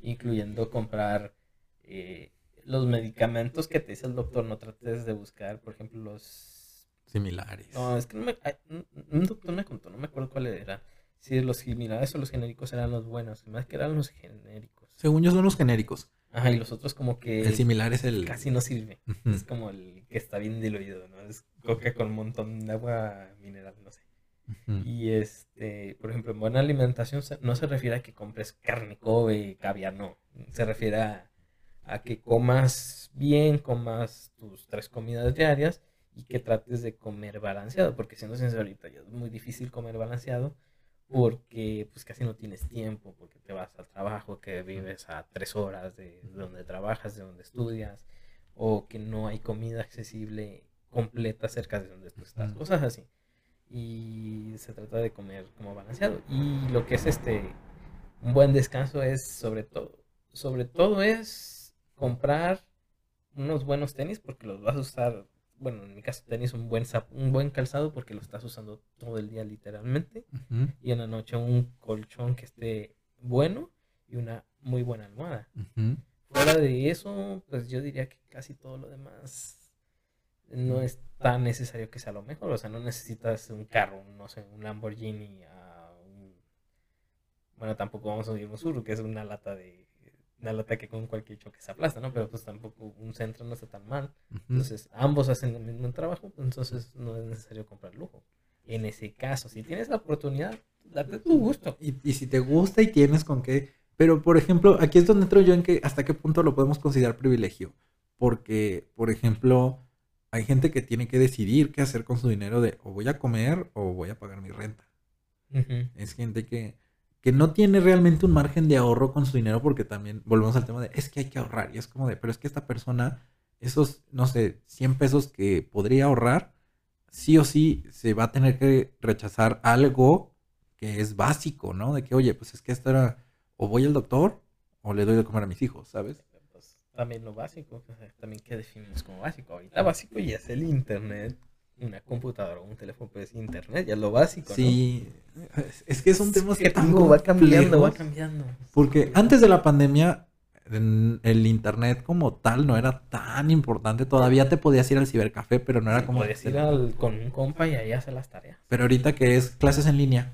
incluyendo comprar eh, los medicamentos que te dice el doctor. No trates de buscar, por ejemplo, los... Similares. No, es que no me... un- doctor me contó, no me acuerdo cuál era. Si los similares o los genéricos eran los buenos, más que eran los genéricos. Según yo son los genéricos. Ajá, y los otros como que El similar es el... casi no sirve. Es como el que está bien diluido, ¿no? Es coca con un montón de agua mineral, no sé. Y este, por ejemplo, en buena alimentación no se refiere a que compres carne, Kobe, caviar, no. Se refiere a, a que comas bien, comas tus tres comidas diarias y que trates de comer balanceado, porque siendo sincero ahorita ya es muy difícil comer balanceado porque pues casi no tienes tiempo, porque te vas al trabajo, que vives a tres horas de donde trabajas, de donde estudias, o que no hay comida accesible completa cerca de donde tú estás, cosas así y se trata de comer como balanceado. Y lo que es este un buen descanso es sobre todo, sobre todo es comprar unos buenos tenis porque los vas a usar, bueno, en mi caso tenis un buen un buen calzado porque lo estás usando todo el día literalmente y en la noche un colchón que esté bueno y una muy buena almohada. Fuera de eso, pues yo diría que casi todo lo demás no es tan necesario que sea lo mejor. O sea, no necesitas un carro, no sé, un Lamborghini a un... Bueno, tampoco vamos a ir un Subaru, que es una lata de... Una lata que con cualquier choque se aplasta, ¿no? Pero pues tampoco un centro no está tan mal. Entonces, ambos hacen el mismo trabajo, entonces no es necesario comprar lujo. En ese caso, si tienes la oportunidad, date tu gusto. Y, y si te gusta y tienes con qué. Pero, por ejemplo, aquí es donde entro yo en que hasta qué punto lo podemos considerar privilegio. Porque, por ejemplo, hay gente que tiene que decidir qué hacer con su dinero de o voy a comer o voy a pagar mi renta. Es gente que, que no tiene realmente un margen de ahorro con su dinero porque también volvemos al tema de es que hay que ahorrar. Y es como de, pero es que esta persona, esos, no sé, 100 pesos que podría ahorrar, sí o sí se va a tener que rechazar algo que es básico, ¿no? De que, oye, pues es que esto era, o voy al doctor o le doy de comer a mis hijos, ¿sabes? Pues, también lo básico, también qué definimos como básico. Ahorita básico ya es el internet, una computadora o un teléfono, pues internet ya es lo básico. Sí, es- es que son temas que tan va cambiando, va cambiando. Porque antes de la pandemia, el internet como tal no era tan importante. Todavía te podías ir al cibercafé, pero no era Sí, como... Podías ir al- con un compa y ahí hacer las tareas. Pero ahorita que es clases en línea,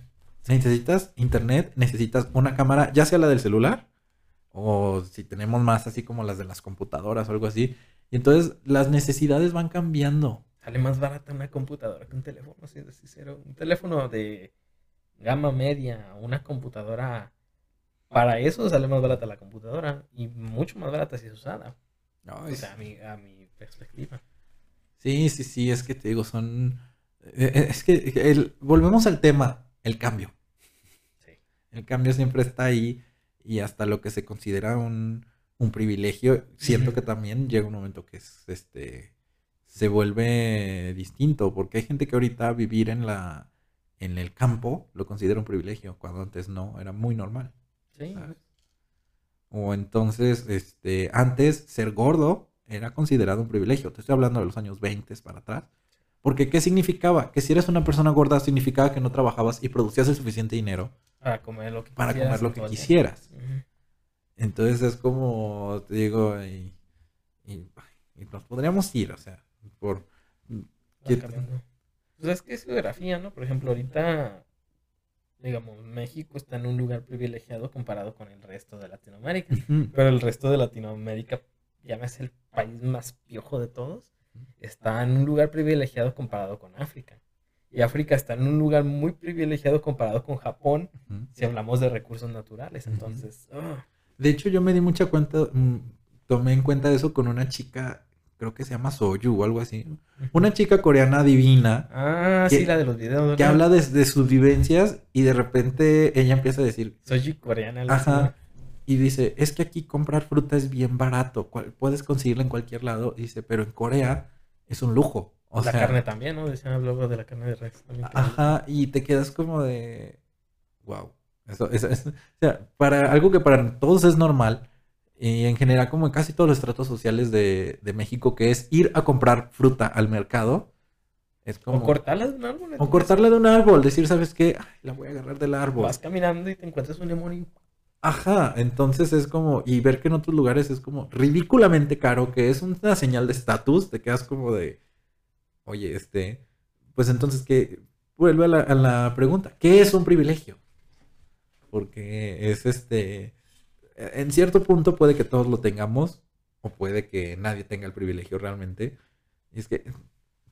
necesitas internet, necesitas una cámara, ya sea la del celular, o si tenemos más así como las de las computadoras o algo así. Y entonces las necesidades van cambiando. Sale más barata una computadora que un teléfono, si es sincero. Un teléfono de gama media, una computadora. Para eso sale más barata la computadora y mucho más barata si es usada. Ay, O sea, a mi, a mi perspectiva. Sí, sí, sí, es que te digo, son... eh, eh, Es que el- volvemos al tema, el cambio. Sí. El cambio siempre está ahí y hasta lo que se considera un, un privilegio, siento que también llega un momento que es, este, se vuelve distinto, porque hay gente que ahorita vivir en la, en el campo lo considera un privilegio, cuando antes no, era muy normal. Sí. ¿sabes? O entonces, este, antes ser gordo era considerado un privilegio. Te estoy hablando de los años 20 para atrás. Porque ¿qué significaba? Que si eres una persona gorda significaba que no trabajabas y producías el suficiente dinero Para comer lo que para quisieras comer lo que quisieras. Entonces es como, te digo, y, y- y nos podríamos ir, o sea, por... Va ¿qué- cambiando. Pues es que es geografía, ¿no? Por ejemplo, ahorita, digamos, México está en un lugar privilegiado comparado con el resto de Latinoamérica. Pero el resto de Latinoamérica, llámese el país más piojo de todos, está en un lugar privilegiado comparado con África. Y África está en un lugar muy privilegiado comparado con Japón, si hablamos de recursos naturales. Entonces, ah, De hecho, yo me di mucha cuenta, mm, tomé en cuenta eso con una chica, creo que se llama Soyu o algo así. Una chica coreana divina ah, que- sí, la de los videos. que habla de, de sus vivencias y de repente ella empieza a decir, Soy coreana. algo Ajá. y dice, es que aquí comprar fruta es bien barato, puedes conseguirla en cualquier lado, dice, pero en Corea es un lujo. la sea, carne también, ¿no? Decían luego de la carne de res. También Ajá, y te quedas como de, wow. Eso, eso- eso- o sea, para algo que para todos es normal, y en general como en casi todos los estratos sociales de, de México, que es ir a comprar fruta al mercado, es como... O cortarlas de un árbol. o cortarla de un árbol, decir, ¿sabes qué? Ay, la voy a agarrar del árbol. Vas caminando y te encuentras un limón y... Ajá, entonces es como, y ver que en otros lugares es como ridículamente caro, que es una señal de estatus, te quedas como de, oye, este, pues entonces que vuelve a la, a la pregunta, ¿qué es un privilegio? Porque es este, en cierto punto puede que todos lo tengamos, o puede que nadie tenga el privilegio realmente, y es que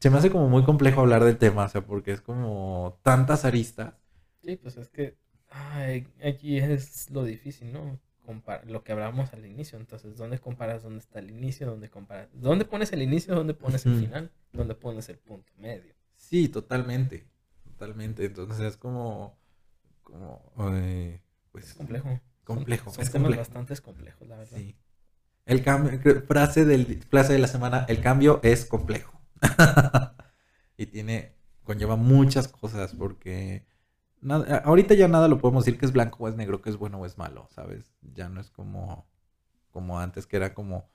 se me hace como muy complejo hablar del tema, o sea, porque es como tantas aristas. Sí, pues es que ay, aquí es lo difícil, ¿no? Compar- lo que hablábamos al inicio. Entonces, ¿dónde comparas dónde está el inicio? ¿Dónde comparas? ¿Dónde pones el inicio? ¿Dónde pones el final? ¿Dónde pones el punto medio? Sí, totalmente. Totalmente. Entonces es como. como eh, pues. Es complejo. Complejo, Son, es temas complejo. bastante complejos, la verdad. Sí. El cambio. Frase del frase de la semana. El cambio es complejo. y tiene. conlleva muchas cosas. Porque. nada- ahorita ya nada lo podemos decir que es blanco o es negro, que es bueno o es malo, ¿sabes? Ya no es como. como antes, que era como.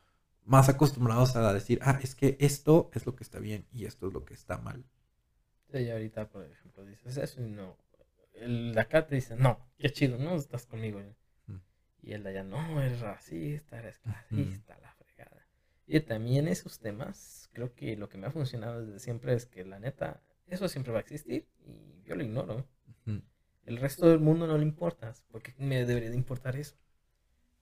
Más acostumbrados a decir, ah, es que esto es lo que está bien y esto es lo que está mal. Sí, y ahorita, por ejemplo, dices eso y no. El de acá te dice, no, qué chido, no estás conmigo. Mm. Y el de allá, no, eres racista, eres clasista, la fregada. Y también esos temas, creo que lo que me ha funcionado desde siempre es que la neta, eso siempre va a existir y yo lo ignoro. El resto del mundo no le importas, porque me debería de importar eso.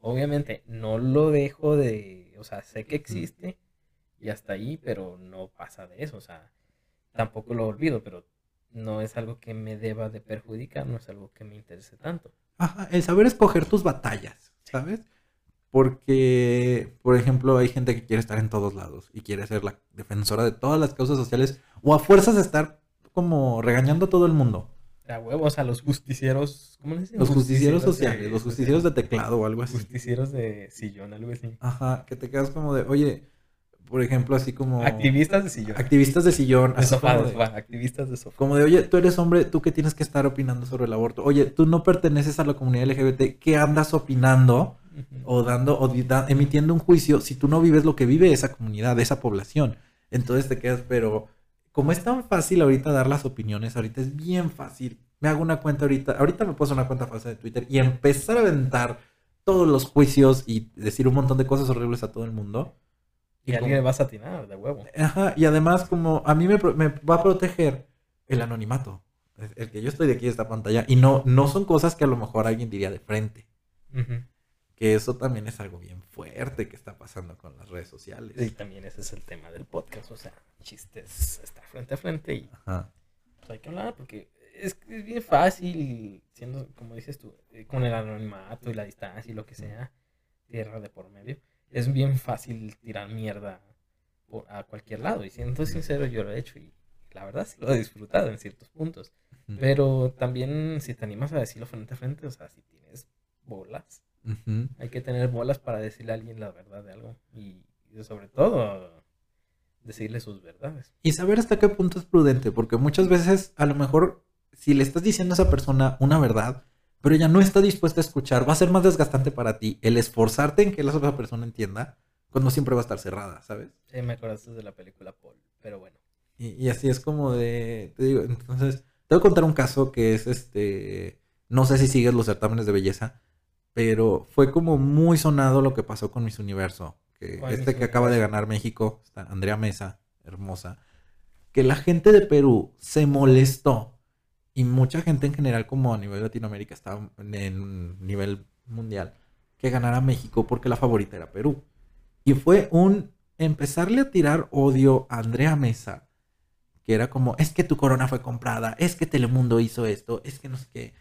Obviamente, no lo dejo de, o sea, sé que existe y hasta ahí, pero no pasa de eso, o sea, tampoco lo olvido, pero no es algo que me deba de perjudicar, no es algo que me interese tanto. Ajá, el saber escoger tus batallas, ¿sabes? Porque, por ejemplo, hay gente que quiere estar en todos lados y quiere ser la defensora de todas las causas sociales o a fuerzas de estar como regañando a todo el mundo. A huevos a los justicieros, ¿cómo les dicen? Los justicieros sociales, los justicieros de teclado o algo así. Justicieros de sillón, algo así. Ajá, que te quedas como de, oye, por ejemplo, así como... Activistas de sillón. Activistas de sillón. de sofá, de sofá, activistas de sofá. Como de, oye, tú eres hombre, tú que tienes que estar opinando sobre el aborto. Oye, tú no perteneces a la comunidad LGBT, ¿qué andas opinando? O dando o da- emitiendo un juicio si tú no vives lo que vive esa comunidad, esa población. Entonces te quedas, pero como es tan fácil ahorita dar las opiniones, ahorita es bien fácil. Me hago una cuenta ahorita, ahorita me hacer una cuenta falsa de Twitter y empezar a aventar todos los juicios y decir un montón de cosas horribles a todo el mundo. Y como- alguien le vas a atinar, de huevo. Ajá, y además como a mí me, va a proteger el anonimato. El- que yo estoy de aquí de esta pantalla y no, no son cosas que a lo mejor alguien diría de frente. Ujú. Que eso también es algo bien fuerte que está pasando con las redes sociales. Y también ese es el tema del podcast, o sea, chistes estar frente a frente y Ajá. pues, hay que hablar porque es, es bien fácil, siendo, como dices tú, eh, con el anonimato y la distancia y lo que sea, tierra de por medio, es bien fácil tirar mierda por- a cualquier lado. Y siendo sincero, yo lo he hecho y la verdad sí lo he disfrutado en ciertos puntos. Pero también si te animas a decirlo frente a frente, o sea, si tienes bolas, hay que tener bolas para decirle a alguien la verdad de algo. Y, y sobre todo, decirle sus verdades. Y saber hasta qué punto es prudente, porque muchas veces a lo mejor si le estás diciendo a esa persona una verdad, pero ella no está dispuesta a escuchar, va a ser más desgastante para ti el esforzarte en que la otra persona entienda, cuando siempre va a estar cerrada, ¿sabes? Sí, me acordaste de la película Paul, pero bueno. Y, y así es como de, te digo, entonces, te voy a contar un caso que es este, no sé si sigues los certámenes de belleza, pero fue como muy sonado lo que pasó con Miss Universo, que ¿Cuál este Miss que acaba de ganar México, está Andrea Mesa, hermosa, que la gente de Perú se molestó y mucha gente en general como a nivel Latinoamérica estaba en nivel mundial que ganara México porque la favorita era Perú. Y fue un empezarle a tirar odio a Andrea Mesa, que era como, es que tu corona fue comprada, es que Telemundo hizo esto, es que no sé qué.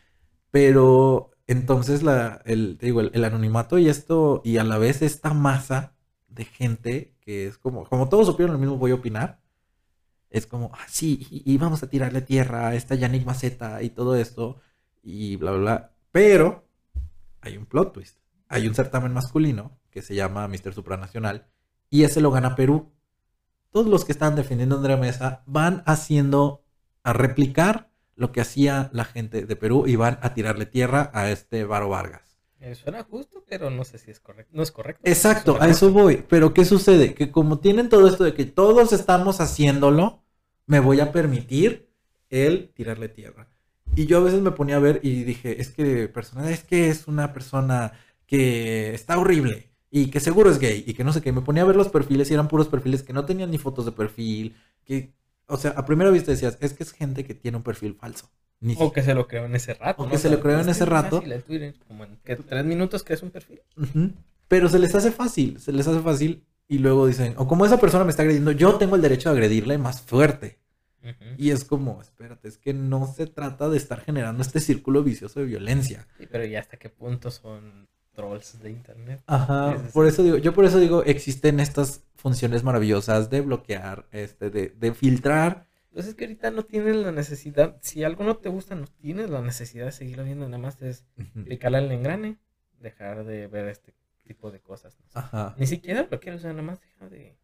Pero entonces la, el, digo, el, el anonimato y esto, y a la vez esta masa de gente que es como, como todos supieron lo mismo, voy a opinar. Es como, ah, sí, y, y vamos a tirarle tierra a esta Yannick Maceta y todo esto, y bla, bla, bla. Pero hay un plot twist. Hay un certamen masculino que se llama Mister Supranacional, y ese lo gana Perú. Todos los que están defendiendo a Andrea Mesa van haciendo, a replicar lo que hacía la gente de Perú y van a tirarle tierra a este Varo Vargas. Eh, suena justo, pero no sé si es correcto. No es correcto. Exacto, a eso voy. Pero ¿qué sucede? Que como tienen todo esto de que todos estamos haciéndolo, me voy a permitir el tirarle tierra. Y yo a veces me ponía a ver y dije, es que persona, es que es una persona que está horrible y que seguro es gay y que no sé qué. Me ponía a ver los perfiles y eran puros perfiles que no tenían ni fotos de perfil, que, o sea, a primera vista decías, es que es gente que tiene un perfil falso. Ni O que se lo creó en ese rato. O ¿no? que se lo creó en ese rato. Twitter, como en que tres minutos que es un perfil. Ujú. Pero se les hace fácil, se les hace fácil y luego dicen, o como esa persona me está agrediendo, yo tengo el derecho de agredirle más fuerte. Y es como, espérate, es que no se trata de estar generando este círculo vicioso de violencia. Sí, pero ya hasta qué punto son trolls de internet. Ajá, sí, por eso digo, yo por eso digo, existen estas funciones maravillosas de bloquear, este, de, de filtrar. Entonces es que ahorita no tienes la necesidad, si algo no te gusta, no tienes la necesidad de seguirlo viendo, nada más es Ujú. picarle al engrane, dejar de ver este tipo de cosas. ¿no? Ajá. Ni siquiera bloquear, o sea, nada más deja de...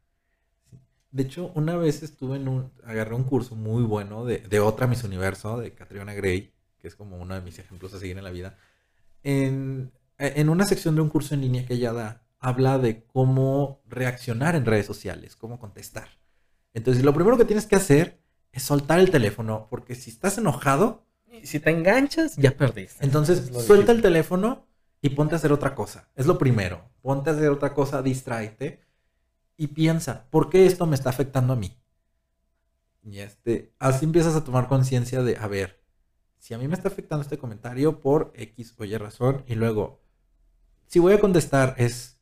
De hecho, una vez estuve en un, agarré un curso muy bueno de, de otra Miss Universo, de Catriona Gray, que es como uno de mis ejemplos a seguir en la vida. En, en una sección de un curso en línea que ella da, habla de cómo reaccionar en redes sociales, cómo contestar. Entonces, lo primero que tienes que hacer es soltar el teléfono, porque si estás enojado, si te enganchas, ya perdiste. entonces suelta el difícil. teléfono y ponte a hacer otra cosa. Es lo primero. Ponte a hacer otra cosa, distráete y piensa, ¿por qué esto me está afectando a mí? Y este, así empiezas a tomar conciencia de, a ver, si a mí me está afectando este comentario por X o Y razón, y luego, si voy a contestar es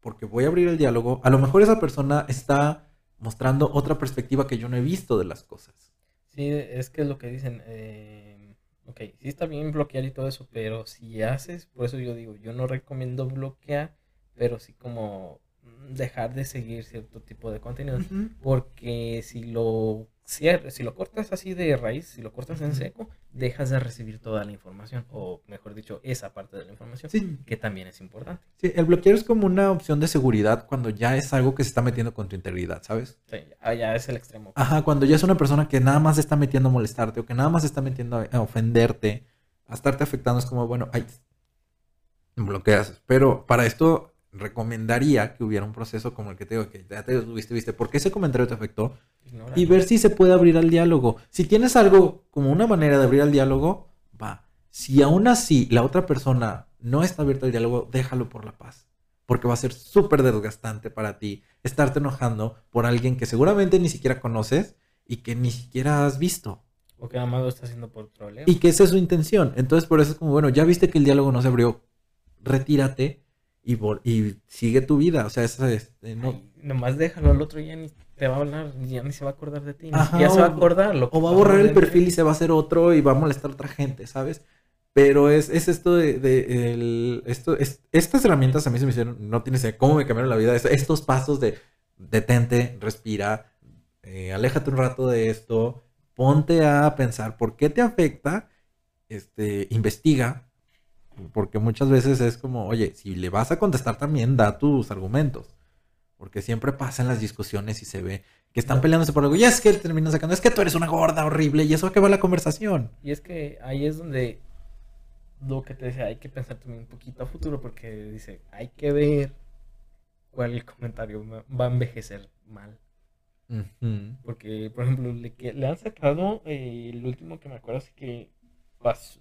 porque voy a abrir el diálogo, a lo mejor esa persona está mostrando otra perspectiva que yo no he visto de las cosas. Sí, es que es lo que dicen. eh, ok, sí está bien bloquear y todo eso, pero si haces, por eso yo digo, yo no recomiendo bloquear, pero sí como dejar de seguir cierto tipo de contenido. Porque si lo si lo cortas así de raíz, si lo cortas en seco, dejas de recibir toda la información, o mejor dicho, esa parte de la información, Sí, que también es importante. Sí, el bloquear es como una opción de seguridad cuando ya es algo que se está metiendo con tu integridad, ¿sabes? O sea, ya, es el extremo. Ajá, cuando ya es una persona que nada más está metiendo a molestarte o que nada más está metiendo a, a ofenderte, a estarte afectando, es como, bueno, ay, bloqueas. Pero para esto recomendaría que hubiera un proceso como el que te digo, que ya te viste, viste, ¿por qué ese comentario te afectó? Y ver si se puede abrir al diálogo. Si tienes algo como una manera de abrir al diálogo, va. Si aún así la otra persona no está abierta al diálogo, déjalo por la paz. Porque va a ser súper desgastante para ti estarte enojando por alguien que seguramente ni siquiera conoces y que ni siquiera has visto. O que lo está haciendo por troleo. Y que esa es su intención. Entonces por eso es como, bueno, ya viste que el diálogo no se abrió, retírate y, y sigue tu vida. O sea, esa es, eh, no, Ay, nomás déjalo al otro ya ni te va a hablar, ya ni se va a acordar de ti, siquiera se va a acordar. Lo O va a borrar el perfil y se va a hacer otro y va a molestar a otra gente, ¿sabes? Pero es, es esto de, de el- esto, es, estas herramientas a mí se me hicieron, no tienes idea cómo me cambiaron la vida. Es- estos pasos de detente, respira, eh, aléjate un rato de esto, ponte a pensar por qué te afecta, este, investiga, porque muchas veces es como, oye, si le vas a contestar también, da tus argumentos. Porque siempre pasa en las discusiones y se ve que están peleándose por algo. Y es que terminan sacando, es que tú eres una gorda horrible y eso acaba la conversación. Y es que ahí es donde lo que te decía, hay que pensar también un poquito a futuro porque dice, hay que ver cuál comentario va- va a envejecer mal. Porque, por ejemplo, le, que, le han sacado, eh, el último que me acuerdo, así que,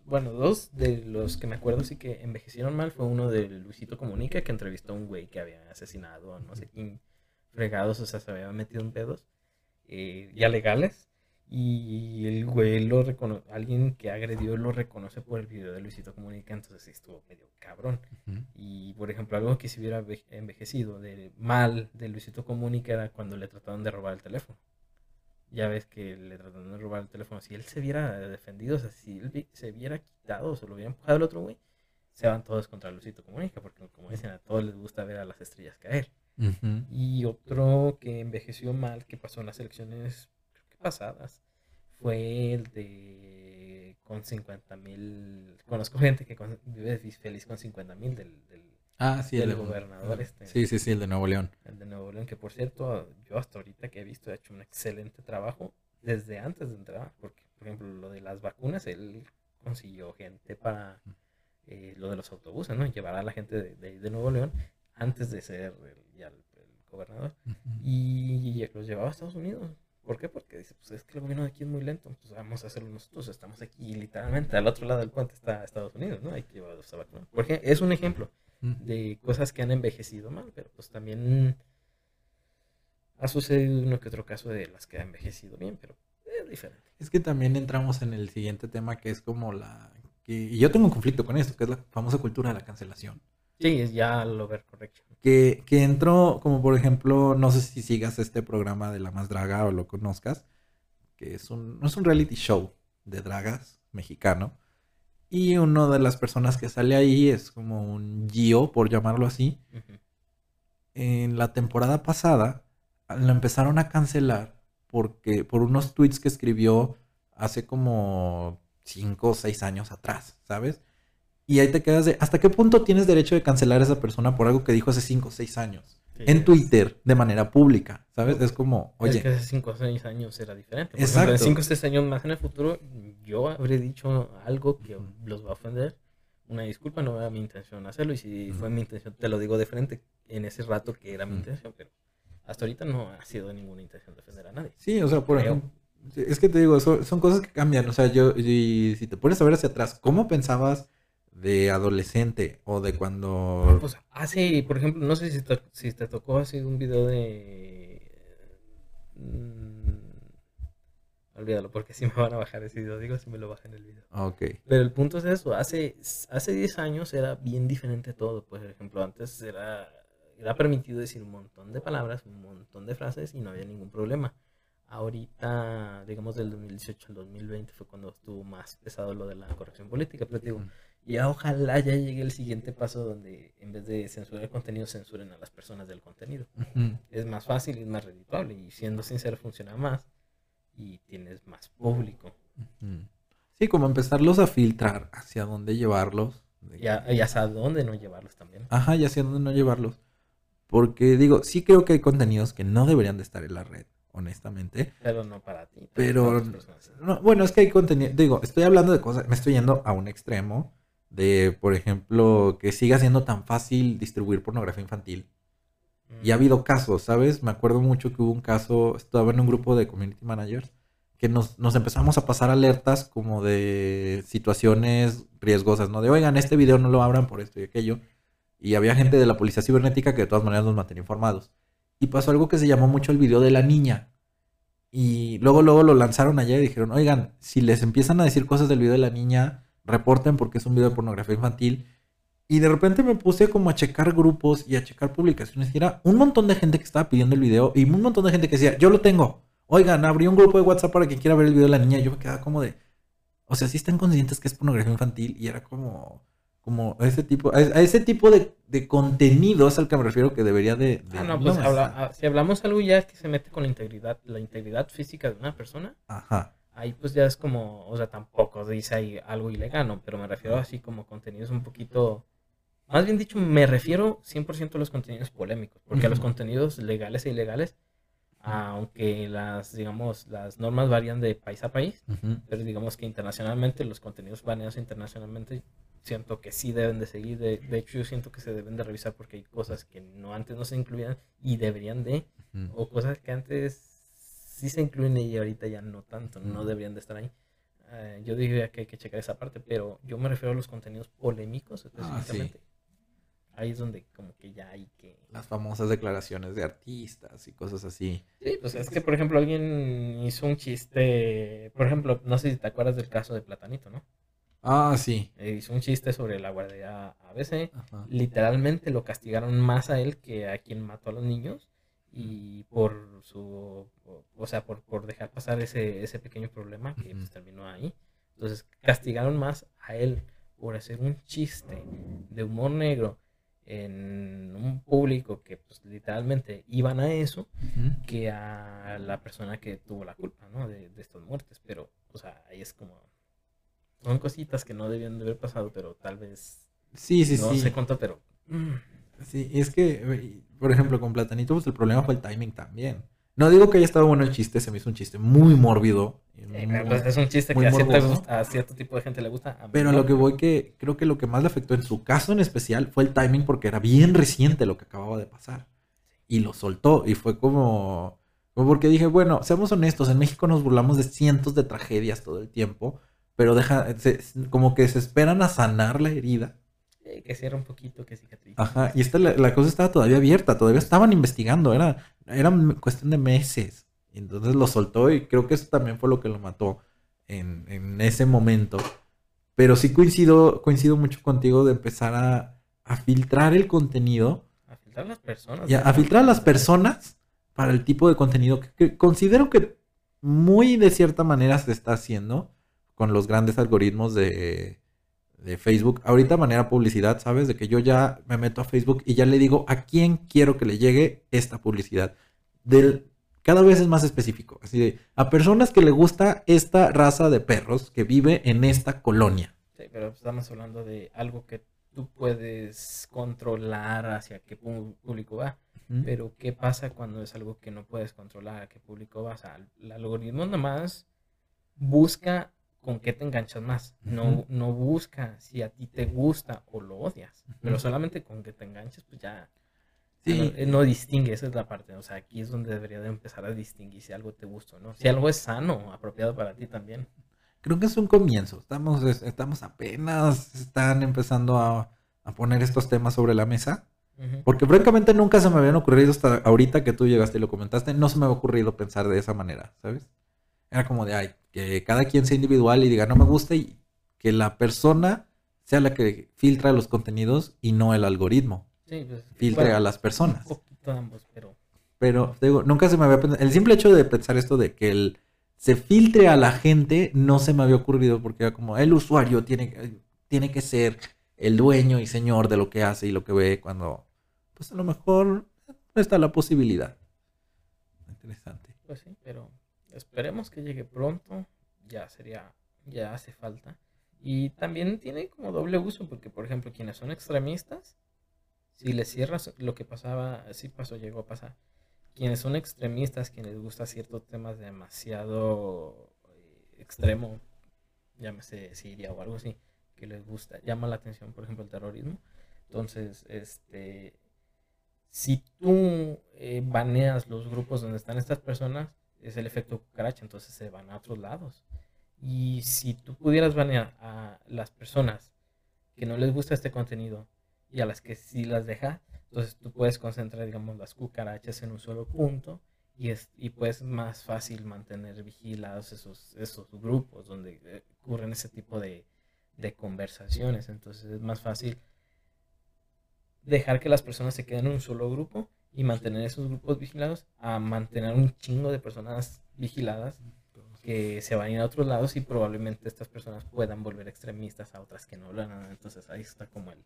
bueno, dos de los que me acuerdo, sí que envejecieron mal, fue uno de Luisito Comunica, que entrevistó a un güey que había asesinado a no sé quién fregados, o sea, se había metido en pedos, eh, ya legales. Y el güey lo reconoce, alguien que agredió lo reconoce por el video de Luisito Comunica, entonces sí estuvo medio cabrón. Y por ejemplo, algo que se hubiera ve- envejecido de mal de Luisito Comunica era cuando le trataron de robar el teléfono. Ya ves que le trataron de robar el teléfono. Si él se viera defendido, o sea, si él se viera quitado o se lo hubiera empujado el otro güey, se van todos contra Luisito Comunica, porque como dicen, a todos les gusta ver a las estrellas caer. Y otro que envejeció mal, que pasó en las elecciones creo que pasadas, fue el de con 50 mil. Conozco gente que con- vive feliz con 50 mil del, del, Ah, sí, del de- gobernador este. Sí, sí, sí, el de Nuevo León. el de Nuevo León, que por cierto, yo hasta ahorita que he visto ha hecho un excelente trabajo desde antes de entrar, porque por ejemplo, lo de las vacunas, él consiguió gente para eh, lo de los autobuses, ¿no? Llevar a la gente de, de, Nuevo León antes de ser el, ya el, gobernador y, los llevaba a Estados Unidos. ¿Por qué? Porque dice, pues es que el gobierno de aquí es muy lento, pues vamos a hacerlo nosotros, estamos aquí literalmente, al otro lado del puente está Estados Unidos, ¿no? Hay que llevar esa vacuna. Porque es un ejemplo de cosas que han envejecido mal, pero pues también ha sucedido uno que otro caso de las que ha envejecido bien, pero es diferente. Es que también entramos en el siguiente tema que es como la... Que, y yo tengo un conflicto con esto, que es la famosa cultura de la cancelación. Sí, es ya lo ver correcto. Que, que entró, como por ejemplo, no sé si sigas este programa de La Más Draga o lo conozcas, que es un, es un reality show de dragas mexicano. Y una de las personas que sale ahí es como un Gio, por llamarlo así. En la temporada pasada lo empezaron a cancelar porque por unos tweets que escribió hace como 5 o 6 años atrás, ¿sabes? Y ahí te quedas de, ¿hasta qué punto tienes derecho de cancelar a esa persona por algo que dijo hace 5 o 6 años? En Twitter, de manera pública, ¿sabes? Es como, oye. Es que hace 5 o 6 años era diferente. Exacto. 5 o 6 años más en el futuro, yo habré dicho algo que los va a ofender. Una disculpa, no era mi intención hacerlo. Y si fue mi intención, te lo digo de frente en ese rato que era mi intención. Pero hasta ahorita no ha sido ninguna intención defender a nadie. Sí, o sea, por ejemplo, es que te digo, son, cosas que cambian. O sea, yo, y si te pones a ver hacia atrás, ¿cómo pensabas de adolescente o de cuando... Pues hace, por ejemplo, no sé si te, si te tocó hacer un video de... Mm, olvídalo, porque si me van a bajar ese video, digo si me lo bajan el video. Ok. Pero el punto es eso, hace, hace 10 años era bien diferente todo. Por ejemplo, antes era era permitido decir un montón de palabras, un montón de frases y no había ningún problema. Ahorita, digamos, del 2018 al 2020 fue cuando estuvo más pesado lo de la corrección política, pero digo, ya ojalá ya llegue el siguiente paso donde en vez de censurar el contenido, censuren a las personas del contenido. Es más fácil y es más redituable y siendo sincero funciona más y tienes más público. Sí, como empezarlos a filtrar hacia dónde llevarlos. Y, y hacia dónde no llevarlos también. Ajá, y hacia dónde no llevarlos. Porque digo, sí creo que hay contenidos que no deberían de estar en la red, honestamente. Pero no para ti. Pero, bueno, es que hay contenido, digo, estoy hablando de cosas, me estoy yendo a un extremo de, por ejemplo, que siga siendo tan fácil distribuir pornografía infantil. Y ha mm. habido casos, ¿sabes? Me acuerdo mucho que hubo un caso, estaba en un grupo de community managers, que nos, nos empezamos a pasar alertas como de situaciones riesgosas, ¿no? De, oigan, este video no lo abran por esto y aquello. Y había gente de la policía cibernética que de todas maneras nos mantenía informados. Y pasó algo que se llamó mucho el video de la niña. Y luego, luego lo lanzaron allá y dijeron, oigan, si les empiezan a decir cosas del video de la niña, reporten porque es un video de pornografía infantil. Y de repente me puse como a checar grupos y a checar publicaciones. Y era un montón de gente que estaba pidiendo el video y un montón de gente que decía, yo lo tengo. Oigan, abrí un grupo de WhatsApp para quien quiera ver el video de la niña. Yo me quedaba como de, o sea, si están conscientes que es pornografía infantil. Y era como, como ese tipo, a ese tipo de, de contenidos al que me refiero que debería de... ah, no, pues ah, si hablamos algo ya que se mete con la integridad, la integridad física de una persona. Ajá. Ahí pues ya es como, o sea, tampoco dice ahí algo ilegal, ¿no? Pero me refiero así como contenidos un poquito... Más bien dicho, me refiero 100% a los contenidos polémicos, porque a los contenidos legales e ilegales, aunque las, digamos, las normas varían de país a país, pero digamos que internacionalmente los contenidos baneados internacionalmente siento que sí deben de seguir. De, hecho, yo siento que se deben de revisar porque hay cosas que no antes no se incluían y deberían de, o cosas que antes sí se incluyen y ahorita ya no tanto, no deberían de estar ahí. Eh, yo diría que hay que checar esa parte, pero yo me refiero a los contenidos polémicos ah, específicamente. Ahí es donde como que ya hay que... Las famosas declaraciones de artistas y cosas así. Sí, pues es que, por ejemplo, alguien hizo un chiste, por ejemplo, no sé si te acuerdas del caso de Platanito, ¿no? Ah, sí. Eh, hizo un chiste sobre la guardia ABC. Literalmente lo castigaron más a él que a quien mató a los niños. Y por su. O sea, por, por dejar pasar ese, ese pequeño problema que pues, terminó ahí. Entonces, castigaron más a él por hacer un chiste de humor negro en un público que pues literalmente iban a eso que a la persona que tuvo la culpa ¿no? de, de estas muertes pero o sea ahí es como son cositas que no debían de haber pasado, pero tal vez. Sí, sí, sí. No sé cuánto, pero. Mm. Sí, es que, por ejemplo, con Platanito, pues el problema fue el timing también. No digo que haya estado bueno el chiste, se me hizo un chiste muy mórbido pues es un chiste que a, a, cierto tipo de gente le gusta. pero a lo que voy que creo que lo que más le afectó en su caso en especial fue el timing porque era bien reciente lo que acababa de pasar. Y lo soltó y fue como... Porque dije, bueno, seamos honestos, en México nos burlamos de cientos de tragedias todo el tiempo, pero deja, como que se esperan a sanar la herida. Que cierra un poquito, que cicatriz. Ajá, y esta, la, cosa estaba todavía abierta, todavía estaban investigando, era, era cuestión de meses. entonces lo soltó y creo que eso también fue lo que lo mató en, en ese momento. Pero sí coincido, coincido mucho contigo de empezar a, a filtrar el contenido. A filtrar las personas. Y a, filtrar a las personas para el tipo de contenido que, considero que muy de cierta manera se está haciendo con los grandes algoritmos de, de Facebook. Ahorita manera publicidad, ¿sabes? De que yo ya me meto a Facebook y ya le digo a quién quiero que le llegue esta publicidad. Del, cada vez es más específico. Así de, a personas que le gusta esta raza de perros que vive en esta colonia. Sí, pero estamos hablando de algo que tú puedes controlar hacia qué público va. Pero ¿qué pasa cuando es algo que no puedes controlar? ¿A qué público vas? el algoritmo nada más busca con qué te enganchas más. No, no busca si a ti te gusta o lo odias. Pero solamente con que te enganches, pues ya sí. no, distingue. Esa es la parte. O sea, aquí es donde debería de empezar a distinguir si algo te gusta o no. Si algo es sano, apropiado para ti también. Creo que es un comienzo. Estamos, estamos apenas, están empezando a, a poner estos temas sobre la mesa. Porque francamente nunca se me habían ocurrido hasta ahorita que tú llegaste y lo comentaste, no se me había ocurrido pensar de esa manera, ¿sabes? Era como de, ay, que cada quien sea individual y diga, no me gusta y que la persona sea la que filtra los contenidos y no el algoritmo. Sí, pues, filtre a las personas. Un poquito ambos, pero... Pero, digo, nunca se me había pensado, el simple hecho de pensar esto de que el, se filtre a la gente no se me había ocurrido porque era como, el usuario tiene, tiene que ser el dueño y señor de lo que hace y lo que ve cuando, pues a lo mejor está la posibilidad. Interesante. Pues sí, pero esperemos que llegue pronto. Ya sería, ya hace falta. Y también tiene como doble uso, porque por ejemplo, quienes son extremistas, si les cierras lo que pasaba, sí pasó, llegó a pasar. Quienes son extremistas, quienes les gusta ciertos temas demasiado eh, extremo, llámese Siria o algo así, que les gusta, llama la atención, por ejemplo, el terrorismo. Entonces, este, si tú eh, baneas los grupos donde están estas personas, es el efecto cucaracha, entonces se van a otros lados. Y si tú pudieras banear a las personas que no les gusta este contenido y a las que sí las deja, entonces tú puedes concentrar, digamos, las cucarachas en un solo punto y, es, y pues más fácil mantener vigilados esos, esos grupos donde eh, ocurren ese tipo de, de conversaciones. Entonces es más fácil dejar que las personas se queden en un solo grupo y mantener esos grupos vigilados a mantener un chingo de personas vigiladas que se van a ir a otros lados y probablemente estas personas puedan volver extremistas a otras que no hablan. Entonces ahí está como el...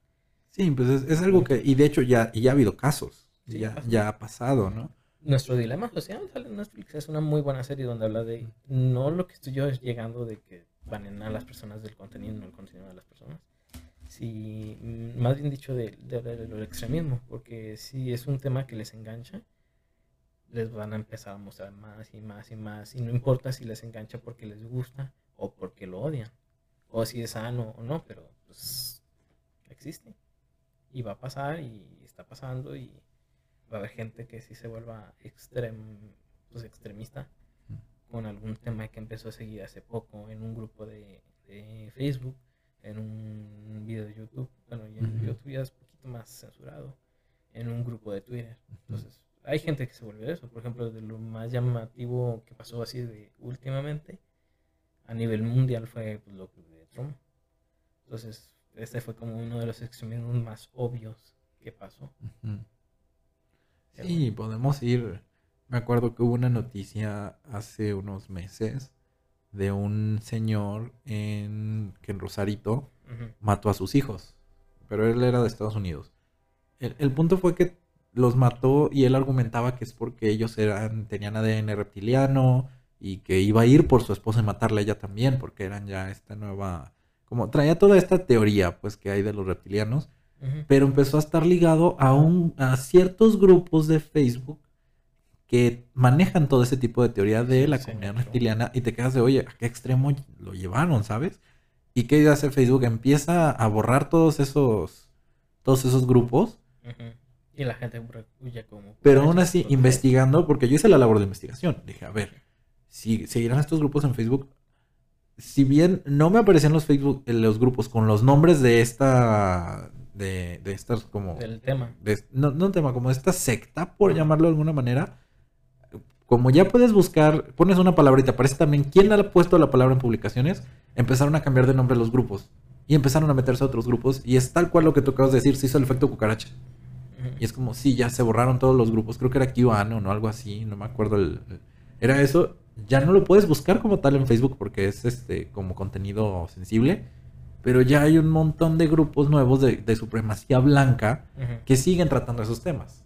Sí, pues es, algo que, y de hecho ya, ya ha habido casos, ya, ya ha pasado, ¿no? Nuestro dilema social en Netflix, es una muy buena serie donde habla de, no lo que estoy yo es llegando de que van a las personas del contenido, no el contenido de las personas, si, mm, más bien dicho, del de, extremismo, porque si es un tema que les engancha, les van a empezar a mostrar más y más y más, y no importa si les engancha porque les gusta o porque lo odian, o si es sano o no, pero pues existe, y va a pasar, y está pasando, y va a haber gente que sí se vuelva extrem, pues, extremista con algún tema que empezó a seguir hace poco en un grupo de, de Facebook en un video de YouTube, bueno, y en YouTube ya es un poquito más censurado, en un grupo de Twitter. Entonces, hay gente que se vuelve eso. Por ejemplo, de lo más llamativo que pasó así de últimamente, a nivel mundial fue pues, lo de Trump. Entonces, este fue como uno de los extremismos más obvios que pasó. Sí, podemos ir. Me acuerdo que hubo una noticia hace unos meses de un señor en, que en Rosarito mató a sus hijos, pero él era de Estados Unidos. El, punto fue que los mató y él argumentaba que es porque ellos eran, tenían ADN reptiliano y que iba a ir por su esposa y matarla a ella también, porque eran ya esta nueva, como traía toda esta teoría pues que hay de los reptilianos, pero empezó a estar ligado a, un, a ciertos grupos de Facebook que manejan todo ese tipo de teoría de la Sí, comunidad claro. reptiliana y te quedas de, oye, ¿a qué extremo lo llevaron, sabes? ¿Y qué hace Facebook? Empieza a borrar todos esos, todos esos grupos. Y la gente huye como... pero aún así, investigando, porque yo hice la labor de investigación. Dije, a ver, si seguirán estos grupos en Facebook, si bien no me aparecían los Facebook, eh, los grupos con los nombres de esta, de, de estas como... Del tema. de- no, no tema, como esta secta, por llamarlo de alguna manera. Como ya puedes buscar, pones una te aparece también quién ha puesto la palabra en publicaciones, empezaron a cambiar de nombre los grupos. Y empezaron a meterse a otros grupos. Y es tal cual lo que tú acabas de decir, se hizo el efecto cucaracha. Y es como, sí, ya se borraron todos los grupos. Creo que era QAnon o algo así, no me acuerdo. el- el- era eso. Ya no lo puedes buscar como tal en Facebook porque es este como contenido sensible. Pero ya hay un montón de grupos nuevos de, de supremacía blanca que siguen tratando esos temas.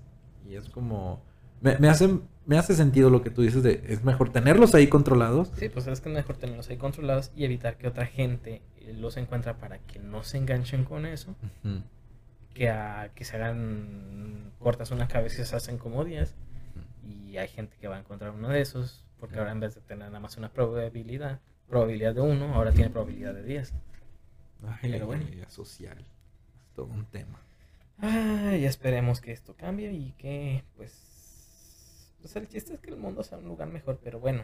Y es como... Me, me hace, me hace sentido lo que tú dices de es mejor tenerlos ahí controlados. Sí, pues es que es mejor tenerlos ahí controlados y evitar que otra gente eh, los encuentra para que no se enganchen con eso, Ujú. que a que se hagan cortas una cabeza y se hacen como 10 y hay gente que va a encontrar uno de esos porque ahora en vez de tener nada más una probabilidad, probabilidad de uno, ahora tiene probabilidad de 10. Ay, Pero bueno. social. Es todo un tema. Ay, esperemos que esto cambie y que pues pues el chiste es que el mundo sea un lugar mejor, pero bueno,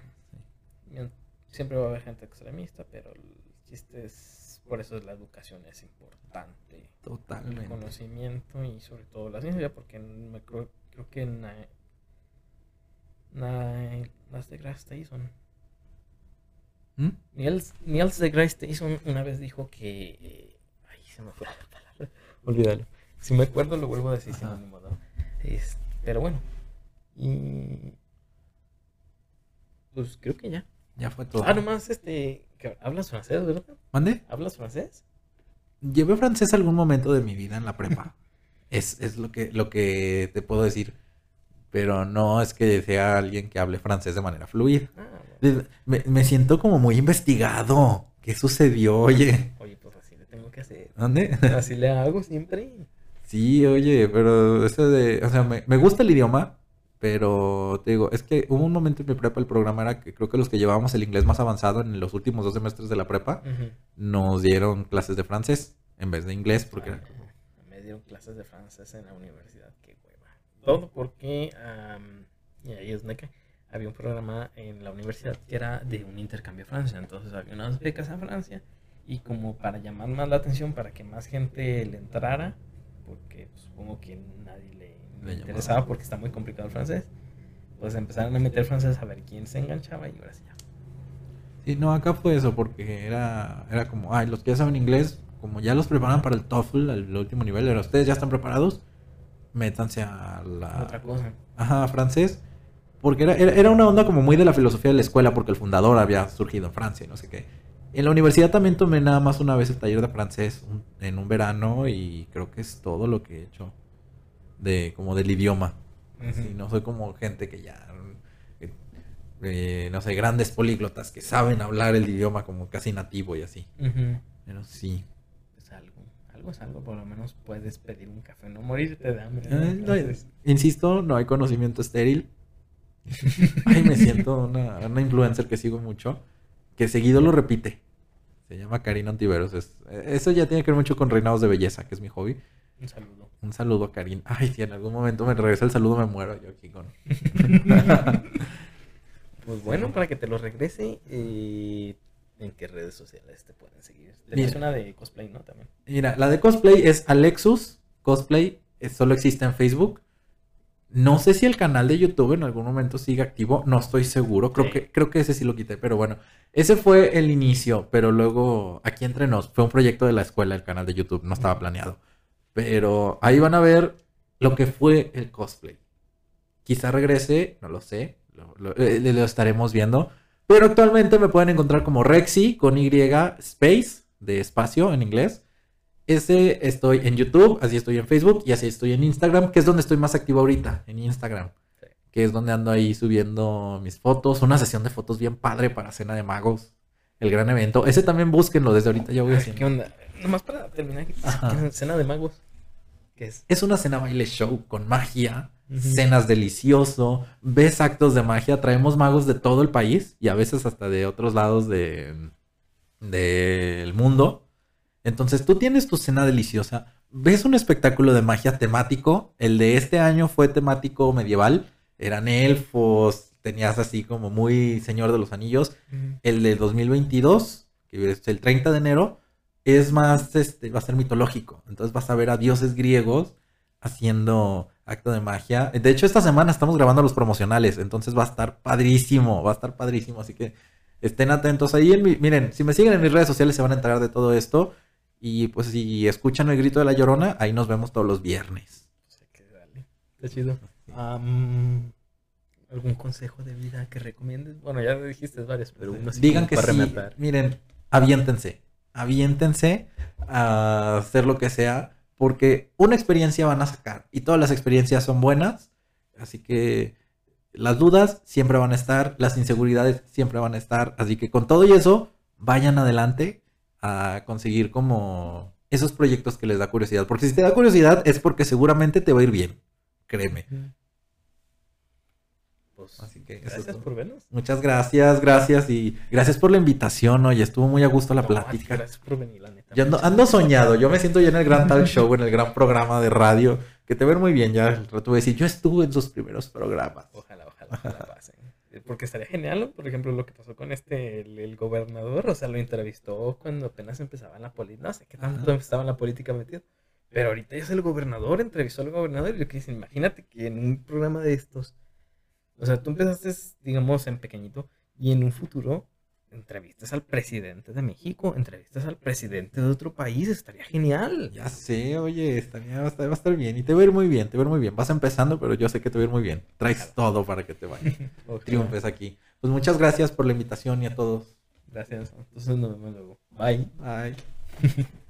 siempre va a haber gente extremista, pero el chiste es por eso la educación es importante. el Totalmente. conocimiento y sobre todo la ciencia, porque me creo, creo que Na- Na- Niels deGrasse Tyson, ¿Mm? Niels, Niels deGrasse Tyson una vez dijo que, eh, ay, se me fue la palabra, olvídalo. Si me acuerdo lo vuelvo a decir, si no, Ajá. ni modo. Es- pero bueno, y pues creo que ya. Ya fue todo. Ah, nomás este, hablas francés, ¿verdad? ¿Mande? ¿Hablas francés? Llevé francés algún momento de mi vida en la prepa. es, es lo que, lo que te puedo decir. Pero no es que sea alguien que hable francés de manera fluida. Ah, Me, me siento como muy investigado. ¿Qué sucedió? Oye, oye, pues así le tengo que hacer. ¿dónde? Así le hago siempre. Sí, oye, pero eso de, o sea, me, me gusta el idioma, pero te digo, es que hubo un momento en mi prepa, el programa era que creo que los que llevábamos el inglés más avanzado en los últimos dos semestres de la prepa, nos dieron clases de francés en vez de inglés, porque era como, Me dieron clases de francés en la universidad, qué hueva. Todo porque, am, y ahí es cae, había un programa en la universidad que era de un intercambio a Francia. Entonces había unas becas a Francia y como para llamar más la atención, para que más gente le entrara, porque pues, supongo que nadie le, Le interesaba porque está muy complicado el francés, pues empezaron a meter francés a ver quién se enganchaba y ahora sí ya. Sí, no, acá fue eso, porque era, era como, ay, los que ya saben inglés, como ya los preparan para el TOEFL, al último nivel, era, ustedes ya están preparados, métanse a la... Otra cosa. Ajá, francés. Porque era, era, era una onda como muy de la filosofía de la escuela, porque el fundador había surgido en Francia y no sé qué. En la universidad también tomé nada más una vez el taller de francés un- en un verano y creo que es todo lo que he hecho de como del idioma. Sí, no soy como gente que ya, eh, eh, no sé, grandes políglotas que saben hablar el idioma como casi nativo y así. Pero sí. Pues algo, algo es algo, por lo menos puedes pedir un café, no morirte de hambre. Eh, insisto, no hay conocimiento estéril. Ay, me siento una, una influencer que sigo mucho, que seguido lo repite. Se llama Karina Ontiveros. Es- eso ya tiene que ver mucho con reinados de belleza, que es mi hobby. un saludo. Un saludo a Karina. Ay, si en algún momento me regresa el saludo, me muero yo aquí con... Pues bueno, para que te lo regrese, eh, ¿en qué redes sociales te pueden seguir? Tienes Mira. una de cosplay, ¿no? También. Mira, la de cosplay es Alexus Cosplay. Solo existe en Facebook. No sé si el canal de YouTube en algún momento sigue activo. No estoy seguro. Creo, Sí. que, creo que ese sí lo quité. Pero bueno, ese fue el inicio. Pero luego, aquí entre nos, fue un proyecto de la escuela, el canal de YouTube. No estaba planeado. Pero ahí van a ver lo que fue el cosplay. Quizá regrese, no lo sé. Lo, lo- eh, lo estaremos viendo. Pero actualmente me pueden encontrar como Rexy con Y Space de espacio en inglés. Ese estoy en YouTube, así estoy en Facebook y así estoy en Instagram, que es donde estoy más activo ahorita, en Instagram. Sí. Que es donde ando ahí subiendo mis fotos. Una sesión de fotos bien padre para Cena de Magos. El gran evento. Ese también búsquenlo desde ahorita, ya voy haciendo. ¿Qué onda? Nomás para terminar, ¿qué Ajá. es escena de magos? ¿Qué es? Es una cena baile show con magia cenas delicioso, ves actos de magia, traemos magos de todo el país y a veces hasta de otros lados de del mundo. Entonces tú tienes tu cena deliciosa, ves un espectáculo de magia temático, el de este año fue temático medieval, eran elfos, tenías así como muy Señor de los Anillos, el de 2022, que es el 30 de enero, es más, este, va a ser mitológico. Entonces vas a ver a dioses griegos haciendo acto de magia. De hecho, esta semana estamos grabando los promocionales, entonces va a estar padrísimo, va a estar padrísimo. Así que estén atentos ahí. En miren, si me siguen en mis redes sociales se van a enterar de todo esto. Y pues si escuchan el grito de la llorona, ahí nos vemos todos los viernes. Está chido. ¿Algún consejo de vida que recomiendes? Bueno, ya dijiste varios, pero uno Digan que sí. Miren, aviéntense aviéntense a hacer lo que sea, porque una experiencia van a sacar y todas las experiencias son buenas, así que las dudas siempre van a estar, las inseguridades siempre van a estar, así que con todo y eso, vayan adelante a conseguir como esos proyectos que les da curiosidad, porque si te da curiosidad es porque seguramente te va a ir bien, créeme. Así que gracias por vernos. Muchas gracias, gracias y gracias por la invitación. Oye, estuvo muy a gusto la plática. Gracias por venir, la neta. Yo ando, soñado. Yo me siento ya en el gran talk show, en el gran programa de radio. Que te ven muy bien. Ya el rato voy a decir, yo estuve en sus primeros programas. Ojalá, ojalá, ojalá pasen. Porque estaría genial, por ejemplo, lo que pasó con este, el, gobernador. O sea, lo entrevistó cuando apenas empezaba en la política. No sé qué tanto estaba en la política metido. Pero ahorita es el gobernador, entrevistó al gobernador. Y yo que imagínate que en un programa de estos o sea, tú empezaste, digamos, en pequeñito y en un futuro entrevistas al presidente de México, entrevistas al presidente de otro país, estaría genial. Ya sé, oye, estaría, va, a estar, bien y te va a ir muy bien, te va a ir muy bien. Vas empezando, pero yo sé que te va a ir muy bien. Traes todo para que te vaya. Triunfes aquí. Pues muchas gracias por la invitación y a todos. Gracias. Entonces nos vemos luego. Bye. Bye.